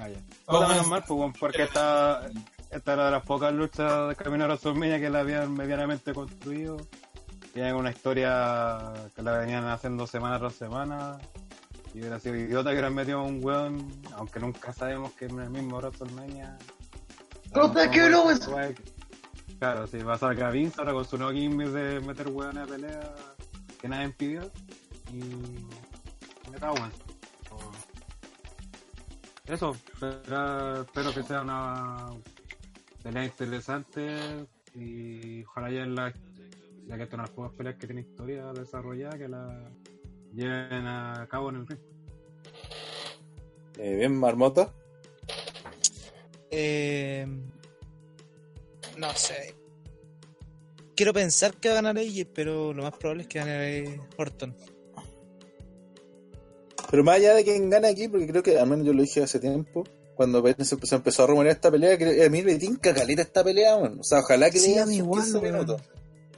Ah, ya. Owen- menos mal, pues, porque esta, esta era de las pocas luchas de Camino a WrestleMania que la habían medianamente construido. Tienen una historia que la venían haciendo semana tras semana. Y hubiera sido idiota que hubieran metido un weón, aunque nunca sabemos que en el mismo WrestleMania. ¡Contra Como Kevin ese Owens! weón que- Claro, si va a sacar a Vince ahora con su nuevo gimmick de meter weones de pelea que nadie pidió. Y. Meta Owens. O- Eso, espera- espero que sea una pelea interesante y ojalá ya en la, ya que estas son las pocas peleas que tiene historia desarrollada, que la lleven a cabo en el ring. Eh, bien, Marmota. Eh, no sé. Quiero pensar que va a ganar ella, pero lo más probable es que gane Orton. Pero más allá de quién gana aquí, porque creo que, al menos yo lo dije hace tiempo, cuando se empezó, a rumorear esta pelea, que a mí me tinca caleta esta pelea, weón. O sea, ojalá que Sí, le digan a mí sus igual, 15 weón. minutos.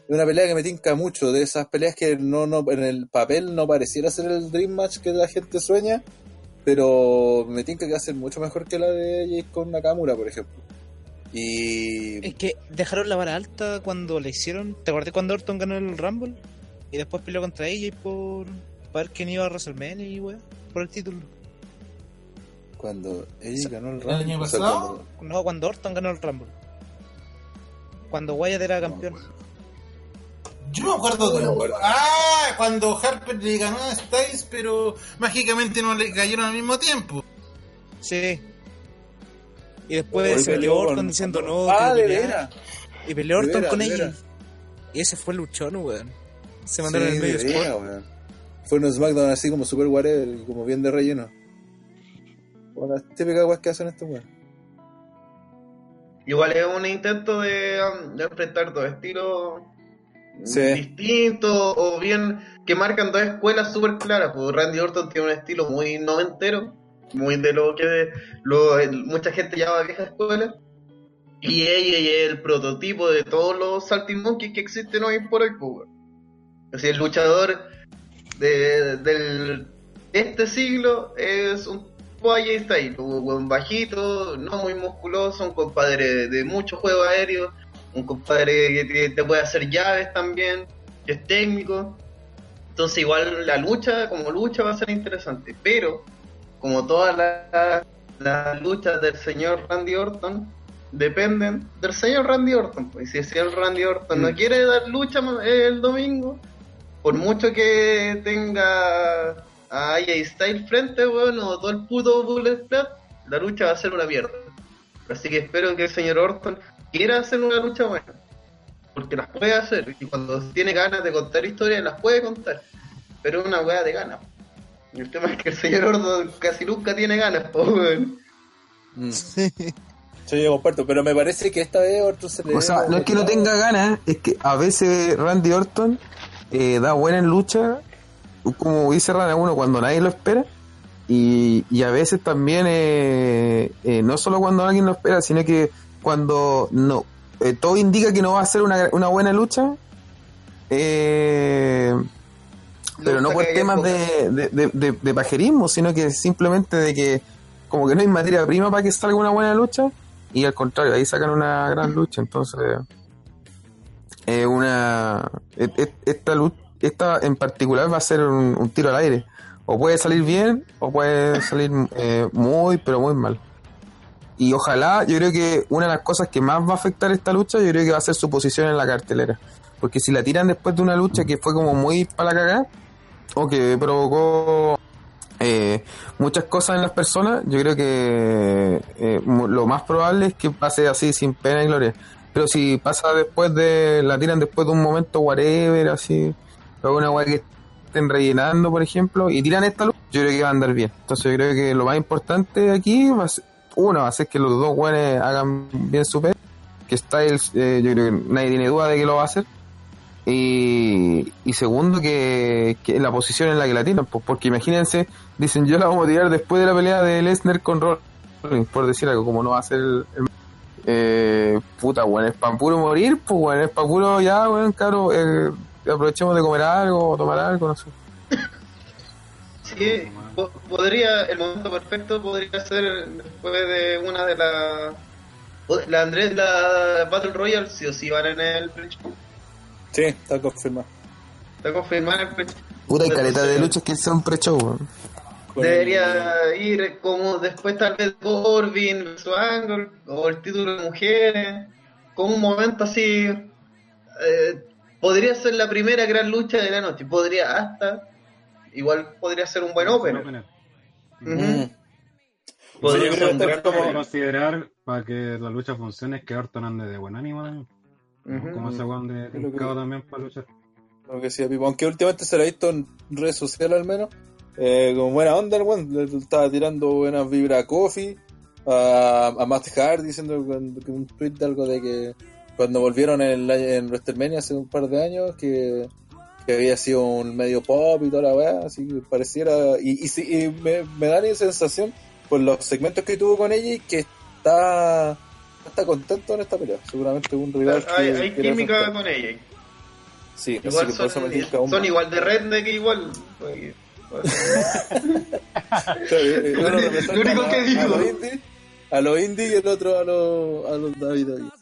Es una pelea que me tinca mucho, de esas peleas que no, no, en el papel no pareciera ser el Dream Match que la gente sueña, pero me tinca que va a ser mucho mejor que la de Jay con Nakamura, por ejemplo. Y Es que dejaron la vara alta cuando le hicieron. ¿Te acuerdas cuando Orton ganó el Rumble? Y después peleó contra ella por. para ver quién iba a WrestleMania y weón. Por el título. Cuando ella ganó el ¿El Rumble, año o sea, pasado? cuando- No, cuando Orton ganó el Rumble. Cuando Wyatt era campeón. Yo me acuerdo de. No. Ah, cuando Harper le ganó a Styles, pero mágicamente no le cayeron al mismo tiempo. Sí. Y después se peleó Orton con- diciendo no. Ah, de pelear". veras. Y peleó Orton con ella. Y ese fue luchón, weón. Se mandaron Sí, en el medio weón. Fue un SmackDown así como super whatever como bien de relleno. Bueno, las típicas weas que hacen estos weón. Igual es un intento de, um, de enfrentar dos estilos Sí. distintos o bien que marcan dos escuelas súper claras. Pues Randy Orton tiene un estilo muy noventero, muy de lo que lo, mucha gente llama vieja escuela. Y ella es el prototipo de todos los Salting Monkeys que existen hoy por hoy. Pues. Así, el luchador de, del, este siglo es un Guaya Style, un buen bajito, no muy musculoso, un compadre de, mucho juego aéreo, un compadre que te, puede hacer llaves también, que es técnico. Entonces igual la lucha, como lucha, va a ser interesante. Pero, como todas las las luchas del señor Randy Orton, dependen del señor Randy Orton. Pues. Si el señor Randy Orton no quiere dar lucha el domingo, por mucho que tenga a AJ Styles frente, weón, o todo el puto Bullet Club, la lucha va a ser una mierda. Así que espero que el señor Orton quiera hacer una lucha buena. Porque las puede hacer. Y cuando tiene ganas de contar historias, las puede contar. Pero es una weá de ganas. Y el tema es que el señor Orton casi nunca tiene ganas, po, weón. Mm. Sí, yo comparto, pero me parece que esta vez Orton se le O sea, no es que no tenga ganas, es que a veces Randy Orton eh, da buena en lucha, como dice Rana uno cuando nadie lo espera, y, y a veces también, eh, eh, no solo cuando alguien lo espera, sino que cuando no eh, todo indica que no va a ser una, una buena lucha, eh, pero no por temas de, de, de, de- pajerismo, sino que simplemente de que como que no hay materia prima para que salga una buena lucha y al contrario, ahí sacan una gran lucha, entonces es una et- et- esta lucha esta en particular va a ser un, tiro al aire. O puede salir bien o puede salir eh, muy pero muy mal. Y ojalá yo creo que una de las cosas que más va a afectar esta lucha yo creo que va a ser su posición en la cartelera. Porque si la tiran después de una lucha que fue como muy para la cagada o que provocó eh, muchas cosas en las personas, yo creo que eh, lo más probable es que pase así sin pena y gloria. Pero si pasa después de, la tiran después de un momento whatever, así, o una weá que estén rellenando, por ejemplo, y tiran esta luz, yo creo que va a andar bien. Entonces yo creo que lo más importante aquí va a ser, uno, va a ser que los dos weones hagan bien su pega, que Styles, eh, yo creo que nadie tiene duda de que lo va a hacer. Y, y segundo, que, que la posición en la que la tiran, pues, porque imagínense, dicen yo la vamos a tirar después de la pelea de Lesnar con Rollins, por decir algo, como no va a ser el. eh, puta, bueno, es para puro morir, pues bueno, es para puro ya, bueno, claro, eh, aprovechemos de comer algo, o tomar algo, no sé. Sí, po- podría, el momento perfecto podría ser después de una de las. La Andrés, la Battle Royale, sí o sí van en el pre-show. Sí, está confirmado. Está confirmado el pre-show. Puta, hay caleta de luchas que son pre-show, Debería ir como después tal vez Corbin versus Angle o el título de mujeres, con un momento así. eh, podría ser la primera gran lucha de la noche, podría hasta. Igual podría ser un buen opener. Opener. Ujú. Mm. Podría Sí, ser un gran como- considerar para que la lucha funcione es que Orton ande de buen ánimo también. Ujú. Como ese weón de que- también para luchar. Lo que Pipo, aunque últimamente se lo ha visto en redes sociales al menos, eh, con buena onda el weón, le estaba tirando buenas vibras a Kofi, a, a Matt Hart diciendo que un tweet de algo de que cuando volvieron en, en WrestleMania hace un par de años que, que había sido un medio pop y toda la weá, así que pareciera, y, y, y me, me da la sensación por los segmentos que tuvo con ella y que está está contento en esta pelea, seguramente un rival que Hay, hay quiere química con ella. Sí, Igual que son, son igual de redneck que igual. pues, Lo Lo único que digo. A los indies, indies y el otro a los, a los David David.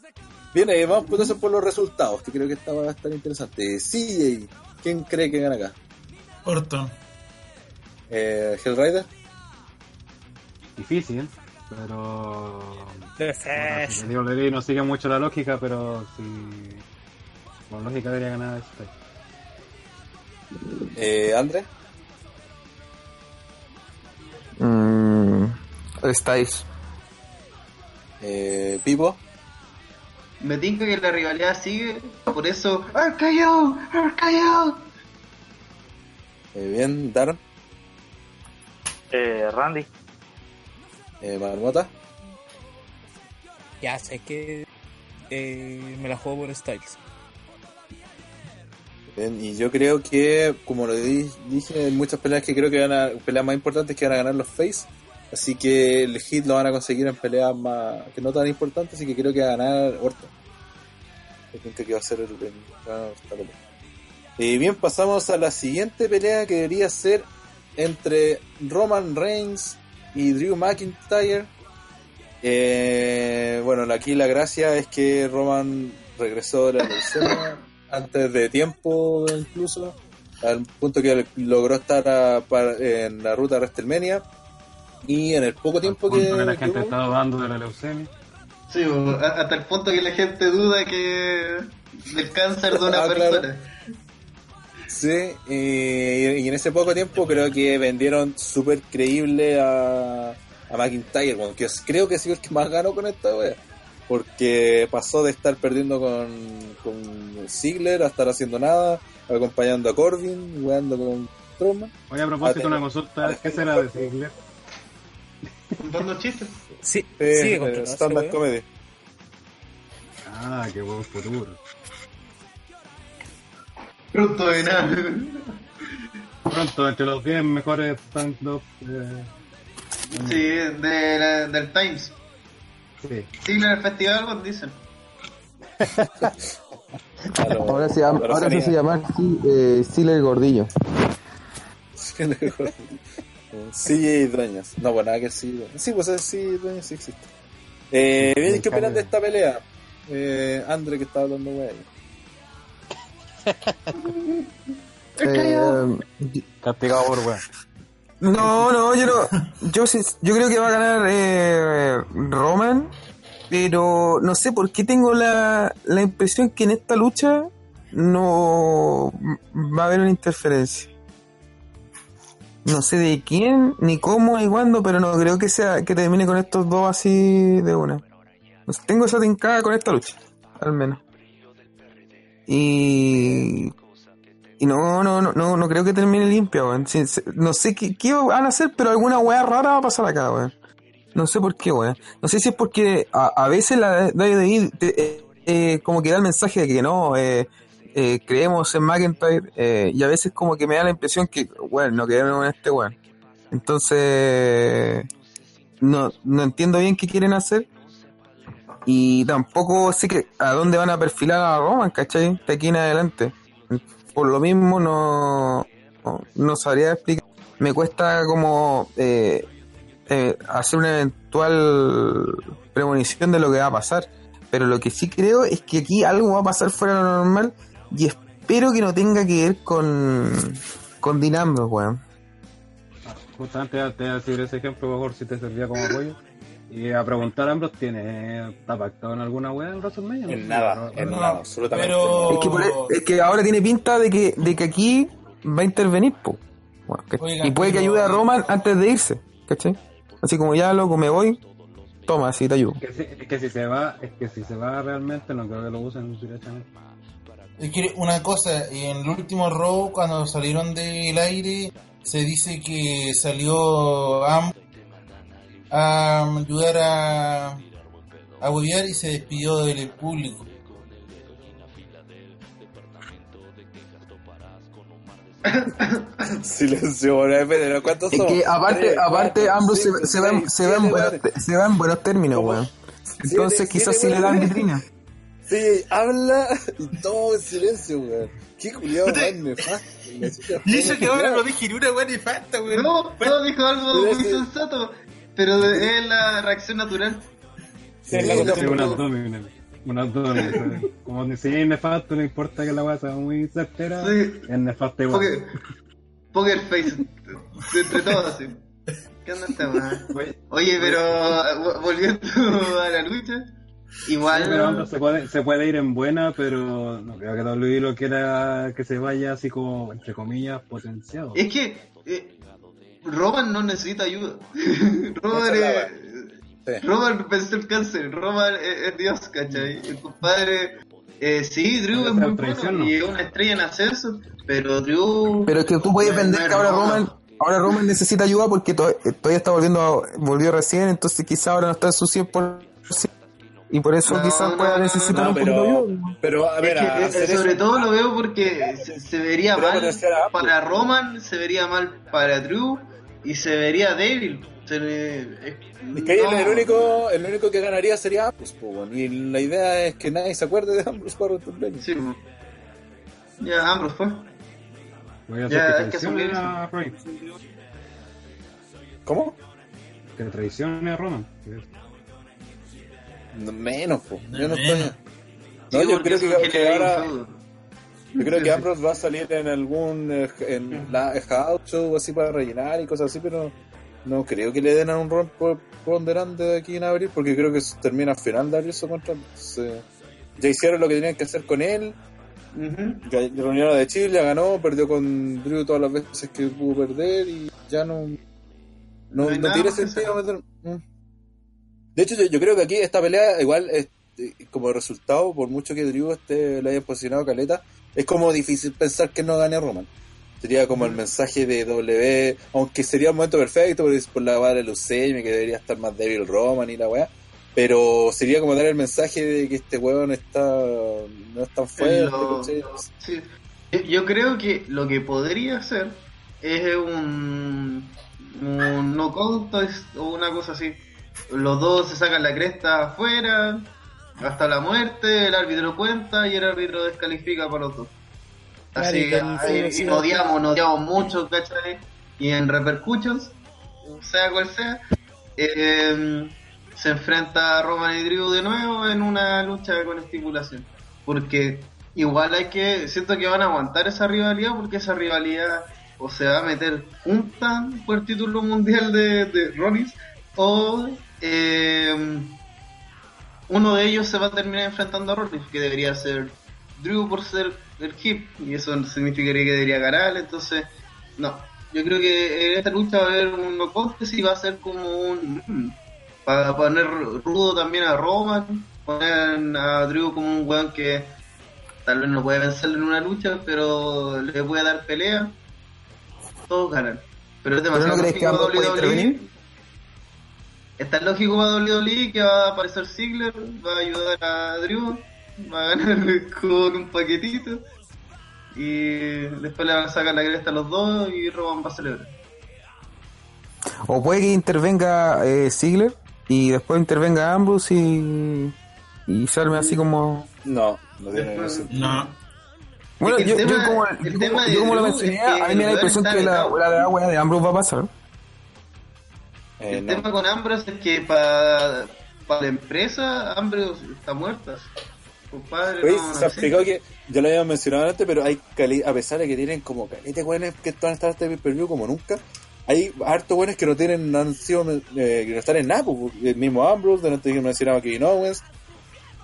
Bien, eh, vamos pues, entonces por los resultados, que creo que esta va a estar interesante. CJ ¿quién cree que gana acá? Orton. Eh, ¿Hellrider? Difícil, pero. Fish. si Diego Levy no sigue mucho la lógica, pero si. Por lógica debería ganar este. Eh, ¿Andre? Mm, Styles. Eh, ¿Pipo? Me tinca que la rivalidad sigue, por eso. ¡Arcayo! ¡Arcayo! Eh, bien, Darren, Eh, Randy. eh, Marmota, Ya sé que eh, me la juego por Styles. bien, y yo creo que, como lo di- dije, en muchas peleas que creo que van a, peleas más importantes que van a ganar los Face, así que el hit lo van a conseguir en peleas más, que no tan importantes, así que creo que va a ganar Orton. Creo que va a ser el, el- pelea. Y bien, pasamos a la siguiente pelea que debería ser entre Roman Reigns y Drew McIntyre. Eh, bueno, aquí la gracia es que Roman regresó de la leucemia antes de tiempo incluso, al punto que logró estar a- para- en la ruta a WrestleMania y en el poco tiempo punto que, que la gente está dudando de la leucemia. Sí, a- hasta el punto que la gente duda que del cáncer de una Ah, claro. persona. Sí, y, y en ese poco tiempo creo que vendieron súper creíble a, a McIntyre, bueno, que es- creo que ha sido el que más ganó con esta wea. Porque pasó de estar perdiendo con, con Ziggler a estar haciendo nada, acompañando a Corbin, weando con Strowman. Oye, a propósito, Ah, una te- consulta. ¿Qué será de Ziggler? Contando chistes. Sí, Eh, sigue con esa stand-up wea. comedy. Ah, qué buen futuro. Pronto de nada. Pronto, entre los 10 mejores stand-up. Eh, Sí, de la- del Times. sí. Sí, en el festival, pues dicen. Ahora se llama, ahora se llamar sí, eh, Steeler Gordillo. CJ Dueñas. No, pues nada que sí. Sí, pues el CJ Dueñas sí existe. Eh, bien, ¿qué opinan de esta pelea? Eh, Andre que está hablando wey. Eh, Castigado por weón. no, no, yo no. Yo, sí- yo creo que va a ganar eh, Roman, pero no sé por qué tengo la, la impresión que en esta lucha no va a haber una interferencia. No sé de quién, ni cómo, ni cuándo, pero no creo que sea que termine con estos dos así de una. Tengo esa tincada con esta lucha, al menos. Y y no, no, no, no, no creo que termine limpia, weón. No sé qué, van a hacer, pero alguna weá rara va a pasar acá, weón. No sé por qué, weón. No sé si es porque a, veces la te- eh, eh, como que da el mensaje de que no, eh, eh, creemos en McIntyre, eh, y a veces como que me da la impresión que, weón, no creemos en este weón. Entonces, no, no entiendo bien qué quieren hacer. Y tampoco sé que a dónde van a perfilar a Roman, ¿cachai? De aquí en adelante. Por lo mismo no, no, no sabría explicar. Me cuesta como eh, eh, hacer una eventual premonición de lo que va a pasar. Pero lo que sí creo es que aquí algo va a pasar fuera de lo normal y espero que no tenga que ver con, con Dean Ambrose, weón. Justamente te voy a decir ese ejemplo, mejor si te servía como apoyo. Y a preguntar a Ambrose, ¿tiene, ¿está pactado en alguna wea en WrestleMania? En nada, en No, nada, absolutamente. pero- Es que, por- e, es que ahora tiene pinta de que, de que aquí va a intervenir, po. Bueno, que- Oigan, y puede que ayude a Roman antes de irse, ¿cachai? Así como ya loco, me voy, toma, así te ayudo. Que si- es que si se va, es que si se va realmente, no creo que lo usen directamente. Es que una cosa, en el último row, cuando salieron del aire, se dice que salió Am a ayudar a, a huevear y se despidió del público. Silencio, bueno, pero ¿cuántos Es somos? que aparte, Tres, aparte cuatro, Ambrose cinco, se, se, va, en- seis, se, va en siete, buenos, madre. te- se va en buenos términos, weón. Entonces Siete- quizás siete sí le dan vitrina. Sí, habla y todo en silencio, weón. Qué culiado más nefasto. Y eso que ahora no dije ni una buena falta, weón. No, no dijo algo muy ese- sensato. Pero es la reacción natural. Sí, Es la Sí, un abdomen. Un abdomen. Como si es nefasto, no importa que la weá sea muy certera, Sí. es nefasto igual. Poker, poker face. Entre todos así. ¿Qué onda esta? Oye, pero vo- volviendo a la lucha, igual. Sí, pero Ambrose se puede, se puede ir en buena, pero no creo que WWE lo quiera que se vaya así como, entre comillas, potenciado. Es que eh, Roman no necesita ayuda. Roman, es Sí. Roman venció el cáncer. Roman es, es Dios, ¿cachai? El compadre. Eh, sí, Drew es muy traición, bueno ¿no? y es una estrella en ascenso, pero Drew. Pero es que tú puedes no- vender no que ahora Roman, ahora Roman necesita ayuda porque to- todavía está volviendo, volvió recién, entonces quizá ahora no está en su 100%. Y por eso No, quizás no, pueda necesitar No, un poquito de pero, ayuda. pero a Es ver, que, a eh, hacer sobre eso- todo lo veo porque se, se vería Pero mal para Roman, se vería mal para Drew y se vería débil. Se le- es- Es que ahí no. el, único, el único que ganaría sería Ambrose, y la idea es que nadie se acuerde de Ambrose para WrestleMania. Sí, ya Ambrose fue. Voy a hacer que que traicione a Reigns. ¿Cómo? Que traicione a Roman. No, menos, po. No, todavía. No, Sí, yo creo que, ahora, yo creo que. Ambrose va a salir en algún eh, en la house show así para rellenar y cosas así, pero no creo que le den a un rol por- ponderante de aquí en abril, porque creo que termina final de abril su contrato. Entonces, ya hicieron lo que tenían que hacer con él, Ujú. Ya- Reunieron de Chile, ganó, perdió con Drew todas las veces que pudo perder y ya no. No, No no tiene sentido meter. Mm. De hecho, yo, yo creo que aquí esta pelea, igual, es, eh, como resultado, por mucho que Drew esté, le haya posicionado caleta, es como difícil pensar que no gane Roman. Sería como el mensaje de W, aunque sería un momento perfecto por, por la vara de leucemia, que debería estar más débil Roman y la weá. Pero sería como dar el mensaje de que este weón está no es tan fuerte. lo- ¿cachai? Sí. Yo- Yo creo que lo que podría hacer es un, un no contest o una cosa así. Los dos se sacan la cresta afuera hasta la muerte, el árbitro cuenta y el árbitro descalifica para los dos. Así, Claro, que ahí- nos odiamos, nos odiamos mucho, ¿cachai? Y en repercussions, sea cual sea, eh, se enfrenta a Roman y Drew de nuevo en una lucha con estipulación. Porque igual hay que, siento que van a aguantar esa rivalidad porque esa rivalidad o se va a meter junta por el título mundial de, de Rollins o eh, uno de ellos se va a terminar enfrentando a Rollins, que debería ser Drew por ser el hip y eso significaría que debería ganar, entonces no. Yo creo que en esta lucha va a haber un no contest y va a ser como un... mm, para poner rudo también a Roman, poner a Drew como un weón que tal vez no puede vencerlo en una lucha, pero le puede dar pelea. Todos ganan. Pero es ¿Pero demasiado no crees que lógico ambos pueden WWE. intervenir? Está lógico para WWE que va a aparecer Ziggler, va a ayudar a Drew, va a ganar con un paquetito y después le van a sacar la cresta a los dos y Roman va a celebrar. O puede que intervenga eh, Ziggler y después intervenga Ambrose y, y se arme así como... No, no tiene sentido. No. Bueno, yo, yo como, yo como- yo lo mencioné, a mí me da la el impresión que la, la de agua de Ambrose va a pasar. Eh, el no. tema con Ambrose es que para la empresa Ambrose está muerta. Compadre, Oye, no, se no explicado que ya lo habíamos mencionado antes, pero hay cali- a pesar de que tienen como caliente buenos que están en este pay-per-view como nunca, hay hartos buenos que no tienen, no han sido, eh, que no están en nada, pues, el mismo Ambrose, de antes que mencionaba Kevin Owens,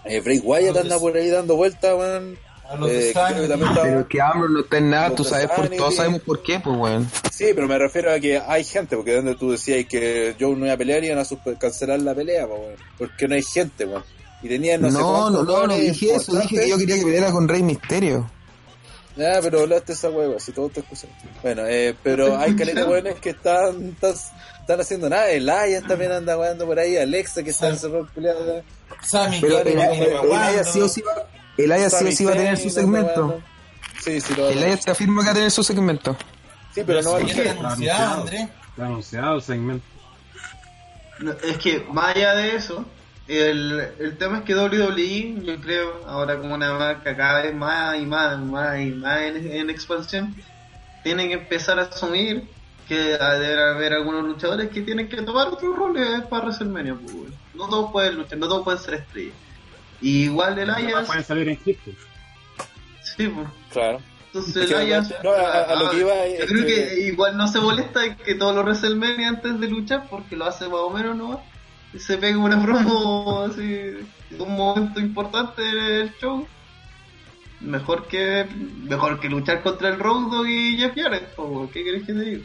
eh, Bray Wyatt anda por ahí dando vueltas, weón. A los Eh, que también estaba- Pero que Ambrose no está en nada, Los tú sabes, por, todos sabemos por qué, pues weón. Sí, pero me refiero a que hay gente, porque donde tú decías que Joe no iba a pelear y iban a super- cancelar la pelea, pues, weón. porque no hay gente, weón. Y tenían no, No, sé no, no, no, weones dije eso, dije que yo quería que peleara con Rey Misterio. Ya, pero hablaste esa hueva, si todo te escuché. Bueno, eh, pero hay caleta hueones que están, están, están haciendo nada. Elias también anda jugando por ahí, Alexa que está encerrado en culiado. Sammy Pero que el, viene el. Aya sí sí va, a tener su segmento. Sí, sí, lo va a El. Aya se afirma que va a tener su segmento. Sí, pero no va a está anunciado, Andrés. Está anunciado el segmento. No, es que más allá de eso, el, el tema es que WWE, yo creo, ahora como una marca cada vez más y más, más y más en, en expansión, tiene que empezar a asumir que debe haber algunos luchadores que tienen que tomar otros roles para WrestleMania. pues. No todos pueden luchar, no todos pueden ser estrellas. Y igual el Ayas, Pueden salir en sí, pues. Claro. Entonces Es el Ayas, no, a- a lo que iba yo creo que- que igual no se molesta que todos los WrestleMania antes de luchar porque lo hace más o menos nomás. Y se pega una promo así, de un momento importante del show. Mejor que mejor que luchar contra el Road Dogg y Jeff Jarrett, ¿qué querés que te diga?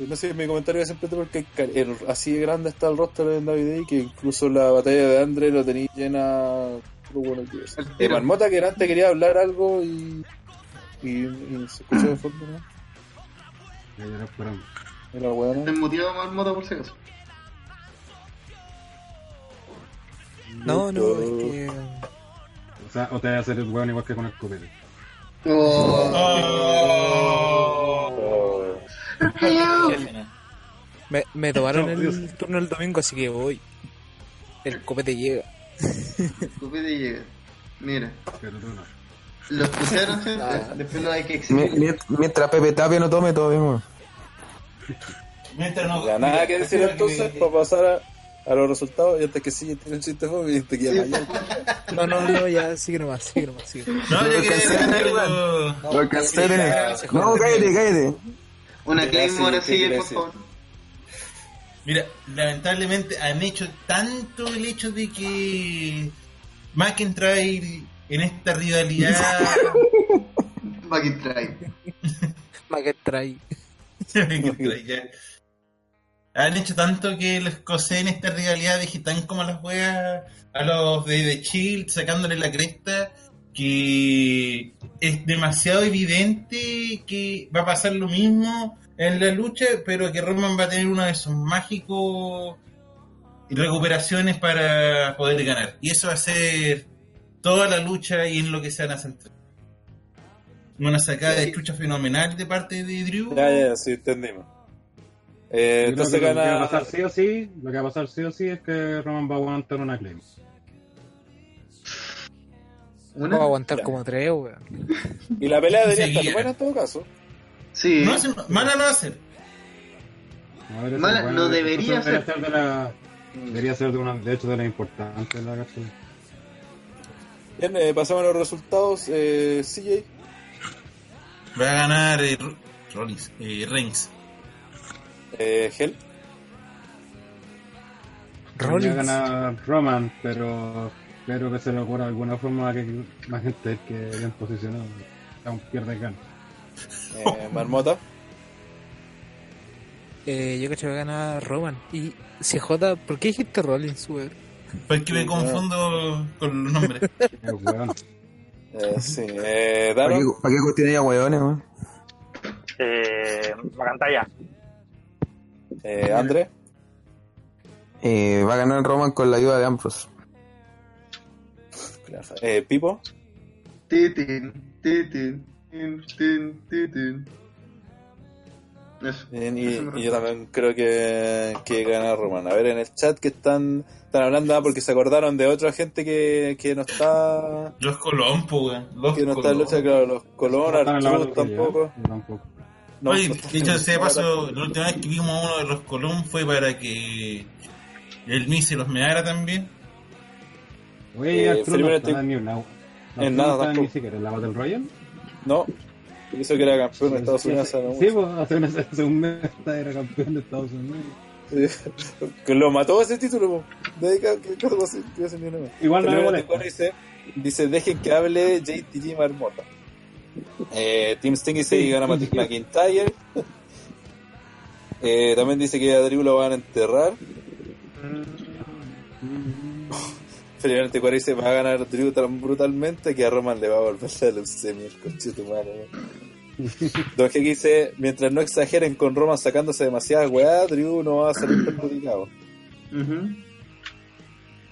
No sé, mi comentario es siempre porque el- así de grande está el roster de David que incluso la batalla de Andre lo tenéis llena. bueno tiro. Marmota que antes quería hablar algo y. y, y se escuchó de fondo, ¿no? Ya, ya era esperando. Era bueno. ¿Te motiva más moto por si acaso? No, no, es que. O sea, o te vas a hacer el weón igual que con el copete. Oh. Jefe, ¿no? Me, me tomaron No, el Dios. turno el domingo, así que voy. El copete llega. Copete llega. Mira, Pero tú no. lo escucharon, gente? Después no hay que exigir. mi- Mientras Pepe Tapia no tome, todo bien. Mientras no. Ya nada que decir entonces que- para pasar a, a los resultados y antes que sí tiene un chiste fome y te queda mañana. No, no, no, ya sigue nomás, sigue nomás, sigue. No, yo a decir tener, algo. Lo alcancé a tener. ya, No, cállate, cállate. Una Ya, Claymore sí, así, ¿qué por favor. Mira, lamentablemente han hecho tanto el hecho de que McIntyre en esta rivalidad McIntyre. McIntyre. McIntyre, ya. han hecho tanto que los cosé en esta rivalidad de tan como las weas a los de The Shield sacándole la cresta que es demasiado evidente que va a pasar lo mismo en la lucha, pero que Roman va a tener uno de sus mágicos recuperaciones para poder ganar. Y eso va a ser toda la lucha y en lo que se van a centrar. Una sacada de chucha fenomenal de parte de Drew. Ya, ya, sí, entendimos. Eh, entonces que Lo que va a pasar sí o sí, lo que va a pasar sí o sí es que Roman va a aguantar una claim. ¿Una? A aguantar Ya. como tres, weón. Y la pelea debería estar buena en todo caso. Sí. No hace- mala no va a ser. No, debería Mala- no debería esto ser. de la, debería ser de una, de hecho de la importante la cacho. Bien, eh, pasamos a los resultados. Eh, CJ, Va a ganar eh, Ro- Rollins, eh, Reigns. eh, Hell, Rollins. ganar Roman, pero espero que se le ocurra de alguna forma que más gente que bien posicionado aún pierde gana. eh, Marmota, Eh, yo cacho que va a ganar Roman. Y CJ, ¿por qué dijiste Rollins, weón? Porque me confundo con los nombres. Eh, sí, eh, ¿Para qué, para qué cuestiones ya, weones, weón? Eh, Macantalla. eh, Andre, Eh, va a ganar Roman con la ayuda de Ambrose. Eh, Pipo, Titin, titin, tin, tin, titin. Eso. Bien, y, y yo también creo que, que gana Roman. A ver, en el chat que están, están hablando, ah, porque se acordaron de otra gente que, que no está Los Colón, weón. Los que no está en Colón. lucha, claro, los Colón, tampoco. ¿eh? Tampoco. No, Oye, dicho sea paso, la última vez que vimos a uno de los Colón fue para que el Miz se los meara también. Oye, Eh, no está ni en la, no en nada está ni tampoco. siquiera en la Battle Royale. No, hizo que era campeón de Estados Unidos Sí, mucho. pues hace, un- hace un mes era campeón de Estados Unidos. Sí. que lo mató ese título, po. Dedica, que una. Igual no me molesta. Dice, dice, dejen que hable JTG Marmota. Eh, Team Sting dice que gana Matt McIntyre. Eh, también dice que a Drew lo van a enterrar. Felipe Anticuano dice va a ganar Drew tan brutalmente que a Roman le va a volver la leucemia el coche tu madre. Don G dice, mientras no exageren con Roman sacándose demasiadas weá, Drew no va a salir perjudicado. Ujú.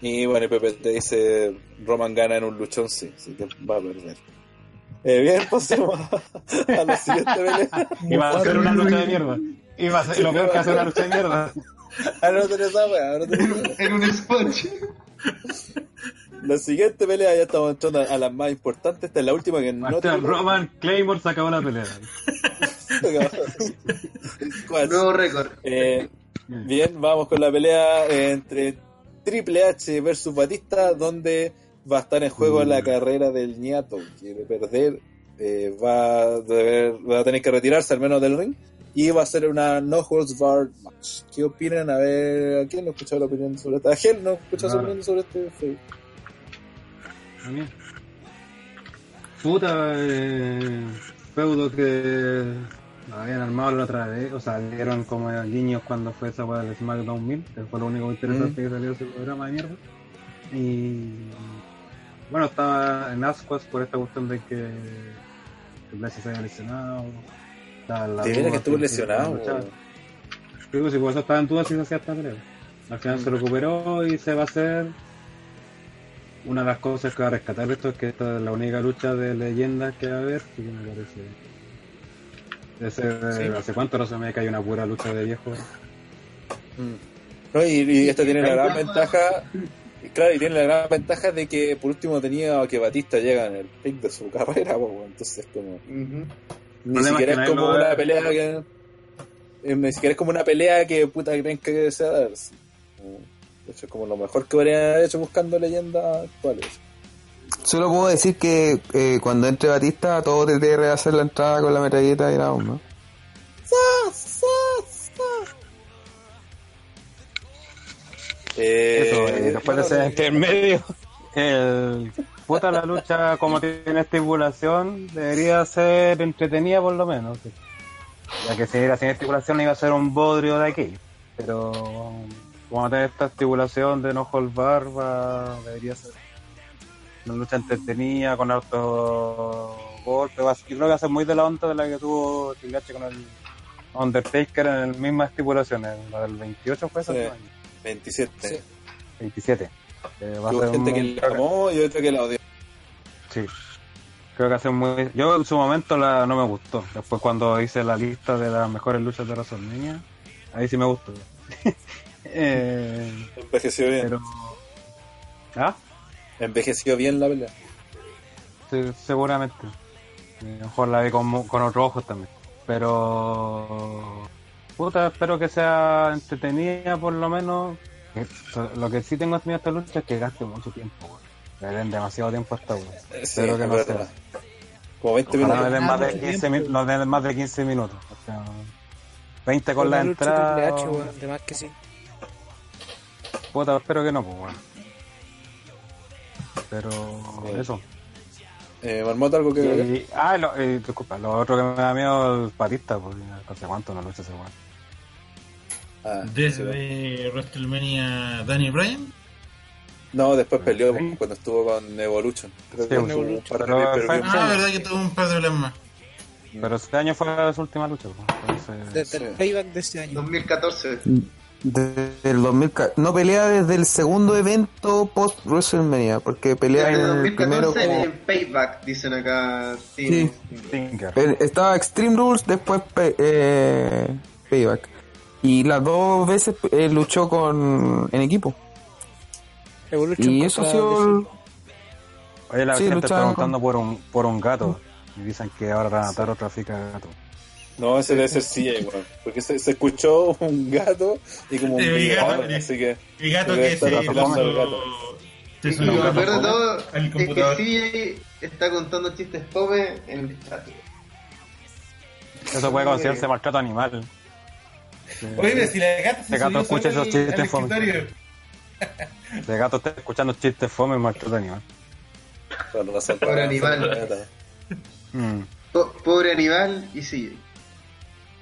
Y bueno, y Pepe te dice, Roman gana en un luchón, sí, así que va a perder. Eh, bien, pasemos a, a la siguiente pelea. Y va a ser una lucha de mierda. Y va a ser lo peor que hacer una lucha de mierda. Ahora no tenés esa weá, ahora tenés. En un sponge. La siguiente pelea ya estamos entrando a las más importantes. Esta es la última que no tengo. Roman Claymore se acabó la pelea. Nuevo récord. Eh, bien, vamos con la pelea entre Triple H versus Batista, donde va a estar en juego Mm. la carrera del ñato, que de perder eh, va, a deber- va a tener que retirarse al menos del ring. Y va a ser una no holds barred match. ¿Qué opinan? A ver, ¿a quién no ha escuchado la opinión sobre esta? ¿A Gel no ha escuchado su Nada. opinión sobre este mí. Puta, eh, feudo que habían armado la otra vez, o sea, dieron como guiños cuando fue esa weá del SmackDown 1000, que fue lo único interesante que salió de ese programa de mierda. Y bueno, estaba en Ascuas por esta cuestión de que que Blassie se había lesionado. La De veras duda que estuvo si- lesionado. si- weón. Sí, pues, igual estaba en dudas si se hacía esta pelea. Al final se recuperó y se va a hacer. Una de las cosas que va a rescatar esto es que esta es la única lucha de leyendas que va a haber, que me parece. Ese, ¿Hace cuánto no se me cae una pura lucha de viejo? No, y, y esta tiene la gran ventaja, claro, y tiene la gran ventaja de que por último tenía que Batista llega en el pick de su carrera, weón. entonces como ni siquiera es que es como una pelea que eh, ni siquiera es como una pelea que puta creen que sea darse. De hecho, es como lo mejor que habría haber hecho buscando leyendas actuales. Solo puedo decir que eh, cuando entre Batista, todo te debe hacer la entrada con la metralleta y nada, ¿no? Eh, Eso, eh, después de ese intermedio, el puta la lucha como tiene estipulación debería ser entretenida por lo menos. Ya que si era sin estipulación iba a ser un bodrio de aquí. Pero como tiene esta estipulación de no hold bar, va- debería ser una lucha entretenida con hartos golpes. Va- Yo creo que va a ser muy de la onda de la que tuvo H con el Undertaker en la misma estipulación, en la del 28 fue esa, Sí. ¿no? 27. Sí. 27. Eh, va a ser gente un- que la amó y otra que la odió. Sí. Creo que hace muy. Yo en su momento la, no me gustó. Después, cuando hice la lista de las mejores luchas de WrestleMania, ahí sí me gustó. eh, Envejeció bien. pero. ¿Ah? Envejeció bien la pelea. Sí, seguramente. A lo mejor la vi con, con otros ojos también. Pero. Puta, espero que sea entretenida por lo menos. Lo que sí tengo miedo a esta lucha es que gaste mucho tiempo. Le den demasiado tiempo a esta weón. Eh, Espero que no sea. Como 20 Ojalá no minutos. den más de mucho 15 tiempo. minutos. No den más de 15 minutos. O sea, 20 con la Triple entrada. H, weón, de más que sí. Puta, espero que no, pues bueno. Pero Sí. eso. Eh, Marmota, algo que? Y, ah, lo, eh, disculpa, lo otro que me da miedo es el patista, pues no sé cuánto no lucha ese weón. Ah, sí, Desde WrestleMania Danny Bryan. No, después peleó Sí. cuando estuvo con Evolution. Creo Sí, que con tuvo un Evolution. par de Pero Ah, verdad que tuvo un par de problemas. Pero este año fue su última lucha, pues. Entonces, Desde el payback de este año. 2014. Desde el 2000, no pelea desde el segundo evento post WrestleMania, porque pelea En en el el primero 2014 como- en Payback, dicen acá. Sí. Estaba Extreme Rules, después pe- eh, Payback. Y las dos veces eh, luchó con en equipo. Evolution Y eso ha sido... El- Oye, la Sí, gente está preguntando por un, por un gato. Y dicen que ahora van a matar otra fica de gato. No, ese debe ser CJ, weón. Porque se, se escuchó un gato y como un mi gato, así que. El gato que se hizo lo de todo es que. CJ está contando chistes fome en el chat. Eso puede considerarse maltrato animal. Oye, si la gata se gato escucha esos chistes fome. De gato está escuchando chistes fome maltrato animal. Pobre animal. Mm. Po- pobre animal y CJ.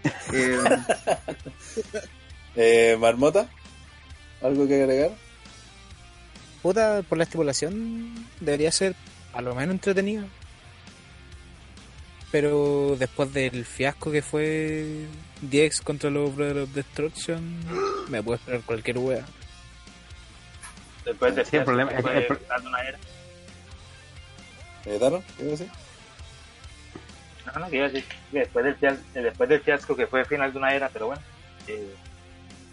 Eh, Eh, Marmota, ¿algo que agregar? Puta, por la estipulación debería ser a lo menos entretenido. Pero después del fiasco que fue DX contra los Brothers of Destruction, me puedo esperar cualquier wea. Después de Sí, el problema es que- fue el pro- final de una era. ¿Eh, Taro? ¿Qué iba a decir? No, no, que iba a decir, que después del, fias- eh, después del fiasco que fue final de una era, pero bueno. Eh,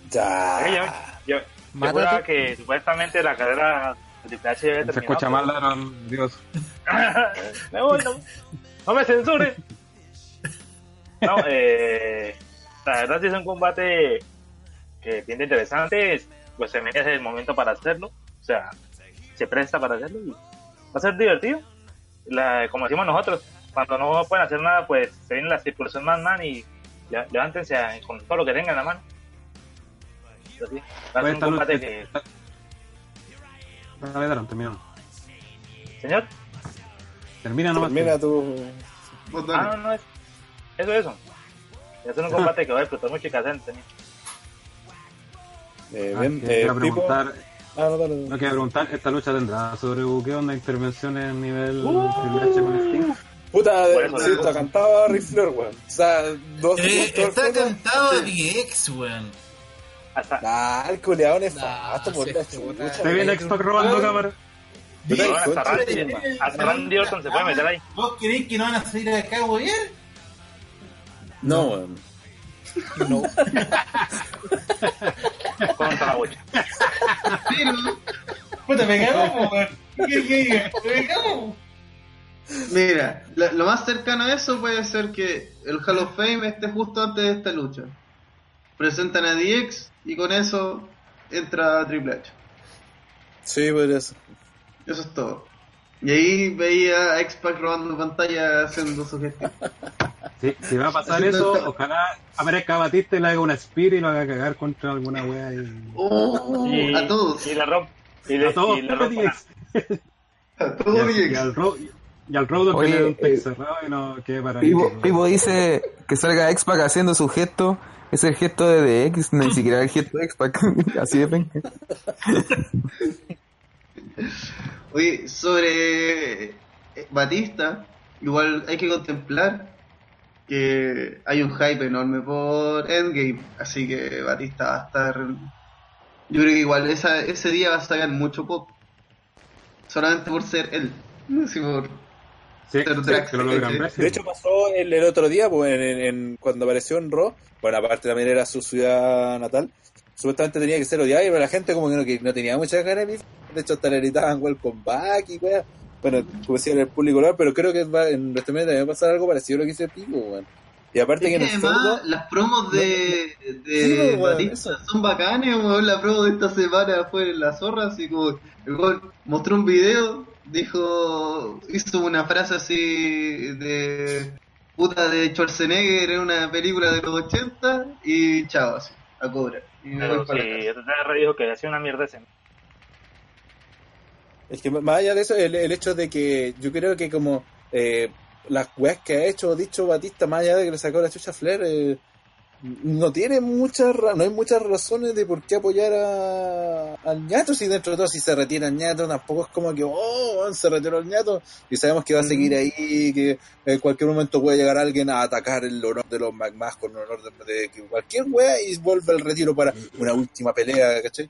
Ya. yo, yo, yo que supuestamente la carrera Triple H ya había Se escucha mal, Aaron. Dios. me voy, no, no me censure. No, eh, la verdad sí es un combate que pinta interesante. WrestleMania es el momento para hacerlo. O sea, se presta para hacerlo y va a ser divertido. La, como decimos nosotros, cuando no pueden hacer nada, pues se viene la estipulación más man y le- levántense a- con todo lo que tengan en la mano. Así, va a ser un combate que, Dale, Daron, termina. señor, Termina nomás. Termina tu. Vos ah, no, no es eso, eso. Ser un combate que va a explotar mucho y casante. Eh, Ah, bien, que eh, preguntar, Ah, no, dale, no quería preguntar, esta lucha tendrá sobre qué onda intervenciones a nivel Triple H con Sting. Puta, Por eso, sí, está cantado a Ric Flair, weón. O sea, dos Eh, está cantado a DX, weón. Hasta, Ah, el culeado Nah, nefasto por sí, la chucha. Se viene X-Pac robando cámara. Te hasta. Randy, Orton se puede meter ahí. ¿Vos creéis que no van a salir acá a huevear? No, weón. Contra la bocha. Pero, Puta, po, weón. ¿Qué? Me cagó. mira, lo más cercano a eso puede ser que el Hall of Fame esté justo antes de esta lucha. Presentan a DX y con eso entra Triple H. Sí, por eso. Eso es todo. Y ahí veía a X-Pac robando pantalla haciendo su gestión. Si, si va a pasar eso, ojalá aparezca Batista y le haga una spear y lo haga cagar contra alguna wea y... Oh, Y, a todos. Y le romp, y le, A todos, y DX. A Y todos al, y DX. al, Ro- y al Road Oye, que le un eh, cerrado y no quede para Pipo, Pipo dice que salga X-Pac haciendo su gesto. Es el gesto de DX, ni siquiera el gesto de X-Pac. Así de penca. Oye, sobre eh, Batista, igual hay que contemplar que hay un hype enorme por Endgame, así que Batista va a estar... Yo creo que igual esa, ese día va a sacar mucho pop, solamente por ser él, no sé por De hecho, pasó el, el otro día, pues, en, en- en- cuando apareció en Raw. Bueno, aparte también era su ciudad natal. Supuestamente tenía que ser odiado, pero la gente como que no, que no tenía muchas ganas de hecho, hasta le gritaban welcome back y weá. Bueno, como decía el público, pero creo que va, en WrestleMania también va a pasar algo parecido a lo que hizo Pico, weón. Y aparte que Es que el además feudo, las promos de, de Sí, Batista son bacanes, weón. La promo de esta semana fue en la zorra, así como weón mostró un video, dijo, hizo una frase así de puta de Schwarzenegger en una película de los 80 y chao, así, a cobrar. Y Pero sí, dijo que hacía una mierda ese. Es que más allá de eso, el, el hecho de que yo creo que como eh, las weas que ha hecho o dicho Batista, más allá de que le sacó la chucha Flair, eh, no tiene muchas no hay muchas razones de por qué apoyar a, al ñato si dentro de todo si se retira el ñato tampoco es como que oh se retiró el ñato y sabemos que va a seguir ahí que en cualquier momento puede llegar alguien a atacar el honor de los McMahon con el honor de, de que cualquier wea y vuelve el retiro para una última pelea ¿cachai?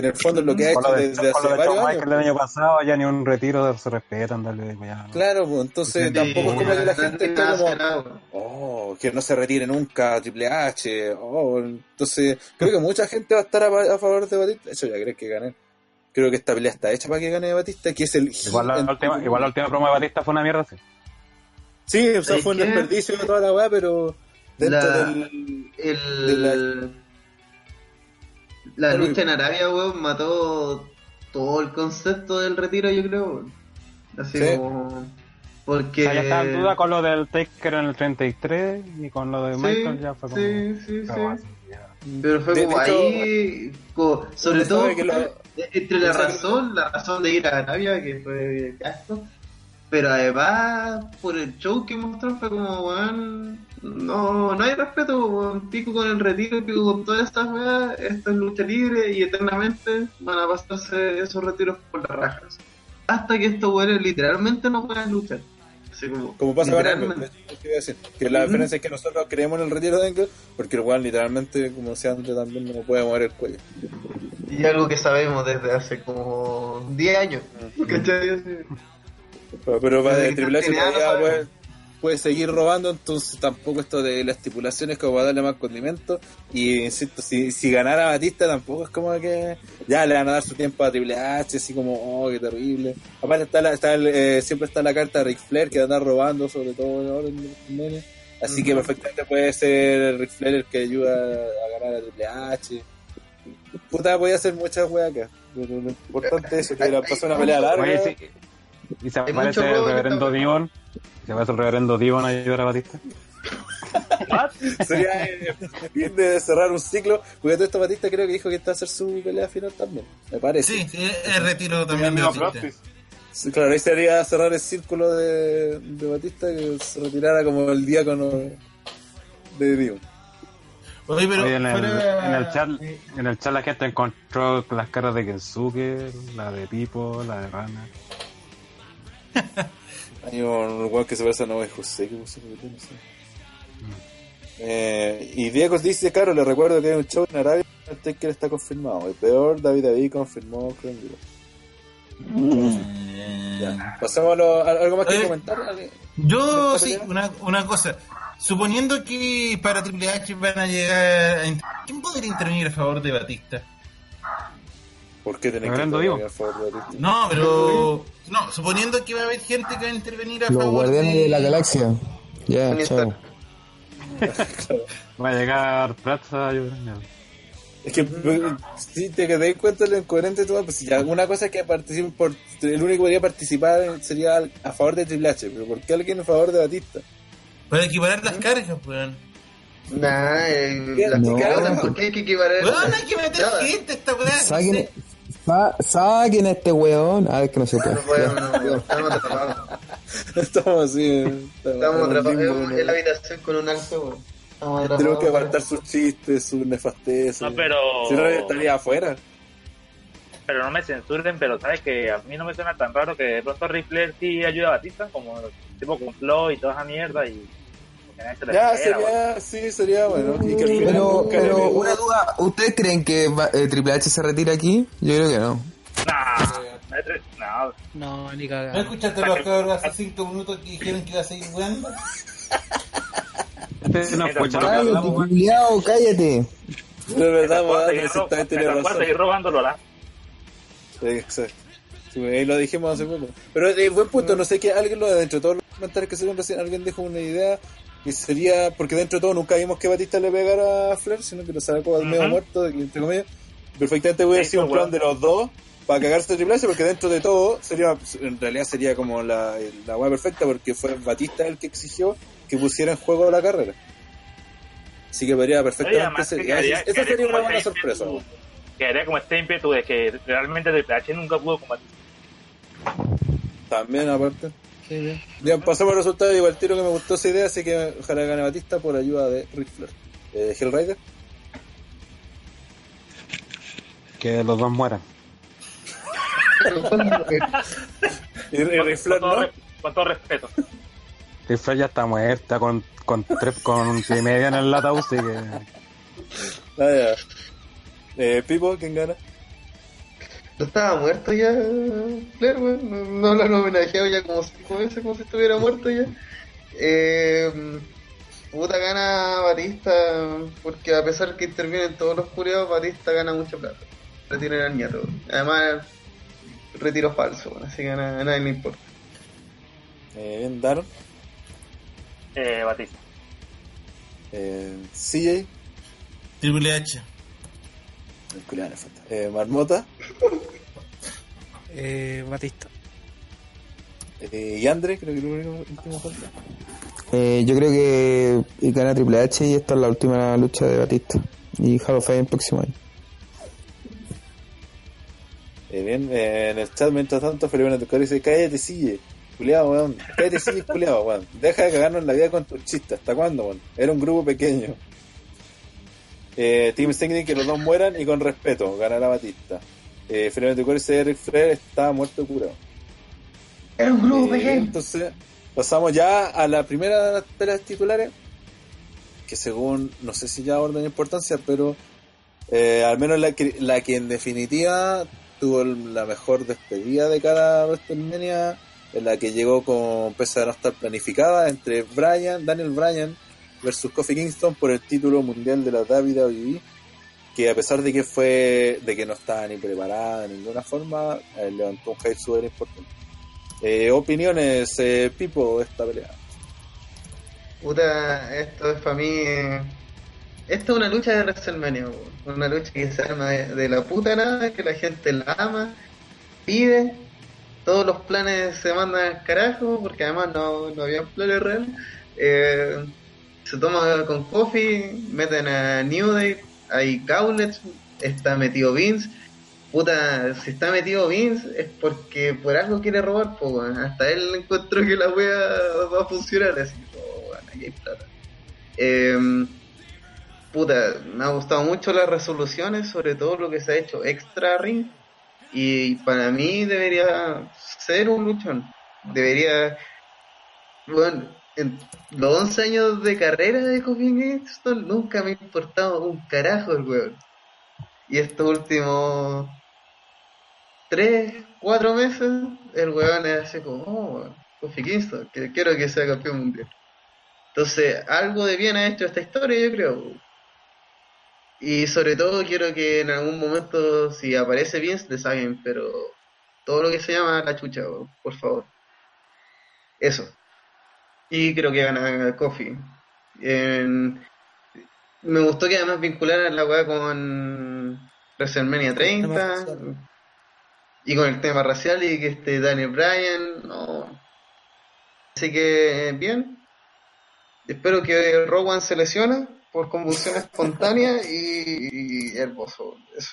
Que en el fondo es lo que ha hecho de, desde con hace lo de varios años del año pasado, ya ni un retiro se respetan, dale, ya. Claro, pues entonces Sí, tampoco es como que la gente está como, oh, que no se retire nunca Triple H, oh, entonces creo que mucha gente va a estar a, a favor de Batista, eso ya crees que gane. Creo que esta pelea está hecha para que gane Batista, que es el Igual la, el- última, igual la última promo de Batista fue una mierda, sí. Sí, o sea, ¿Sabes fue un qué? desperdicio de toda la weá, pero dentro La- del El... De la- La Pero- lucha en Arabia, weón, mató todo el concepto del retiro, yo creo. Así Sí. como... Porque... O sea, ya estaba en duda con lo del Taker en el 33 y con lo de Sí, Michael ya fue como... sí, sí, Pero sí. Pero fue De- como de hecho, ahí, como- sobre todo que lo- entre la razón, la razón de ir a Arabia, que fue gasto, pero además por el show que mostró fue como, weón, no, no hay respeto, pico con el retiro, pico con todas estas weas, esto es lucha libre y eternamente van a pasarse esos retiros por las rajas. Hasta que estos weones literalmente no puedan luchar. Así como, como pasa con Angle, literalmente. es lo que iba a decir, que la diferencia es que nosotros creemos en el retiro de Angle, porque el weón literalmente, como decía antes, también no puede mover el cuello. Y algo que sabemos desde hace como 10 años. ¿Cachai? Así. Pero, pero va Desde de que Triple H. puede, seguir robando, entonces tampoco esto de las estipulaciones como para darle más condimento. Y insisto, si, si ganara Batista tampoco es como que ya le van a dar su tiempo a Triple H, así como, oh, qué terrible. Aparte está, la, está el, eh, siempre está la carta de Ric Flair que anda robando, sobre todo ahora en WrestleMania. Así que perfectamente puede ser Ric Flair el que ayuda a ganar a Triple H. puta, voy a hacer muchas weas acá. Pero lo importante es eso, que la pasó una pelea larga. Oye, sí. ¿Y se aparece el reverendo Divon? ¿Se aparece el reverendo Divon a ayudar a Batista? Sería eh, bien de cerrar un ciclo. Porque todo esto Batista creo que dijo que está a hacer su pelea final también. Me parece. Sí, sí, el retiro también de Batista. Sí, claro, ahí sería cerrar el círculo de, de Batista que se retirara como el diácono de Dios. Oye, pero Oye, en, el, fuera- en el chat, en el chat la gente encontró las caras de Kensuke, la de Pipo, la de Rana. Hay un weón que se parece a Noé José que puso no sé. Eh, y Diego dice, claro, le recuerdo que hay un show en Arabia, el Taker está confirmado. El peor, David David confirmó Crown Ya. Pasemos a, lo- a- algo más que Eh, comentar. Yo ¿Esta sí, una, una cosa. Suponiendo que para Triple H van a llegar. a ¿Quién podría intervenir a favor de Batista? ¿Por qué tenés que Divo. a favor de Batista? No, pero. No, suponiendo que va a haber gente que va a intervenir a Los favor guardianes de la galaxia. Ya, Tony chao. Va a llegar Prats a ayudar. Es que eh, si te das cuenta de lo incoherente todo, pues si ya una cosa es que participen por el único que podría participar sería a favor de Triple H, pero ¿por qué alguien a favor de Batista? Para equiparar las cargas, weón. Nah, eh, No. cargas, ¿por qué hay que equiparar? Weón, hay que meter gente esta weá. Sa- saquen a este weón. A ver que no se puede. No podemos, estamos atrapados. Estamos así, eh, Estamos atrapados en, la habitación con un alto, weón. Estamos atrapados. Tenemos que apartar sus chistes, sus nefasteces. No, pero. Si no, estaría afuera. Pero no me censuren, pero sabes que a mí no me suena tan raro que de pronto Flair sí ayuda a Batista, como tipo con Flow y toda esa mierda y. Ya, sería, sí, sería bueno. Y que al final Pero, pero una duda, ¿ustedes creen que va- eh, Triple H se retira aquí? Yo creo que no. No, No, ni ¿No cagada. escuchaste los cabros hace 5 minutos que dijeron que iba a seguir jugando? Este no escucha lo que Cállate. De verdad, weón, robándolo, ¿la? Sí, exacto. Sí, ahí lo dijimos hace poco. Pero eh, buen punto, no sé qué, alguien lo dentro de todos los comentarios que se recién, alguien dijo una idea que sería, porque dentro de todo nunca vimos que Batista le pegara a Flair, sino que lo sacó al medio Ujú. muerto, de que, entre comillas. Perfectamente hubiera sido un pues, plan de los dos para cagarse Triple H, porque dentro de todo sería, en realidad sería como la, la hueá perfecta, porque fue Batista el que exigió que pusiera en juego la carrera. Así que podría perfectamente ser. Esa sería una buena este sorpresa. weón. Quedaría como este ímpetu de que realmente Triple H nunca pudo combatir. También, aparte. Ya pasamos al resultado. Digo, el tiro que me gustó esa idea, así que ojalá gane Batista por ayuda de Ric Flair. Eh, Hellraider. Que los dos mueran. Y, y Ric Flair, con, todo, ¿no? con todo respeto. Ric Flair ya está muerta con, con, tres, con y medio en el ataúd, así que... Ah, ya. Eh, Pipo, ¿quién gana? No estaba muerto ya, Flair, weón. No, no lo han homenajeado ya como cinco veces, como si estuviera muerto ya. Eh, puta gana Batista, porque a pesar que intervienen todos los curiados, Batista gana mucho plata. Retiran al nieto. Además, retiro falso, weón, así que a na- a nadie le importa. Eh, bien, Daron. Eh, Batista. Eh, CJ. Triple H. Eh, Marmota. Eh, Batista. Eh, y Andre, creo que lo único que me falta. Eh, yo creo que gana Triple H y esta es la última lucha de Batista. Y Hall of Fame el próximo año. Eh, bien, eh, en el chat, mientras tanto, Felipe Natucar dice: Cállate, CJ. Culeado, weón. Cállate, CJ, culeado, weón. Deja de cagarnos la vida con tus chistes. ¿Hasta cuándo, weón? Era un grupo pequeño. Eh, Team Stinging, que los dos mueran y con respeto. Ganará Batista. Eh, Natucar dice: Eric Flair está muerto curado. Un grupo Eh, entonces, pasamos ya a la primera de las peleas titulares, que según, no sé si ya orden de importancia, pero eh, al menos la que, la que en definitiva tuvo el- la mejor despedida de cada WrestleMania, en la que llegó con, pese a no estar planificada, entre Bryan, Daniel Bryan versus Kofi Kingston por el título mundial de la WWE, que a pesar de que fue, de que no estaba ni preparada de ninguna forma, eh, levantó un hype súper importante. Eh, opiniones, eh, Pipo, esta pelea. Puta, esto es para mí. eh, esta es una lucha de WrestleMania, una lucha que se arma de, de la puta nada, que la gente la ama, pide, todos los planes se mandan al carajo, porque además no, no había planes reales. Eh, se toma con Coffee, meten a New Day, hay Gauntlet, está metido Vince. Puta, si está metido Vince es porque por algo quiere robar, weón. hasta él encontró que la wea va a funcionar, así, oh, weón, aquí hay plata. Eh, puta, me ha gustado mucho las resoluciones, sobre todo lo que se ha hecho extra ring. Y para mí debería ser un luchón. Debería. Bueno, en los 11 años de carrera de Kofi Kingston nunca me ha importado un carajo el weón. Y estos últimos 3, 4 meses, el weón es así como, oh, Kofi Kingston, que quiero que sea campeón mundial. Entonces, algo de bien ha hecho esta historia, yo creo. Y sobre todo quiero que en algún momento, si aparece Vince, le saquen, pero todo lo que se llama la chucha, por favor. Eso. Y creo que gana Kofi. En- Me gustó que además vincularan la weá con WrestleMania 30 y con el tema racial y que este Daniel Bryan, no. Así que bien. Espero que Rowan se lesione por convulsión espontánea y, y el bozo. Eso.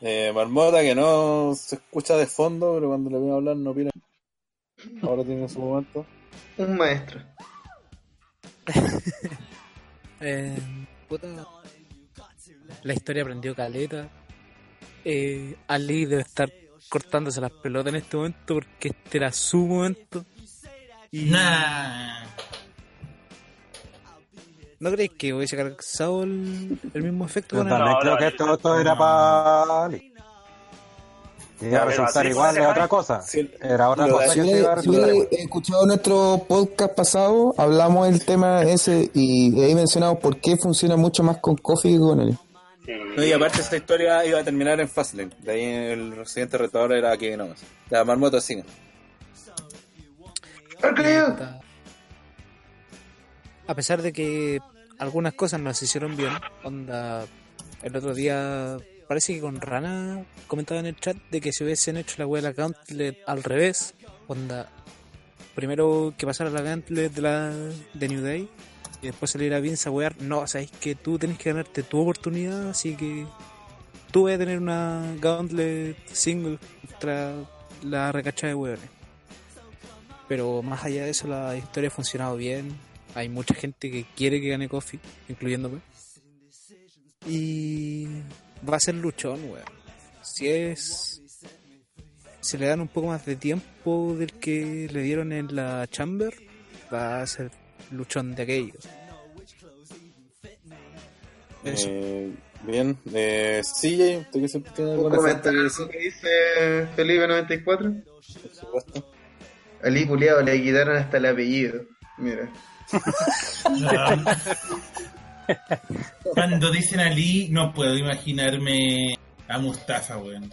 Eh, Marmota que no se escucha de fondo, pero cuando le voy a hablar no opina. Ahora tiene su momento. Un maestro. Eh, puta. La historia aprendió caleta. Eh, Ali debe estar cortándose las pelotas en este momento porque este era su momento. Y Nah. ¿No creéis que hubiese causado el, el mismo efecto con el No, creo que esto era para Ali. Iba a resultar igual ese otra cosa. Sí, Era otra lo cosa Si igual. escuchado nuestro podcast pasado, hablamos del tema ese y ahí mencionamos por qué funciona mucho más con Coffee que con él. Sí. No, y aparte esta historia iba a terminar en Fastlane. De ahí el siguiente retador era Kevin Owens. La Marmota sigue. A pesar de que algunas cosas no se hicieron bien, onda, el otro día parece que con Rana comentaba en el chat de que si hubiesen hecho la wea de la Gauntlet al revés, onda, primero que pasara la Gauntlet de la de New Day y después saliera Vince a wear, no, sabéis que tú tenés que ganarte tu oportunidad, así que tú vas a tener una Gauntlet single contra la recacha de weones. Pero más allá de eso, la historia ha funcionado bien. Hay mucha gente que quiere que gane Coffee, incluyéndome. Y va a ser luchón, weón. Si es. Si le dan un poco más de tiempo del que le dieron en la Chamber, va a ser luchón de aquellos. Eso. Eh, bien. Eh, CJ, ¿usted que siempre tiene ¿Un alguna fuente comentario que dice Felipe 94? Por supuesto. Ali Culeado le quitaron hasta el apellido. Mira. Cuando dicen Ali, no puedo imaginarme a Mustafa, weón.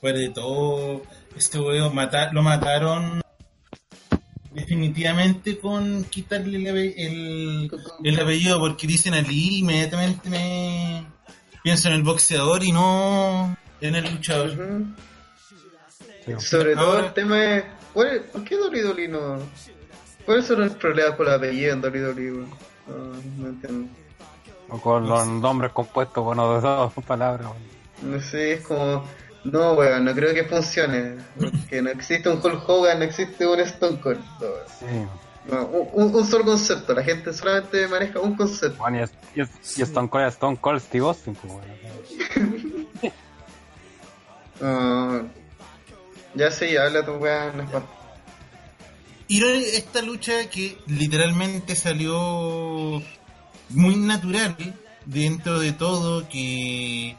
Fuera de todo, este weón mata- lo mataron definitivamente con quitarle el, el, el apellido, porque dicen Ali, inmediatamente me pienso en el boxeador y no en el luchador. Sí. Sobre todo el tema es. ¿cuál es- ¿Por qué Dolly Dolly no.? ¿Cuáles son los problemas con el apellido en Dolly? No, no entiendo. O con los nombres compuestos con dos palabras. weón. No sé, es como. No, weón, no creo que funcione. Que no existe un Hulk Hogan, no existe un Stone Cold. No, weón. Sí. No, un, solo concepto, la gente solamente maneja un concepto. Bueno, y, es- y, es- y Stone Cold, Stone Cold Steve Austin, pues, weón. Ah, ya sé, ya habla tu la espalda. Y esta lucha que literalmente salió muy natural dentro de todo, que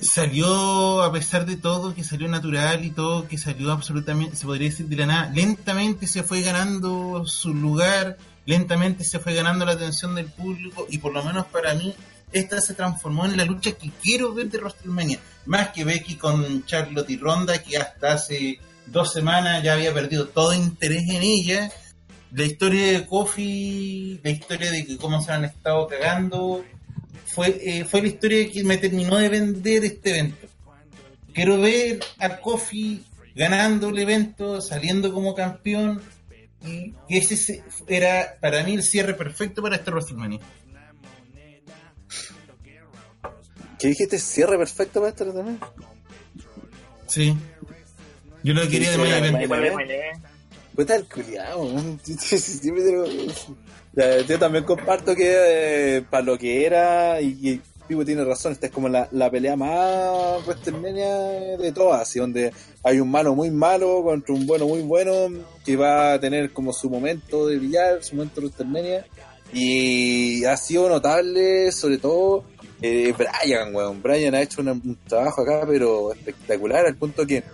salió a pesar de todo, que salió natural y todo, que salió absolutamente, se podría decir de la nada, lentamente se fue ganando su lugar, lentamente se fue ganando la atención del público y por lo menos para mí esta se transformó en la lucha que quiero ver de WrestleMania, más que Becky con Charlotte y Ronda que hasta hace dos semanas ya había perdido todo interés en ella la historia de Kofi, la historia de que cómo se han estado cagando, fue, eh, fue la historia que me terminó de vender este evento. Quiero ver a Kofi ganando el evento, saliendo como campeón, y ese se- era para mí el cierre perfecto para este WrestleMania. ¿Qué dijiste? ¿Cierre perfecto para esto también? Sí. Yo lo quería de Sí, Puta el Yo también comparto que para lo que era, y, y Pipo tiene razón, esta es como la, la pelea más WrestleMania de todas, así donde hay un malo muy malo contra un bueno muy bueno, que va a tener como su momento de brillar, su momento de WrestleMania, y ha sido notable, sobre todo, eh, Brian, weón. Brian ha hecho un trabajo acá, pero espectacular, al punto que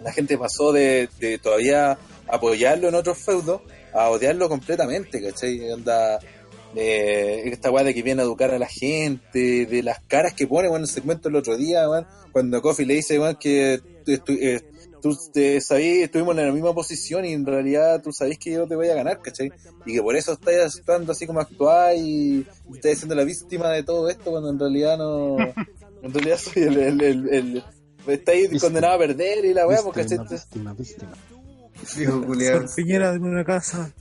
la gente pasó de, de todavía apoyarlo en otros feudos a odiarlo completamente, ¿cachai? Onda, eh, esta weá de que viene a educar a la gente, de las caras que pone, bueno, el segmento el otro día, weón, cuando Kofi le dice, que tú, estu- eh, tú te sabí, estuvimos en la misma posición y en realidad tú sabés que yo te voy a ganar, ¿cachai? Y que por eso estás actuando así como actuás y estás siendo la víctima de todo esto cuando en realidad no... En realidad soy el... el, el, el- estáis Víctima. condenado a perder y la weá, porque Víctima, víctima, víctima. Dijo Julián. Piñera de una casa.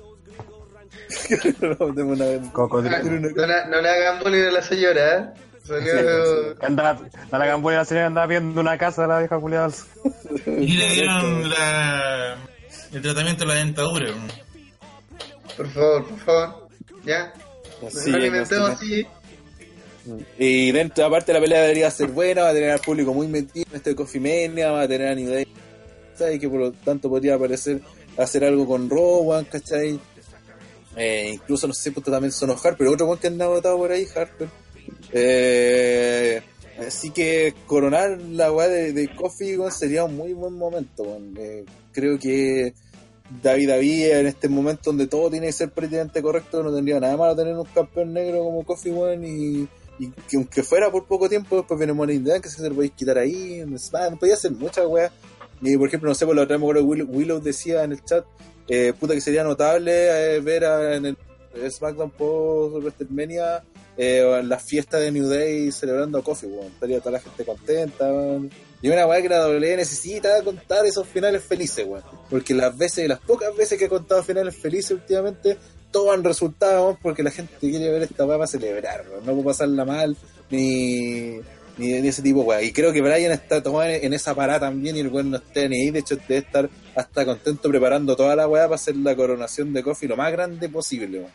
No, tengo una- Cocodrilo. No, la- no le hagan bullying a la señora, ¿eh? Salió. Andaba, a la campo de la señora andaba viendo una casa de la vieja culiada. Y le dieron la, el tratamiento de la dentadura. Por favor, por favor. ¿Ya? Sí, no alimentemos así. Y dentro, aparte, la pelea debería ser buena, va a tener al público muy metido en este Coffee Mania, va a tener a New Day, ¿cachai? Que por lo tanto podría aparecer hacer algo con Rowan, ¿cachai? Eh, incluso, no sé, puto también son Harper, pero otro one que anda votado por ahí, Harper. Eh, así que coronar la weá de, de Coffee weón, sería un muy buen momento. weón. Eh, creo que David David en este momento donde todo tiene que ser prácticamente correcto, no tendría nada malo tener un campeón negro como Coffee One y, que aunque fuera por poco tiempo, después viene Money in the Bank, que se lo podéis quitar ahí, SmackDown, podía hacer muchas weas. Y por ejemplo, no sé, por la otra vez me acuerdo que Willow, decía en el chat, eh, puta que sería notable eh, ver a- en el SmackDown post WrestleMania eh, la fiesta de New Day celebrando a Coffee, weón. Estaría toda la gente contenta, weón. Y una weá que la WWE necesita contar esos finales felices, weón. Porque las veces, las pocas veces que he contado finales felices últimamente, todos han resultado, porque la gente quiere ver esta weá para celebrar. No puede pasarla mal, ni, ni, ni ese tipo, de. Y creo que Brian está tomado en, esa parada también y el weón no está ni ahí. De hecho, debe estar hasta contento preparando toda la weá para hacer la coronación de Coffee lo más grande posible.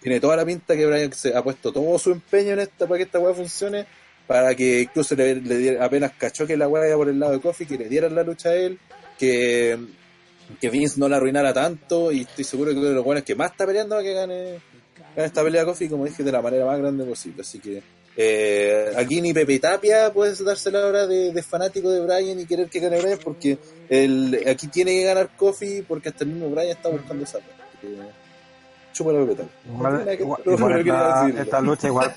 Tiene toda la pinta que Brian se ha puesto todo su empeño en esta para que esta weá funcione para que incluso le, le diera- apenas cachó que la weá por el lado de Kofi, que le dieran la lucha a él, que, que Vince no la arruinara tanto, y estoy seguro que uno de los buenos que más está peleando para que gane, gane esta pelea Kofi, como dije, de la manera más grande posible. Así que eh, aquí ni Pepe Tapia puede darse la hora de, de fanático de Brian y querer que gane Brian, porque el, aquí tiene que ganar Kofi, porque hasta el mismo Brian está buscando esa que, Chúpala Pepe Tapia. Igual, No tiene que- igual, no igual quería esta, decirlo. esta lucha igual,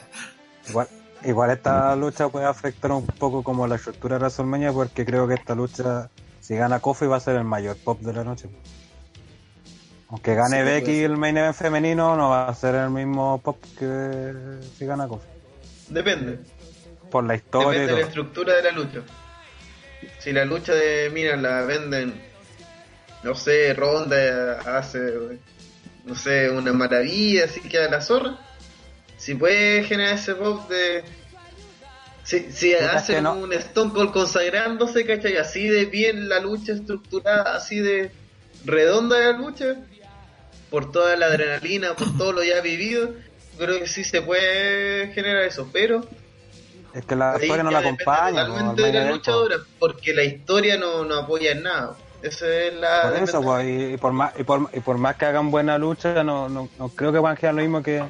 igual, igual esta lucha puede afectar un poco como la estructura de WrestleMania porque creo que esta lucha, si gana Kofi va a ser el mayor pop de la noche. Aunque gane Sí, Becky el main event femenino, no va a ser el mismo pop que si gana Kofi. Depende. Por la historia Depende de la estructura de la lucha. Si la lucha de, mira, la venden, no sé, Ronda hace, no sé, una maravilla, así que a la zorra. Si puede generar ese pop de. Si, si hacen no. un Stone Cold consagrándose, ¿cachai? Así de bien la lucha estructurada, así de redonda la lucha, por toda la adrenalina, por todo lo ya vivido, creo que sí se puede generar eso, pero Es que la historia no la acompaña. totalmente de la luchadora, porque la historia no, no apoya en nada. Esa es la. Por eso, pues, y, y por más, y, por, y por más que hagan buena lucha, no, no, no creo que van a quedar lo mismo que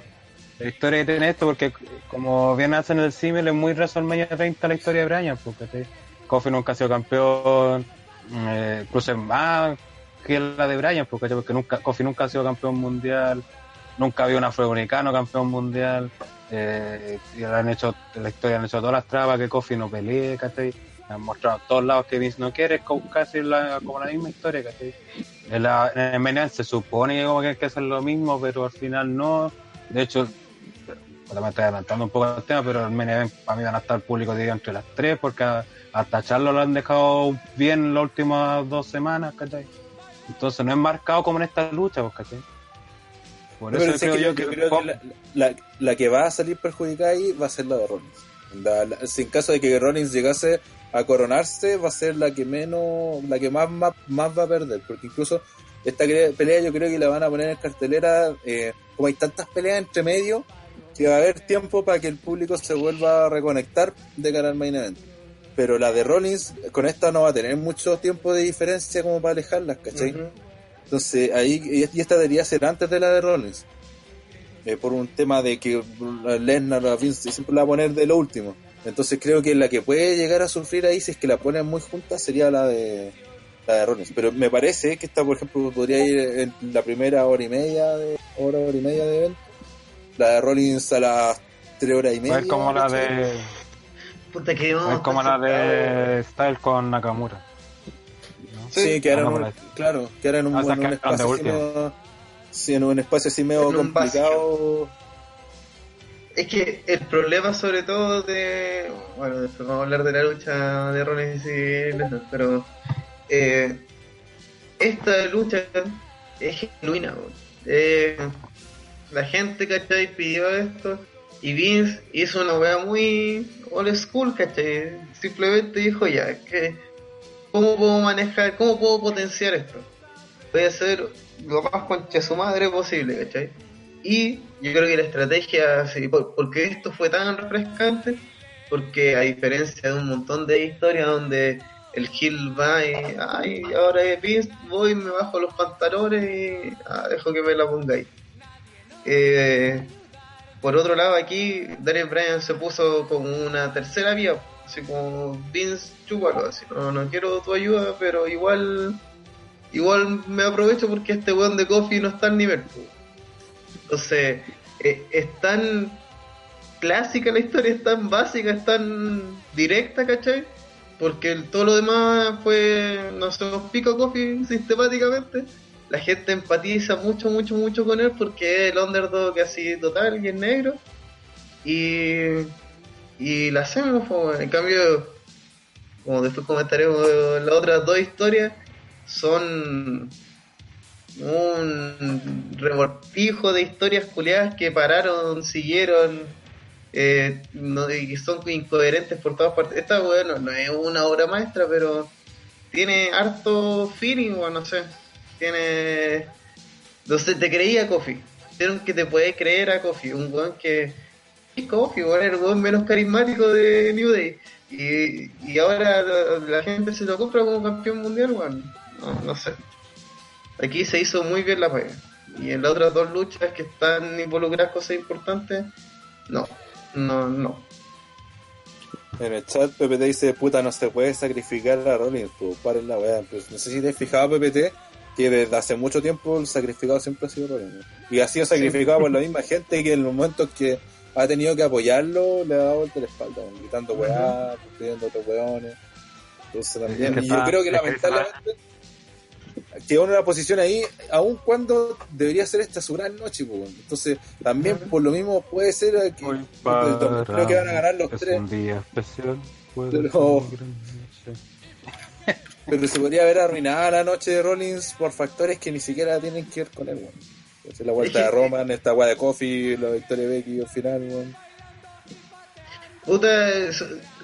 la historia que tiene esto, porque como bien hacen el símil, es muy WrestleMania 30 la historia de Brian, porque Kofi nunca ha sido campeón, eh, incluso es más que la de Brian, porque, porque nunca, Kofi nunca ha sido campeón mundial, nunca había un afroamericano campeón mundial, eh, y han hecho, la historia han hecho todas las trabas que Kofi no pelee, ¿cachai? Han mostrado a todos lados que Vince no quiere, casi como la misma historia, ¿cachai? En, el event se supone que como que hay que hacer lo mismo, pero al final no. De hecho, me estoy adelantando un poco el tema, pero el main event para mí van a estar público dividido entre las tres, porque hasta Charlo lo han dejado bien las últimas dos semanas, ¿cachai? Entonces no es marcado como en esta lucha, pues, ¿cachai? Por Pero eso sé creo que yo yo que, creo que la, la- la que va a salir perjudicada ahí va a ser la de Rollins. La- la- en caso de que Rollins llegase a coronarse, va a ser la que menos, la que más, más, más va a perder. Porque incluso esta pelea yo creo que la van a poner en cartelera, eh, como hay tantas peleas entre medio, que va a haber tiempo para que el público se vuelva a reconectar de cara al main event. Pero la de Rollins, con esta no va a tener mucho tiempo de diferencia como para alejarlas, ¿cachai? Ujú. Entonces, ahí, y esta debería ser antes de la de Rollins. Eh, por un tema de que Lesnar a Vince siempre la va a poner de lo último. Entonces creo que la que puede llegar a sufrir ahí, si es que la ponen muy juntas, sería la de la de Rollins. Pero me parece que esta, por ejemplo, podría ir en la primera hora y media de hora, hora y media de evento. La de Rollins a las tres horas y media. es como la de Puta que es como la de Style con Nakamura. ¿No? Sí, que ahora en un, Hagámosla. claro, que en un, Ah, o sea, en un que espacio así medio, sí, en un espacio así medio En un complicado. Es que el problema sobre todo de... Bueno, después vamos a hablar de la lucha de Rollins y Lesnar, pero... eh, esta lucha es genuina. Eh, la gente, ¿cachai? Pidió esto y Vince hizo una wea muy old school, ¿cachai? Simplemente dijo ya, que ¿cómo puedo manejar, cómo puedo potenciar esto? Voy a hacer lo más concha su madre posible, ¿cachai? Y yo creo que la estrategia, sí, por- porque esto fue tan refrescante, porque a diferencia de un montón de historias donde el Gil va y, ay, ahora es Vince, voy, me bajo los pantalones y ah, dejo que me la pongáis. Eh, por otro lado, aquí Daniel Bryan se puso como una tercera vía, así como Vince, chúpalo, así, no, no quiero tu ayuda, pero igual igual me aprovecho porque este weón de Coffee no está al nivel. Entonces, eh, es tan clásica la historia, es tan básica, es tan directa, ¿cachai? Porque todo lo demás fue, no nos pica Coffee sistemáticamente. La gente empatiza mucho, mucho, mucho con él porque es el underdog así total y es negro. Y, y la hacemos, po, en cambio, como después comentaremos las otras dos historias, son un revoltijo de historias culiadas que pararon, siguieron eh, y son incoherentes por todas partes. Esta weá no, es una obra maestra, pero tiene harto feeling, o no sé. Tiene. No sé, te creía Kofi. Vieron que te puede creer a Kofi, un weón que. Es Kofi, weón, el weón menos carismático de New Day. Y, y ahora la, la gente se lo compra como campeón mundial, weón. No, no sé. Aquí se hizo muy bien la pega. Y en las otras dos luchas que están involucradas cosas importantes, no. No, no. En el chat PPT dice, puta, no se puede sacrificar a Rollins, pues paren la weá. Pues, no sé si te has fijado PPT, que desde hace mucho tiempo el sacrificado siempre ha sido Rollins. ¿no? Y ha sido sacrificado por la misma gente que en los momentos que ha tenido que apoyarlo, le ha dado vuelta la espalda, ¿no? gritando weá, pidiendo otros weones. Entonces también, y yo creo que lamentablemente quedó en una posición ahí, aun cuando debería ser esta su gran noche, pues. Entonces, también por lo mismo puede ser que creo que van a ganar los es tres. un día especial. puede Pero- se podría haber arruinado la noche de Rollins por factores que ni siquiera tienen que ver con él, weón. La vuelta de Roman, esta weá de Coffee, la victoria de Becky al final, weón. Puta,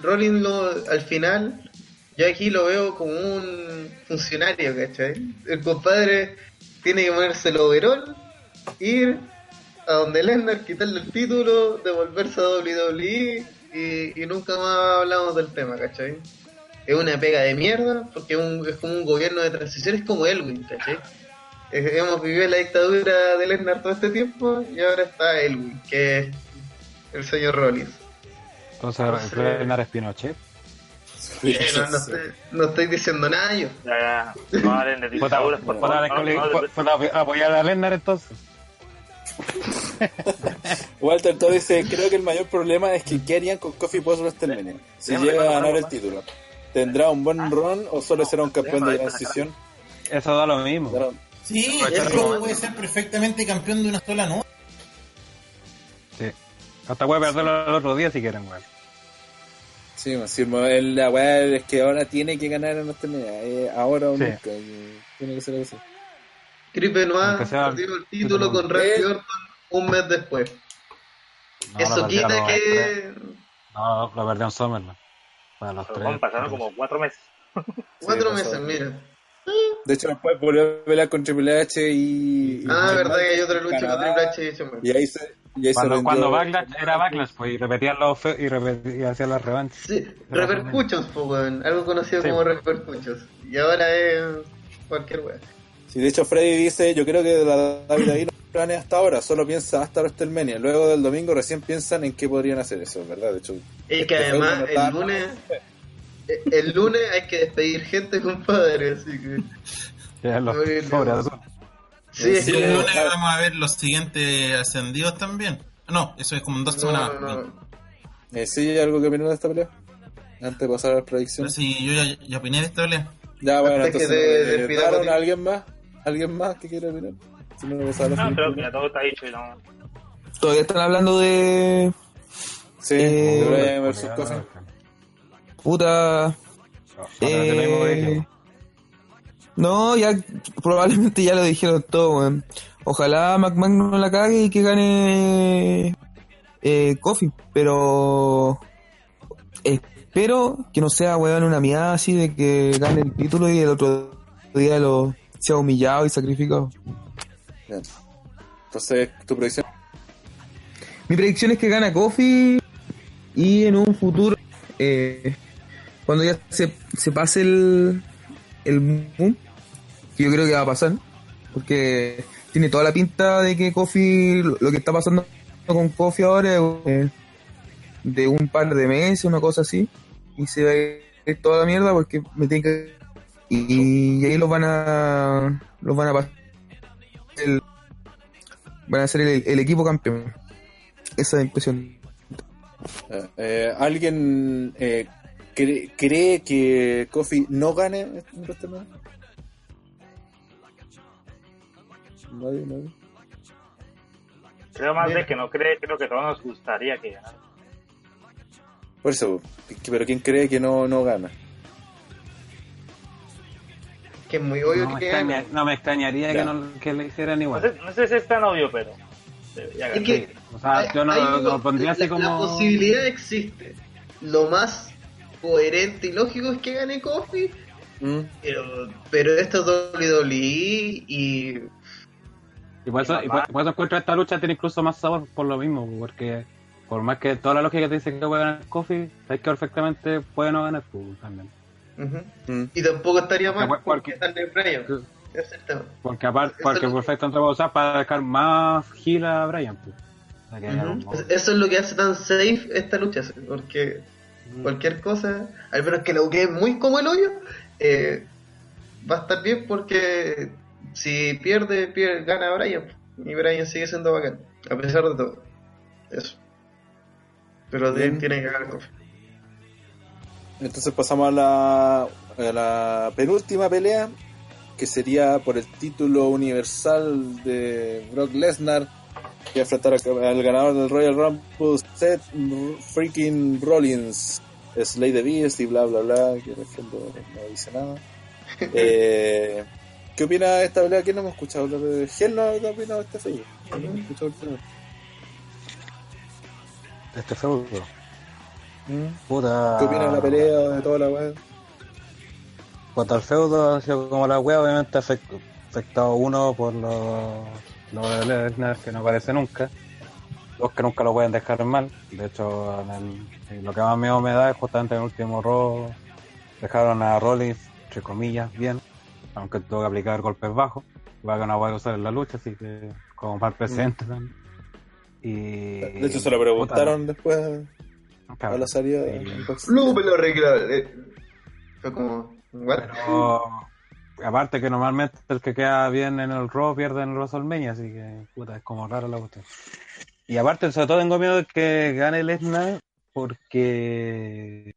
Rollins al final, yo aquí lo veo como un funcionario, ¿cachai? El compadre tiene que ponerse el overall, ir a donde Lesnar, quitarle el título, devolverse a WWE y, nunca más hablamos del tema, ¿cachai? Es una pega de mierda porque un- es como un gobierno de transición, es como Elwin, ¿cachai? Eh, Hemos vivido la dictadura de Lesnar todo este tiempo y ahora está Elwin, que es el señor Rollins. Entonces, Sí. Leonard es Pinochet. No, no estoy, no estoy diciendo nada yo. Ya, ya, no hablen de dictaduras, por favor. apoyar a Lennar entonces. Walter todo dice, creo que el mayor problema es que ¿qué harían con Coffee post WrestleMania? Si llega a ganar el título. ¿Tendrá un buen run o solo será un campeón de transición? eso da lo mismo. Sí, el Robo puede ser perfectamente campeón de una sola noche. Sí. Hasta puede perderlo el otro día si quieren, weón. Sí, sí, la weá es que ahora tiene que ganar en esta eh, ahora o Sí. nunca. y tiene que ser así. Chris Benoit perdió el título con Randy Eh. Orton un mes después. No, Eso quita que. No, lo perdió en Summerland. Para los Pero, tres. bueno, pasaron como cuatro meses. Cuatro pasó. meses, mira. De hecho, después volvió a pelear con Triple H y. Ah, y- verdad que hay otra lucha con Triple H y Michaels. Y ahí se. Y ahí se Cuando, vendió- cuando Backlash era Backlash, pues, y repetían los fe- y, y hacían las revanchas. Sí, Repercussions, po, weón. Algo conocido Sí. como Repercussions. Y ahora es cualquier weón. Sí, de hecho, Freddy dice: Yo creo que de la David ahí no planea hasta ahora, solo piensa hasta WrestleMania. Luego del domingo recién piensan en qué podrían hacer eso, ¿verdad? De hecho, Es que Este además no el lunes. El lunes hay que despedir gente, compadre, así que. Que es los. Sí, es Sí, como. el lunes vamos a ver los siguientes ascendidos también. No, eso es como en dos semanas. No, no, eh, ¿sí hay algo que opinar de esta pelea? Antes de pasar a las predicciones. sí, yo ya, ya opiné de esta pelea. Ya, bueno, Antes que entonces. te eh, despida, ¿Daron Pati. a alguien más? ¿Alguien más que quiera opinar? Si no, No, creo que ya todo está dicho y no. Todavía están hablando de. Sí, Eh, de Bryan versus Coffin. Puta. Eh, no, ya probablemente ya lo dijeron todo, weón. Ojalá McMahon no la cague y que gane eh, Kofi, pero espero que no sea, weón, una mierda así de que gane el título y el otro día lo sea humillado y sacrificado. Bien. Entonces, tu predicción. Mi predicción es que gana Kofi y en un futuro, eh, cuando ya se, se pase el, el boom, que yo creo que va a pasar, porque tiene toda la pinta de que Kofi, lo que está pasando con Kofi ahora es de un par de meses, una cosa así, y se va a ir toda la mierda porque me tiene que... Y, ahí los van a... los van a pasar van a ser el, el equipo campeón. Esa es la impresión. Eh, eh, ¿Alguien eh, cree, cree que Kofi no gane en WrestleMania? Nadie, nadie. Creo más Bien. de que no cree, creo que todos nos gustaría que ganara. Por eso, pero ¿quién cree que no, no gana? Que es muy obvio No me, que extraña- gane. no me extrañaría Ya. que, no, que le hicieran No igual. sé, no sé si es tan obvio, pero. debería Es que O sea, yo no lo pondría así como. la posibilidad existe. Lo más coherente y lógico es que gane Kofi, ¿Mm? pero, pero esto es WWE y Y por eso, y por, por eso encuentro esta lucha tiene incluso más sabor por lo mismo, porque por más que toda la lógica te dice que puede ganar Kofi, sabes que perfectamente puede no ganar pues, también. ¿Mm? y tampoco estaría mal Porque- porque porque-. Sí. Tema. Porque aparte, porque es- perfecto entre usar para dejar más gila a Brian. Pues. O sea, Eso es lo que hace tan safe esta lucha, porque cualquier cosa, al menos que lo quede muy como el hoyo, eh, va a estar bien porque si pierde, pierde gana Brian y Brian sigue siendo bacán, a pesar de todo. Eso. Pero Bien. tiene que ganar Kofi. Entonces pasamos a la, a la penúltima pelea, que sería por el título universal de Brock Lesnar, que enfrentar al ganador del Royal Rumble, Seth freaking Rollins, Slay the Beast y bla bla bla, que en el fondo no dice nada. Eh, ¿Qué opina de esta pelea? ¿Quién no hemos escuchado hablar de Gel no ha opinado de esta pelea? No hemos escuchado el tema. Este feudo. ¿Mm? Puta. ¿Qué opina de la pelea, de toda la weá? Cuanto al feudo, ha sido como la wea, obviamente ha afectado uno por los lo de Lesnar, que no aparece nunca. Dos que nunca lo pueden dejar mal. De hecho, en el- en lo que más miedo me da es justamente en el último robo. Dejaron a Rollins, entre comillas, bien. Aunque tuvo que aplicar golpes bajos. Va que no va a usar en la lucha, así que como mal presente también. Y, De hecho, se lo preguntaron después Puta, a la salida. No me lo arregla. eh. Fue como. Pero aparte que normalmente el que queda bien en el Raw pierde en el WrestleMania, así que puta, es como raro la cuestión. Y aparte, sobre todo tengo miedo de que gane Lesnar porque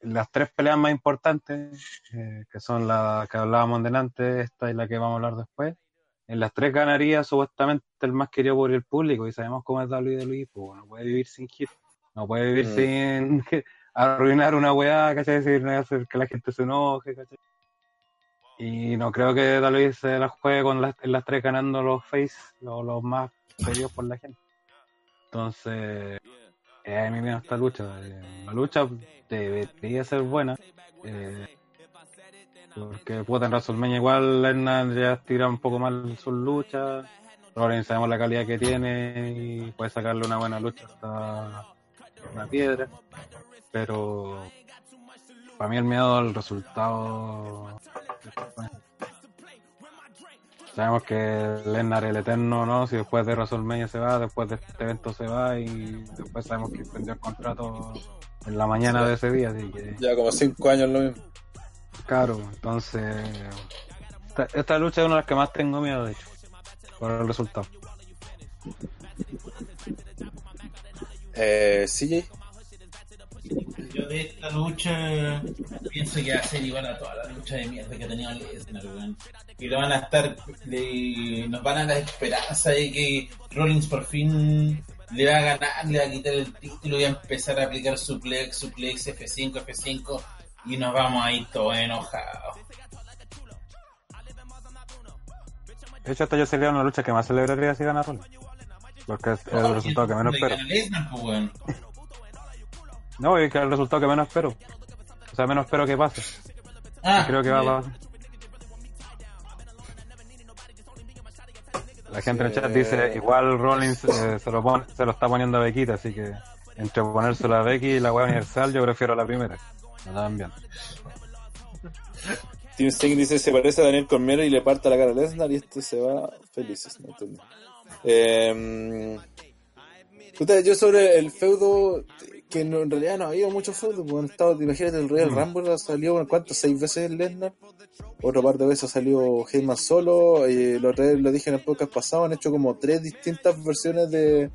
las tres peleas más importantes, eh, que son las que hablábamos delante, esta y la que vamos a hablar después, en las tres ganaría supuestamente el más querido por el público, y sabemos cómo es WWE, pues no puede vivir sin hit, no puede vivir Mm. sin arruinar una weá, ¿cachai? Decir, hacer que la gente se enoje, ¿cachai? Y no creo que WWE se la juegue con las, las tres ganando los face, los, los más pedidos por la gente. Entonces, eh, a mí me esta lucha. eh, La lucha debería ser buena. eh, porque puta en WrestleMania igual Lesnar ya tira un poco mal sus luchas. Rollins sabemos la calidad que tiene y puede sacarle una buena lucha hasta una piedra. Pero para mí el miedo al resultado. Sabemos que Lesnar el eterno, ¿no? Si después de WrestleMania se va, después de este evento se va y después sabemos que perdió el contrato en la mañana de ese día, así que Ya como cinco años lo mismo. caro. Entonces, esta, esta lucha es una de las que más tengo miedo, de hecho, por el resultado. Eh, CJ. Yo de esta lucha pienso que va a ser igual a toda la lucha de mierda que ha tenido Lesnar, weón. Y lo van a estar, le- nos van a dar esperanza de que Rollins por fin le va a ganar, le va a quitar el título y va a empezar a aplicar suplex, suplex, F5, F5 y nos vamos a ir todos enojados. De hecho, esta yo sería una lucha que más celebraría si gana Rollins. Porque es el resultado que menos espero. No, es que es el resultado que menos espero. O sea, menos espero que pase. Ah, Creo que va a ya. pasar. La gente en el chat dice, igual Rollins eh, se, lo pone- se lo está poniendo a Bequita, así que entre ponérselo a Becky y la web universal, yo prefiero la primera. No tan bien. Team Sting dice se parece a Daniel Cormier y le parta la cara a Lesnar y este se va felices, no entendí. Eh, yo sobre el feudo, que no- en realidad no ha habido mucho feudo, porque han estado, imagínate el Royal Rumble ha salido, ¿cuánto? ¿Seis veces el Lesnar? Otro par de veces salió Heyman solo, y lo, lo dije en el podcast pasado, han hecho como tres distintas versiones de,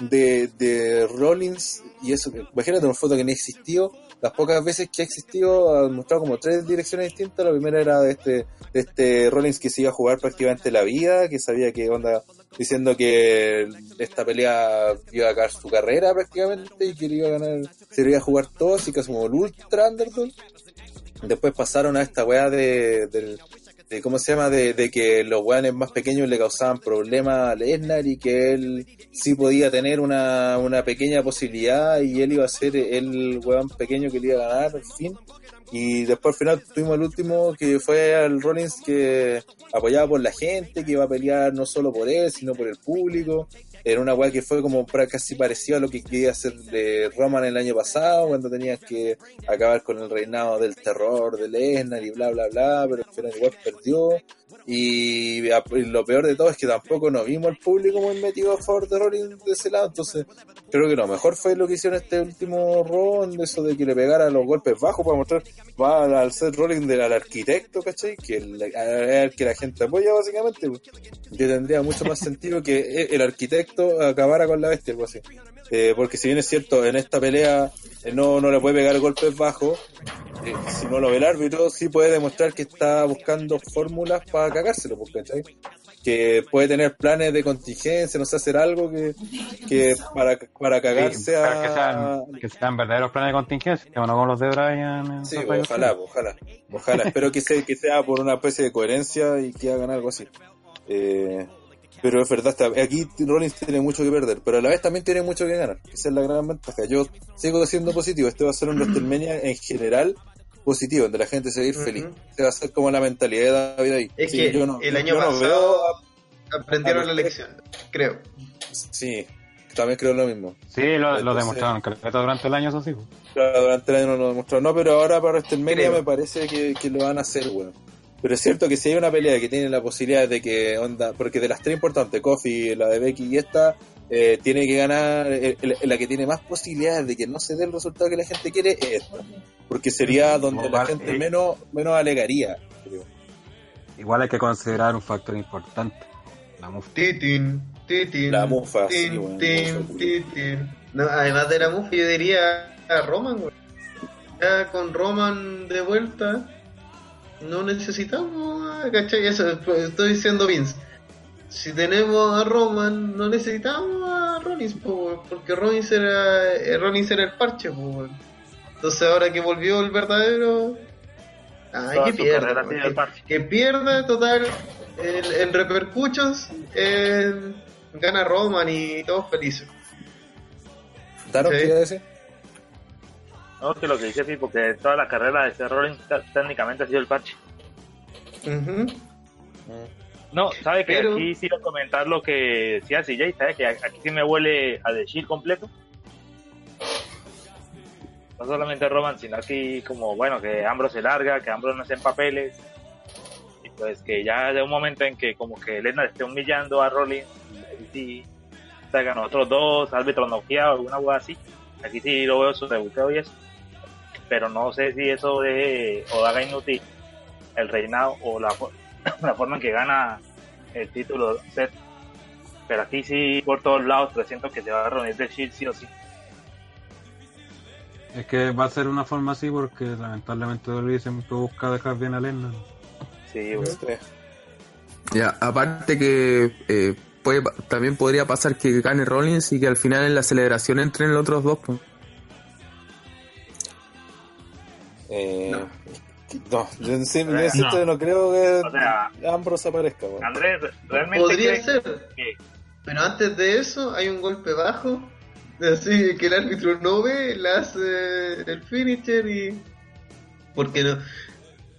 de, de Rollins, y eso, imagínate una foto que no existió, las pocas veces que ha existido ha mostrado como tres direcciones distintas. La primera era de este, de este Rollins que se iba a jugar prácticamente la vida, que sabía que onda, diciendo que esta pelea iba a acabar su carrera prácticamente y que le iba a ganar, se iba a jugar todo, así que como el ultra underdog. Después pasaron a esta weá de, del, de ¿cómo se llama? De, de que los weones más pequeños le causaban problemas a Lesnar y que él sí podía tener una, una pequeña posibilidad y él iba a ser el weón pequeño que le iba a ganar, al fin. Y después al final tuvimos el último que fue al Rollins que apoyaba por la gente, que iba a pelear no solo por él, sino por el público. Era una weá que fue como casi parecido a lo que quería hacer de Roman el año pasado, cuando tenías que acabar con el reinado del terror de Lesnar y bla bla bla, pero al final igual perdió. Y, lo peor de todo es que tampoco nos vimos el público muy metido a favor de Rollins de ese lado, entonces creo que lo mejor fue lo que hicieron este último round, eso de que le pegara los golpes bajos para mostrar, va al ser Rollins del arquitecto, ¿cachai? Que el, que la gente apoya básicamente, pues. tendría mucho más sentido que el arquitecto acabara con la bestia, algo así. Eh, porque si bien es cierto, en esta pelea eh, no, no le puede pegar golpes bajos, eh, si no lo ve el árbitro, sí puede demostrar que está buscando fórmulas para cagárselo, pues, ¿cachai? Que puede tener planes de contingencia, no sé, hacer algo que, que para, para Sí, cagarse a... que, sean, que sean verdaderos planes de contingencia, que no como los de Brian. en Sí, ojalá, ojalá, ojalá. Espero que sea, que sea por una especie de coherencia y que hagan algo así. Eh, pero es verdad, está- aquí Rollins tiene mucho que perder, pero a la vez también tiene mucho que ganar. Esa es la gran ventaja. Yo sigo siendo positivo. Este va a ser un WrestleMania en general positivo, donde la gente se va a ir feliz. Este va a ser como la mentalidad de David ahí. Es Sí, que yo no- el año yo no pasado veo- aprendieron a la lección, creo. sí, también creo lo mismo. Sí, lo, lo Entonces- demostraron caleta durante el año, eso sí. Claro, durante el año no lo demostró. No, pero ahora para WrestleMania Creo. me parece que, que lo van a hacer, weón. Pero es cierto que si hay una pelea que tiene la posibilidad de que onda, porque de las tres importantes, Kofi, la de Becky y esta, eh, tiene que ganar, eh, la, la que tiene más posibilidades de que no se dé el resultado que la gente quiere es esta. Porque sería donde la gente eh. menos, menos alegaría. creo. Igual hay que considerar un factor importante. La mufa. La mufa, sí, titin. No, además de la mufa, yo diría a Roman, güey. ya con Roman de vuelta, no necesitamos, a- ¿cachai? Eso pues, estoy diciendo Vince. Si tenemos a Roman, no necesitamos a Rollins, po, porque Rollins era, eh, Rollins era el parche. po. Entonces ahora que volvió el verdadero... Ay, que pierda. que, parche. que pierda, total, en, en repercuchos, eh, gana Roman y todos felices. ¿Daron Sí. a decir? No, que lo que dice sí, porque toda la carrera de este Rollins técnicamente ha sido el parche. Ujú. No, sabe que Pero- aquí sí iba a comentar lo que decía CJ, sabe que aquí sí me huele a Shield completo. No solamente Roman, sino aquí como, bueno, que Ambrose se larga, que Ambrose no está en papeles. Pues que ya de un momento en que como que Lesnar esté humillando a Rollins, ahí sí salgan otros dos, árbitros noqueados, alguna cosa así. Aquí sí lo veo su debuteo y eso. Pero no sé si eso de o haga inútil el reinado o la, la forma en que gana el título Seth. Pero aquí sí, por todos lados, presiento que se va a reunir de Shield sí o sí. Es que va a ser una forma así porque lamentablemente WWE siempre busca dejar bien a Lennon. Sí. Ya, aparte que eh, puede, también podría pasar que gane Rollins y que al final en la celebración entren los otros dos. pues. Eh, No. no. yo en insisto, yo no creo que O sea- Ambrose aparezca. Andrés, ¿realmente Podría crees ser, que pero antes de eso hay un golpe bajo, así que el árbitro no ve, le hace el finisher y... Porque no...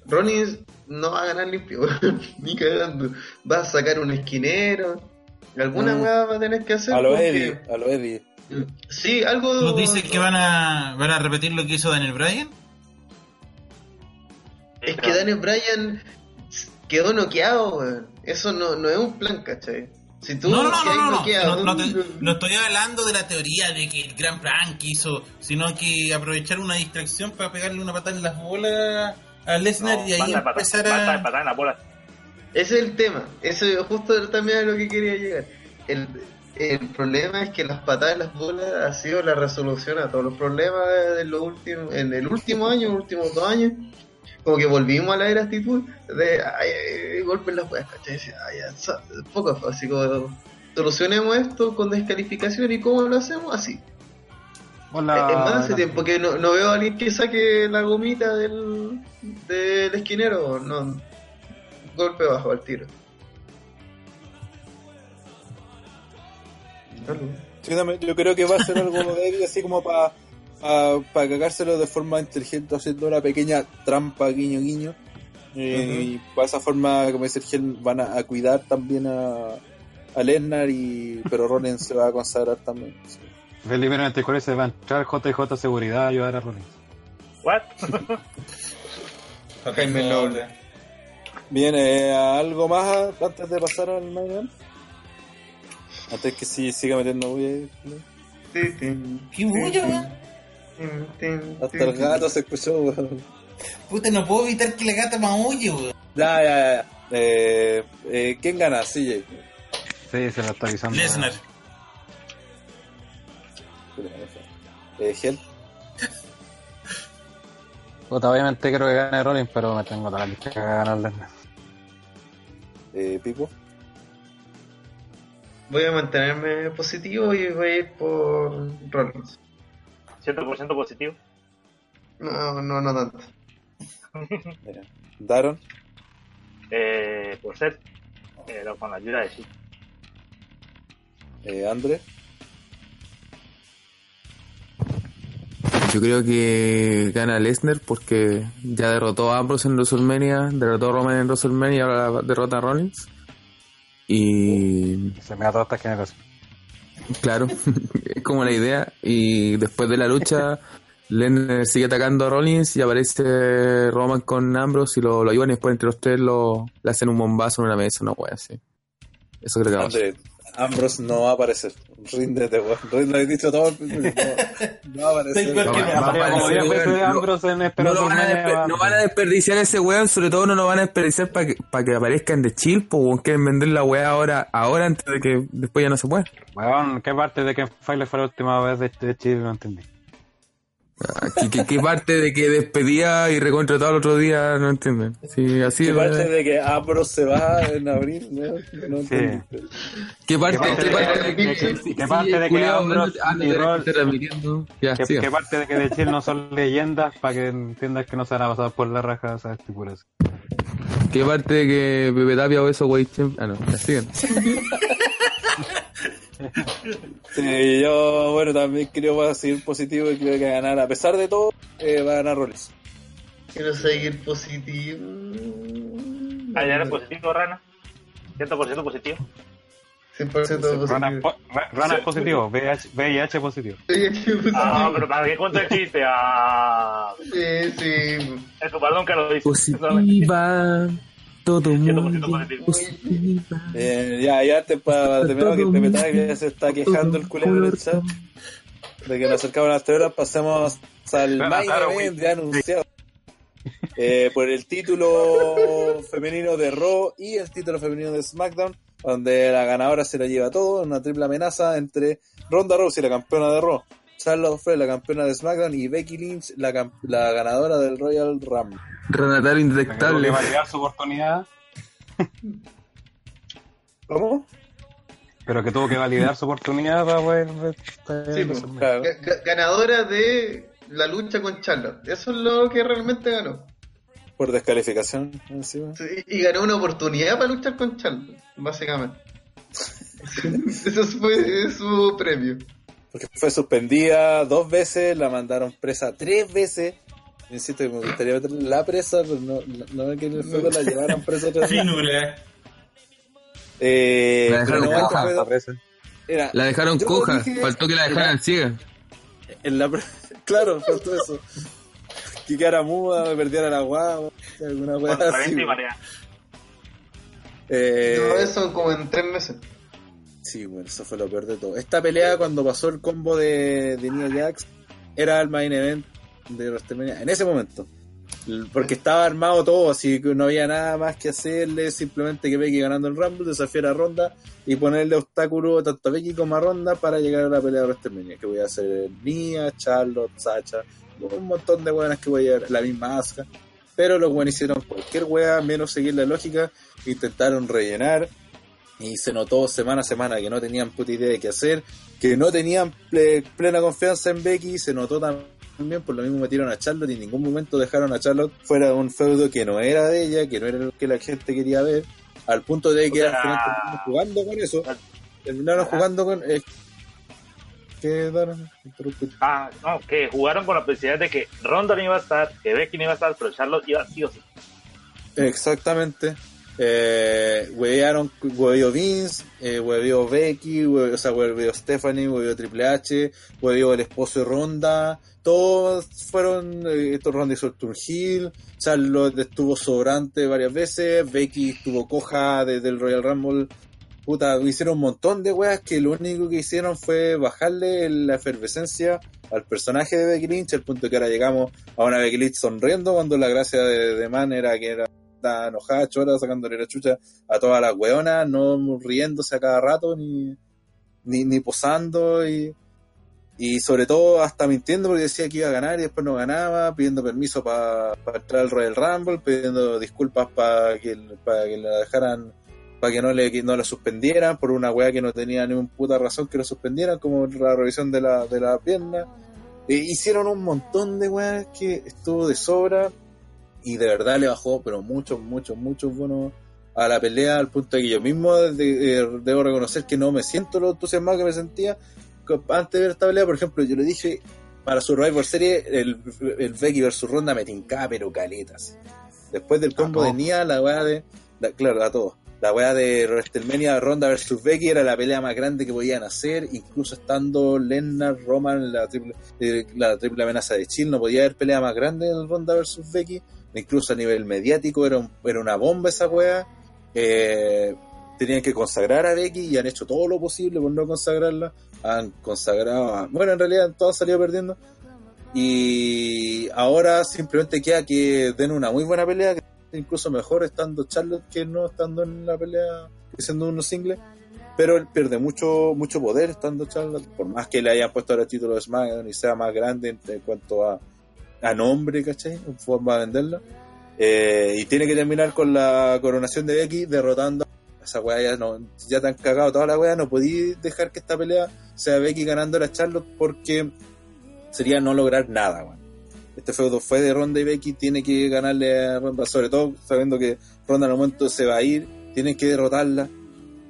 Rollins no va a ganar limpio, ni cagando. Va a sacar un esquinero, alguna Mm. va a tener que hacer. A lo porque- Eddie, a lo Eddie. Sí, algo... ¿Tú dices que van a, van a repetir lo que hizo Daniel Bryan? Es que Daniel Bryan quedó noqueado, weón. Eso no, no es un plan, ¿cachai? Si tú No, no, no, no, no, no, noqueado, no, no te- no estoy hablando de la teoría de que el gran plan que hizo, sino que aprovechar una distracción para pegarle una patada en las bolas a Lesnar no, y ahí empezar a... patada en la bola? Ese es el tema. Eso justo también a lo que quería llegar. El, el problema es que las patadas en las bolas ha sido la resolución a todos los problemas de, de los últimos, en el último año, los últimos dos años. Como que volvimos a la era actitud de ay, ay, golpe en las weas, ¿cachai? Ay, poco fácil, como solucionemos esto con descalificación y cómo lo hacemos así. Hola. Es más hace tiempo que no, no veo a alguien que saque la gomita del, del esquinero, no. Golpe bajo al tiro. Sí, yo creo que va a ser algo Eddie así como para para cagárselo de forma inteligente haciendo una pequeña trampa guiño guiño Eh, y para esa forma como dice el Gel van a, a cuidar también a, a Lesnar y pero Rollins se va a consagrar también sí. Felipe 94 se va a entrar JJ Seguridad a ayudar a Rollins. ¿What? Jaime Noble. bien eh, ¿algo más antes de pasar al main event? antes que si siga metiendo bulla ahí, ¿no? ¿Qué bulla, weón? hasta el gato se escuchó weón. Puta, no puedo evitar que la gata me oye, weón. ya ya ya eh, eh, ¿quién gana? CJ Sí, se lo está avisando. Lesnar. Eh, Gel Puta, obviamente creo que gane Rollins, pero me tengo toda la lista que va a ganar Lesnar. eh, Pipo Voy a mantenerme positivo y voy a ir por Rollins. 100% positivo. No, no, no tanto. Daron Eh, por ser, pero con la ayuda de sí. eh, André Yo creo que gana Lesnar porque ya derrotó a Ambrose en WrestleMania, derrotó a Roman en WrestleMania y ahora derrota a Rollins. Y Se me da todas estas generaciones. claro, es como la idea. Y después de la lucha, Lesnar sigue atacando a Rollins y aparece Roman con Ambrose y lo, lo ayudan y después entre los tres lo, le hacen un bombazo en una mesa, una wea así. Eso creo que va a. André Ambrose no va a aparecer ríndete weón Ríndete, lo he dicho todo el no, no va a aparecer que No, me no, aparezca. no, Como 10 veces no, Ambrose en No, Espera lo van a despe- no van a desperdiciar ese weón, sobre todo no lo van a desperdiciar para que, para que aparezcan de chill, pues quieren vender la weá ahora, ahora antes de que después ya no se pueda. Weón, ¿qué parte de Ken File fue la última vez de, de Chile? No entendí. Ah, ¿Qué, qué, qué parte de que despedía y recontrataba el otro día? No entienden. Sí, así ¿Qué parte de que Ambrose se va en abril? No, no entendí. ¿Qué parte, ¿Qué qué parte parte de de que- sí, qué parte sí, de que y Roll- ¿Qué, parte de que de Chill no son leyendas para que entiendas que no se van a pasar por la raja esas figuras? ¿Qué parte de que Pepe Tapia o eso, güey? Ah, no, sigan. Sí, yo, bueno, también creo que va a seguir positivo y creo que va a ganar, a pesar de todo, eh, va a ganar Rollins. Quiero seguir positivo. Ayer es positivo, Rana. 100% positivo. 100% Rana, positivo. po- ra- Rana es positivo, VIH, VIH positivo. Ah, pero para que cuente el chiste. Ah, Sí, sí. tu perdón que lo dice. Positiva. Todo 100% mundo. Eh, ya, ya antes para terminar, que Pepe Tapia se está quejando el culero en el chat de que nos acercaban las tres horas, pasemos al Claro, main event ya anunciado. Eh, por el título femenino de Raw y el título femenino de SmackDown, donde la ganadora se lo lleva todo, una triple amenaza entre Ronda Rousey, la campeona de Raw, Charlotte Flair, la campeona de SmackDown, y Becky Lynch, la, ganadora del Royal Rumble. Tuvo indetectable. que validar su oportunidad, ¿Cómo? pero que tuvo que validar su oportunidad para poder... Sí, pues. Claro. Ga- ga- Ganadora de la lucha con Charlotte. Eso es lo que realmente ganó. Por descalificación encima. Sí, Y ganó una oportunidad para luchar con Charlotte, básicamente. Eso fue su premio. Porque fue suspendida dos veces, la mandaron presa tres veces. Insisto que me gustaría meter la presa, pero no, no, no que en el fútbol la llevaran presa otra vez. Eh, La dejaron no, coja. era- La dejaron coja. dije- Faltó que la dejaran ciega. en la claro, faltó eso. Que quedara muda, me perdiera la guagua, alguna weá así. Vente y Marea. Eh, No, eso como en tres meses. Sí, bueno, eso fue lo peor de todo. Esta pelea, cuando pasó el combo de, de Nia Jax, era el main event de WrestleMania en ese momento. Porque estaba armado todo, así que no había nada más que hacerle, simplemente que Becky ganando el Rumble, desafiar a Ronda y ponerle obstáculo tanto a Becky como a Ronda para llegar a la pelea de WrestleMania, que voy a hacer Nia, Charlotte, Sacha, un montón de buenas que voy a llevar, la misma Asuka. Pero los buenos hicieron cualquier wea, menos seguir la lógica, intentaron rellenar, y se notó semana a semana que no tenían puta idea de qué hacer, que no tenían ple- plena confianza en Becky, se notó también, por lo mismo metieron a Charlotte y en ningún momento dejaron a Charlotte fuera de un feudo que no era de ella, que no era lo que la gente quería ver, al punto de que O al final terminaron jugando con eso, terminaron jugando con... eh. Ah, no, que jugaron con la posibilidad de que Ronda no iba a estar, que Becky no iba a estar, pero Charlotte iba sí o sí. Exactamente. Eh, huevearon, hueveó Vince, eh, hueveó Becky, o sea, hueveó Stephanie, hueveó Triple H, hueveó el esposo de Ronda, todos fueron, eh, Ronda hizo el Turgil, Charlotte estuvo sobrante varias veces, Becky estuvo coja desde el Royal Rumble, puta, hicieron un montón de weas que lo único que hicieron fue bajarle la efervescencia al personaje de Becky Lynch, al punto que ahora llegamos a una Becky Lynch sonriendo cuando la gracia de, de Man era que era estaba enojada, chora, sacándole la chucha a todas las weonas, no riéndose a cada rato, ni, ni, ni posando, y, y sobre todo hasta mintiendo porque decía que iba a ganar y después no ganaba, pidiendo permiso para entrar al Royal Rumble, pidiendo disculpas para que, para que la dejaran, para que no le no la suspendieran por una wea que no tenía ni un puta razón que lo suspendieran, como la revisión de la, de la pierna. Eh, hicieron un montón de weas que estuvo de sobra y de verdad le bajó, pero muchos, muchos, muchos bonos a la pelea, al punto de que yo mismo de- eh, debo reconocer que no me siento lo entusiasmado que me sentía antes de ver esta pelea. Por ejemplo, yo le dije para Survivor Series, el, el Becky versus Ronda me tincaba, pero caletas. Después del combo de. Nia, la weá de. la- claro, a todos. La weá de WrestleMania Ronda versus Becky era la pelea más grande que podían hacer, incluso estando Lennart, Roman la triple, eh, la triple amenaza de Chill, no podía haber pelea más grande en Ronda versus Becky, incluso a nivel mediático era, era una bomba esa weá. Eh, tenían que consagrar a Becky y han hecho todo lo posible por no consagrarla. Han consagrado a. Bueno, en realidad todos salido perdiendo. Y ahora simplemente queda que den una muy buena pelea, incluso mejor estando Charlotte que no estando en la pelea, siendo unos singles. pero él pierde mucho mucho poder estando Charlotte, por más que le hayan puesto ahora el título de SmackDown y sea más grande en cuanto a, a nombre, ¿cachai? En forma de venderla. Eh, y tiene que terminar con la coronación de Becky derrotando a esa weá ya no, ya te han cagado toda la weá, no podí dejar que esta pelea sea Becky ganando la Charlotte porque sería no lograr nada, weón. Este feudo fue de Ronda y Becky, tiene que ganarle a Ronda, sobre todo sabiendo que Ronda en el momento se va a ir, tienen que derrotarla.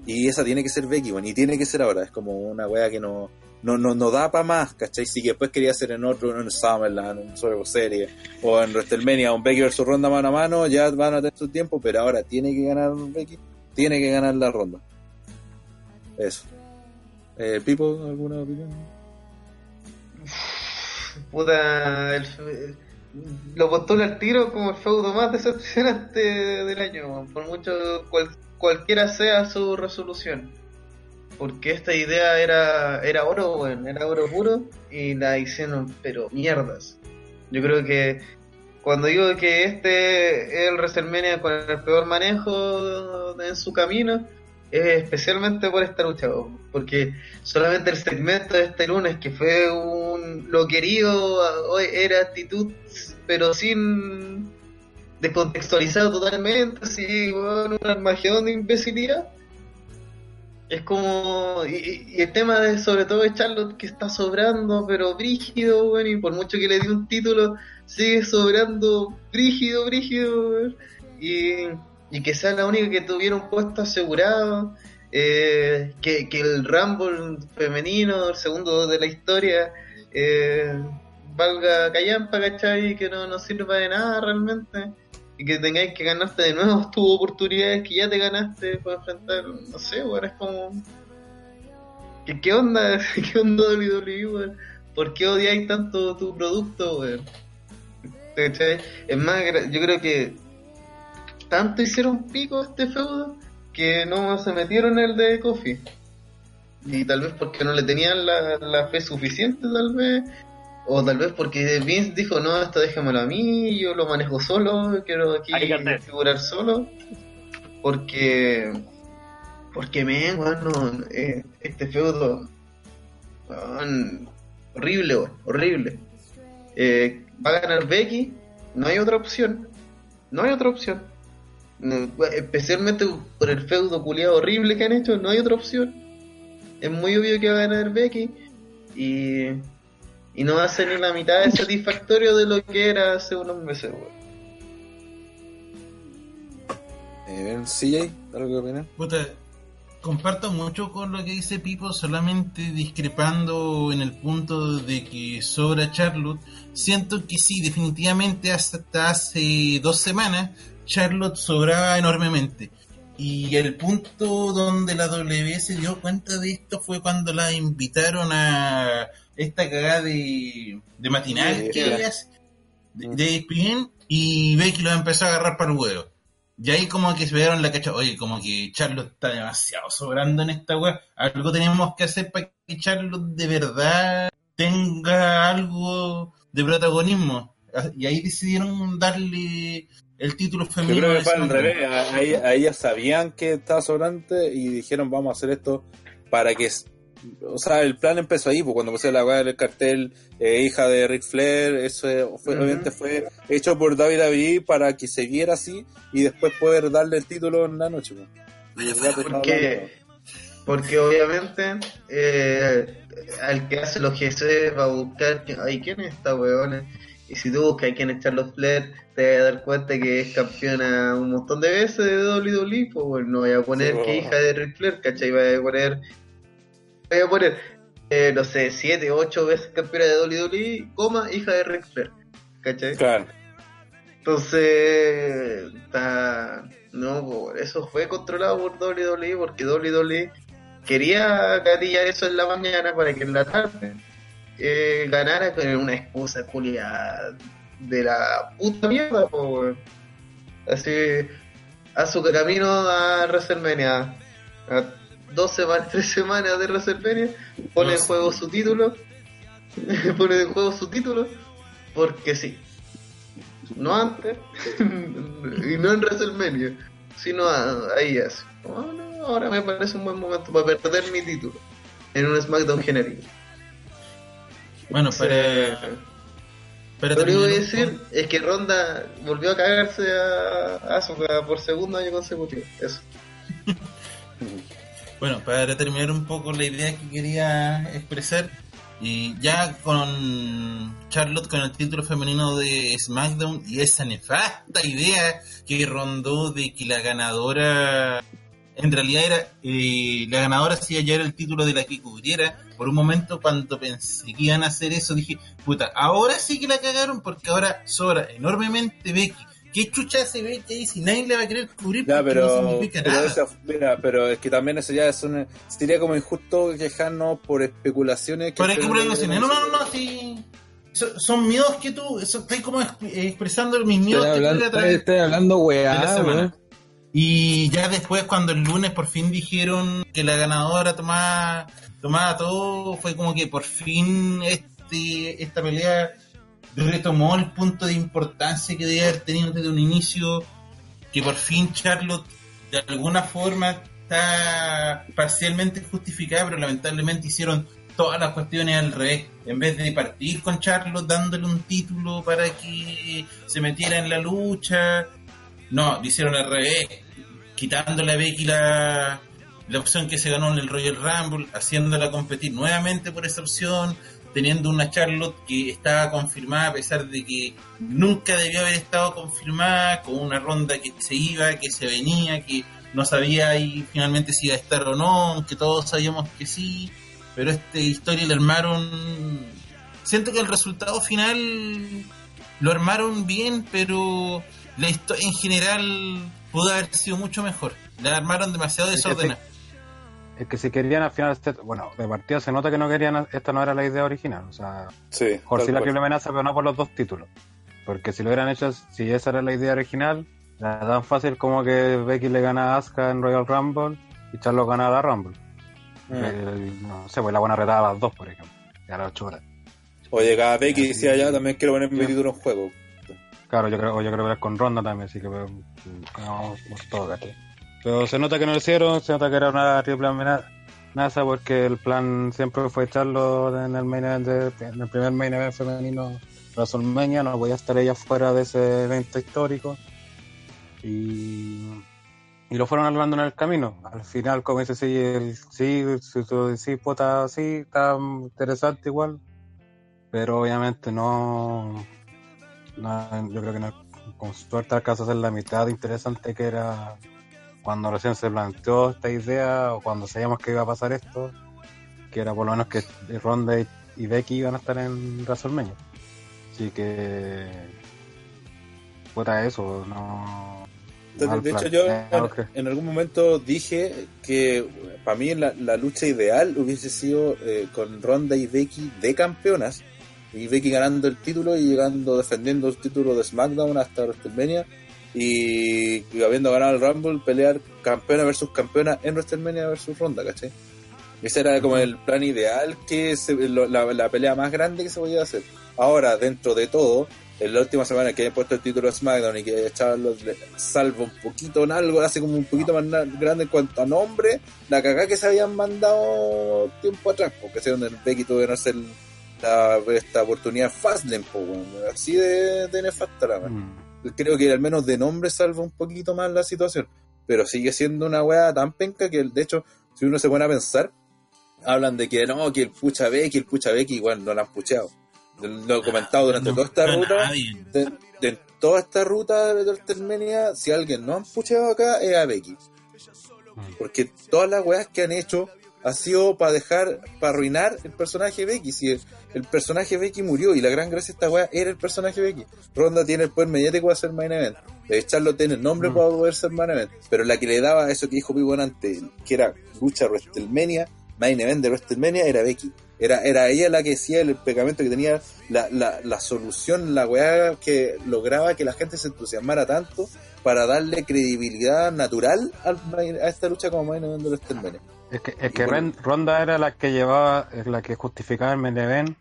Y esa tiene que ser Becky, weón, y tiene que ser ahora. Es como una weá que no, no, no, no da para más, ¿cachai? Si después quería hacer en otro, en Summerland, en Survivor Series, o en WrestleMania, un Becky versus Ronda mano a mano, ya van a tener su tiempo, pero ahora tiene que ganar Becky, tiene que ganar la ronda. Eso. Eh, Pipo, ¿alguna opinión? Puta, el fe- lo postula al tiro como el feudo más decepcionante del año, por mucho cual- cualquiera sea su resolución. Porque esta idea era, era oro, weón, era oro puro y la hicieron, pero mierdas. Yo creo que cuando digo que este es el WrestleMania con el peor manejo en su camino, es especialmente por esta lucha, porque solamente el segmento de este lunes, que fue un lo querido, hoy era actitud, pero sin descontextualizado totalmente, así, bueno, un armagedón de imbecilidad. Es como. Y, y- el tema de, sobre todo, de Charlotte, que está sobrando, pero brígido, bueno, y por mucho que le dé un título, sigue sobrando brígido, brígido. Y, y que sea la única que tuviera un puesto asegurado. eh, que, que el Rumble femenino, el segundo de la historia, eh, valga callampa, ¿cachai? Que no, no sirva de nada realmente. Y que tengáis que ganarte de nuevo tus oportunidades que ya te ganaste para enfrentar, no sé, weón, es como... ¿Qué, onda? ¿Qué onda WWE, weón? ¿Por qué odiáis tanto tu producto, weón? Es más, yo creo que tanto hicieron pico este feudo que no se metieron en el de Kofi. Y tal vez porque no le tenían la, la fe suficiente, tal vez. O tal vez porque Vince dijo, no, esto déjamelo a mí, yo lo manejo solo, quiero aquí Hay que hacer. figurar solo. Porque, porque men, bueno, eh, este feudo, horrible, horrible. Eh, va a ganar Becky, no hay otra opción, no hay otra opción. Especialmente por el feudo culiado horrible que han hecho, no hay otra opción. Es muy obvio que va a ganar Becky y, y no va a ser ni la mitad de satisfactorio de lo que era hace unos meses, weón. Eh, CJ, ¿algo que opinar? Puta, comparto mucho con lo que dice Pipo, solamente discrepando en el punto de que sobra Charlotte. Siento que sí, definitivamente hasta hace dos semanas Charlotte sobraba enormemente. Y el punto donde la W se dio cuenta de esto fue cuando la invitaron a esta cagada de, de matinal Sí, que ella hace, de, de ESPN, y Becky lo empezó a agarrar para el huevo. Y ahí como que se dieron la cacha, oye, como que Charlotte está demasiado sobrando en esta web. Algo tenemos que hacer para que Charlotte de verdad tenga algo de protagonismo. Y ahí decidieron darle el título Yo femenino. creo a que fue al revés. A, a ella- a ellas sabían que estaba sobrante y dijeron vamos a hacer esto para que... O sea, el plan empezó ahí, pues, cuando puse la weá del cartel, eh, hija de Ric Flair, eso fue, obviamente fue hecho por David David para que se viera así y después poder darle el título en la noche. pues. Porque, porque obviamente eh, al que hace los GC va a buscar, ay, ¿quién es esta weona? Y si tú buscas quién es Charlotte Flair, te vas a dar cuenta que es campeona un montón de veces de WWE, pues bueno, no voy a poner Sí, que hija de Ric Flair, ¿cachai? Voy a poner, voy a poner, eh, no sé, 7, 8 veces campeona de WWE, coma, hija de Ric Flair, ¿cachai? Claro. Entonces, está- no, eso fue controlado por WWE porque WWE quería gatillar eso en la mañana para que en la tarde eh, ganara con una excusa culia de la puta mierda, po. Así, a su camino a WrestleMania, a dos semanas, tres semanas de WrestleMania, pone en juego su título, pone en juego su título, porque sí no antes y no en WrestleMania, sino a- ahí así. Oh, no, ahora me parece un buen momento para perder mi título en un SmackDown genérico. Bueno, para, para Lo que voy a decir es que Ronda volvió a cagarse a Asuka por segundo año consecutivo. Eso. Bueno, para terminar un poco la idea que quería expresar, y ya con Charlotte con el título femenino de SmackDown y esa nefasta idea que rondó de que la ganadora en realidad era eh, la ganadora sí ya era el título de la que cubriera por un momento cuando pensé que iban a hacer eso dije puta ahora sí que la cagaron porque ahora sobra enormemente Becky ¿qué chucha hace Becky ahí si nadie le va a querer cubrir Ya, porque no pero, significa pero, nada esa- mira, pero es que también eso ya es un, sería como injusto quejarnos por especulaciones. que que no, no, no, no, sí. Son, son miedos que tú, eso, estoy como exp- expresando mis miedos Estoy que hablando, través estoy hablando weá. Y ya después cuando el lunes por fin dijeron que la ganadora tomaba, tomaba todo, fue como que por fin este, esta pelea retomó el punto de importancia que debe haber tenido desde un inicio, que por fin Charlotte de alguna forma está parcialmente justificada, pero lamentablemente hicieron todas las cuestiones al revés. En vez de partir con Charlotte dándole un título para que se metiera en la lucha, no, lo hicieron al revés, quitándole a Becky la, la opción que se ganó en el Royal Rumble, haciéndola competir nuevamente por esa opción, teniendo una Charlotte que estaba confirmada a pesar de que nunca debió haber estado confirmada, con una ronda que se iba, que se venía, que no sabía ahí finalmente si iba a estar o no, aunque todos sabíamos que sí, pero esta historia la armaron... Siento que el resultado final lo armaron bien, pero la historia en general pudo haber sido mucho mejor. La armaron demasiado desordenada. Es que si querían al final, este- bueno, de partida se nota que no querían, esta no era la idea original, o sea, Sí, sí la triple amenaza, pero no por los dos títulos. Porque si lo hubieran hecho, si esa era la idea original, era tan fácil como que Becky le gana a Asuka en Royal Rumble y Charlotte gana la Rumble. Mm. El- no sé, pues la buena retada a las dos, por ejemplo, y a las ocho horas. O llegaba Becky y decía ya también quiero poner mi título en juego. Claro, yo creo, yo creo que era con Ronda también, así que vamos por todo, ¿cachai? Pero se nota que no lo hicieron, se nota que era una triple amenaza porque el plan siempre fue echarlo en el main primer main event femenino WrestleMania, no podía estar ella fuera de ese evento histórico y, y lo fueron hablando en el camino. Al final, como dice, sí, el, sí, sí, sí, puta, sí, está interesante igual, pero obviamente no, no, yo creo que no, con suerte alcanza a ser la mitad interesante que era cuando recién se planteó esta idea o cuando sabíamos que iba a pasar esto, que era por lo menos que Ronda y- Becky iban a estar en WrestleMania. Así que, puta eso, no. Entonces, de hecho, yo Eh, en, algún momento dije que para mí la, la lucha ideal hubiese sido eh, con Ronda y Becky de campeonas. Y Becky ganando el título y llegando defendiendo el título de SmackDown hasta WrestleMania. Y, y habiendo ganado el Rumble, pelear campeona versus campeona en WrestleMania versus Ronda, ¿cachai? Ese era como el plan ideal, que se- lo- la, la pelea más grande que se podía hacer. Ahora, dentro de todo, en la última semana que hayan puesto el título de SmackDown y que Charlotte le salva un poquito en algo, hace como un poquito más grande en cuanto a nombre, la cagada que se habían mandado tiempo atrás, porque ese donde Becky tuvo que hacer la, esta oportunidad Fastlane, po, weón. así de, de nefasta la weón. Mm. Creo que al menos de nombre salva un poquito más la situación, pero sigue siendo una weá tan penca que de hecho, si uno se pone a pensar, hablan de que no, que el pucha Becky, el pucha Becky, igual no la han puchado. Lo he comentado durante No, toda esta no, ruta de, de toda esta ruta de WrestleMania, si alguien no han puchado acá, es a Becky. Porque todas las weas que han hecho ha sido para dejar, para arruinar el personaje Becky. Si el, el personaje Becky murió y la gran gracia de esta wea era el personaje Becky. Ronda tiene el poder mediático para ser main event. Charlotte tiene el nombre para poder ser main event. Pero la que le daba eso que dijo Pipo antes, que era lucha WrestleMania, main event de WrestleMania, era Becky. Era, era ella la que decía el pegamento que tenía la, la, la solución, la weá que lograba que la gente se entusiasmara tanto para darle credibilidad natural al main- a esta lucha como main event de WrestleMania. Es que, es que Y bueno. Ronda era la que llevaba, es la que justificaba el main event,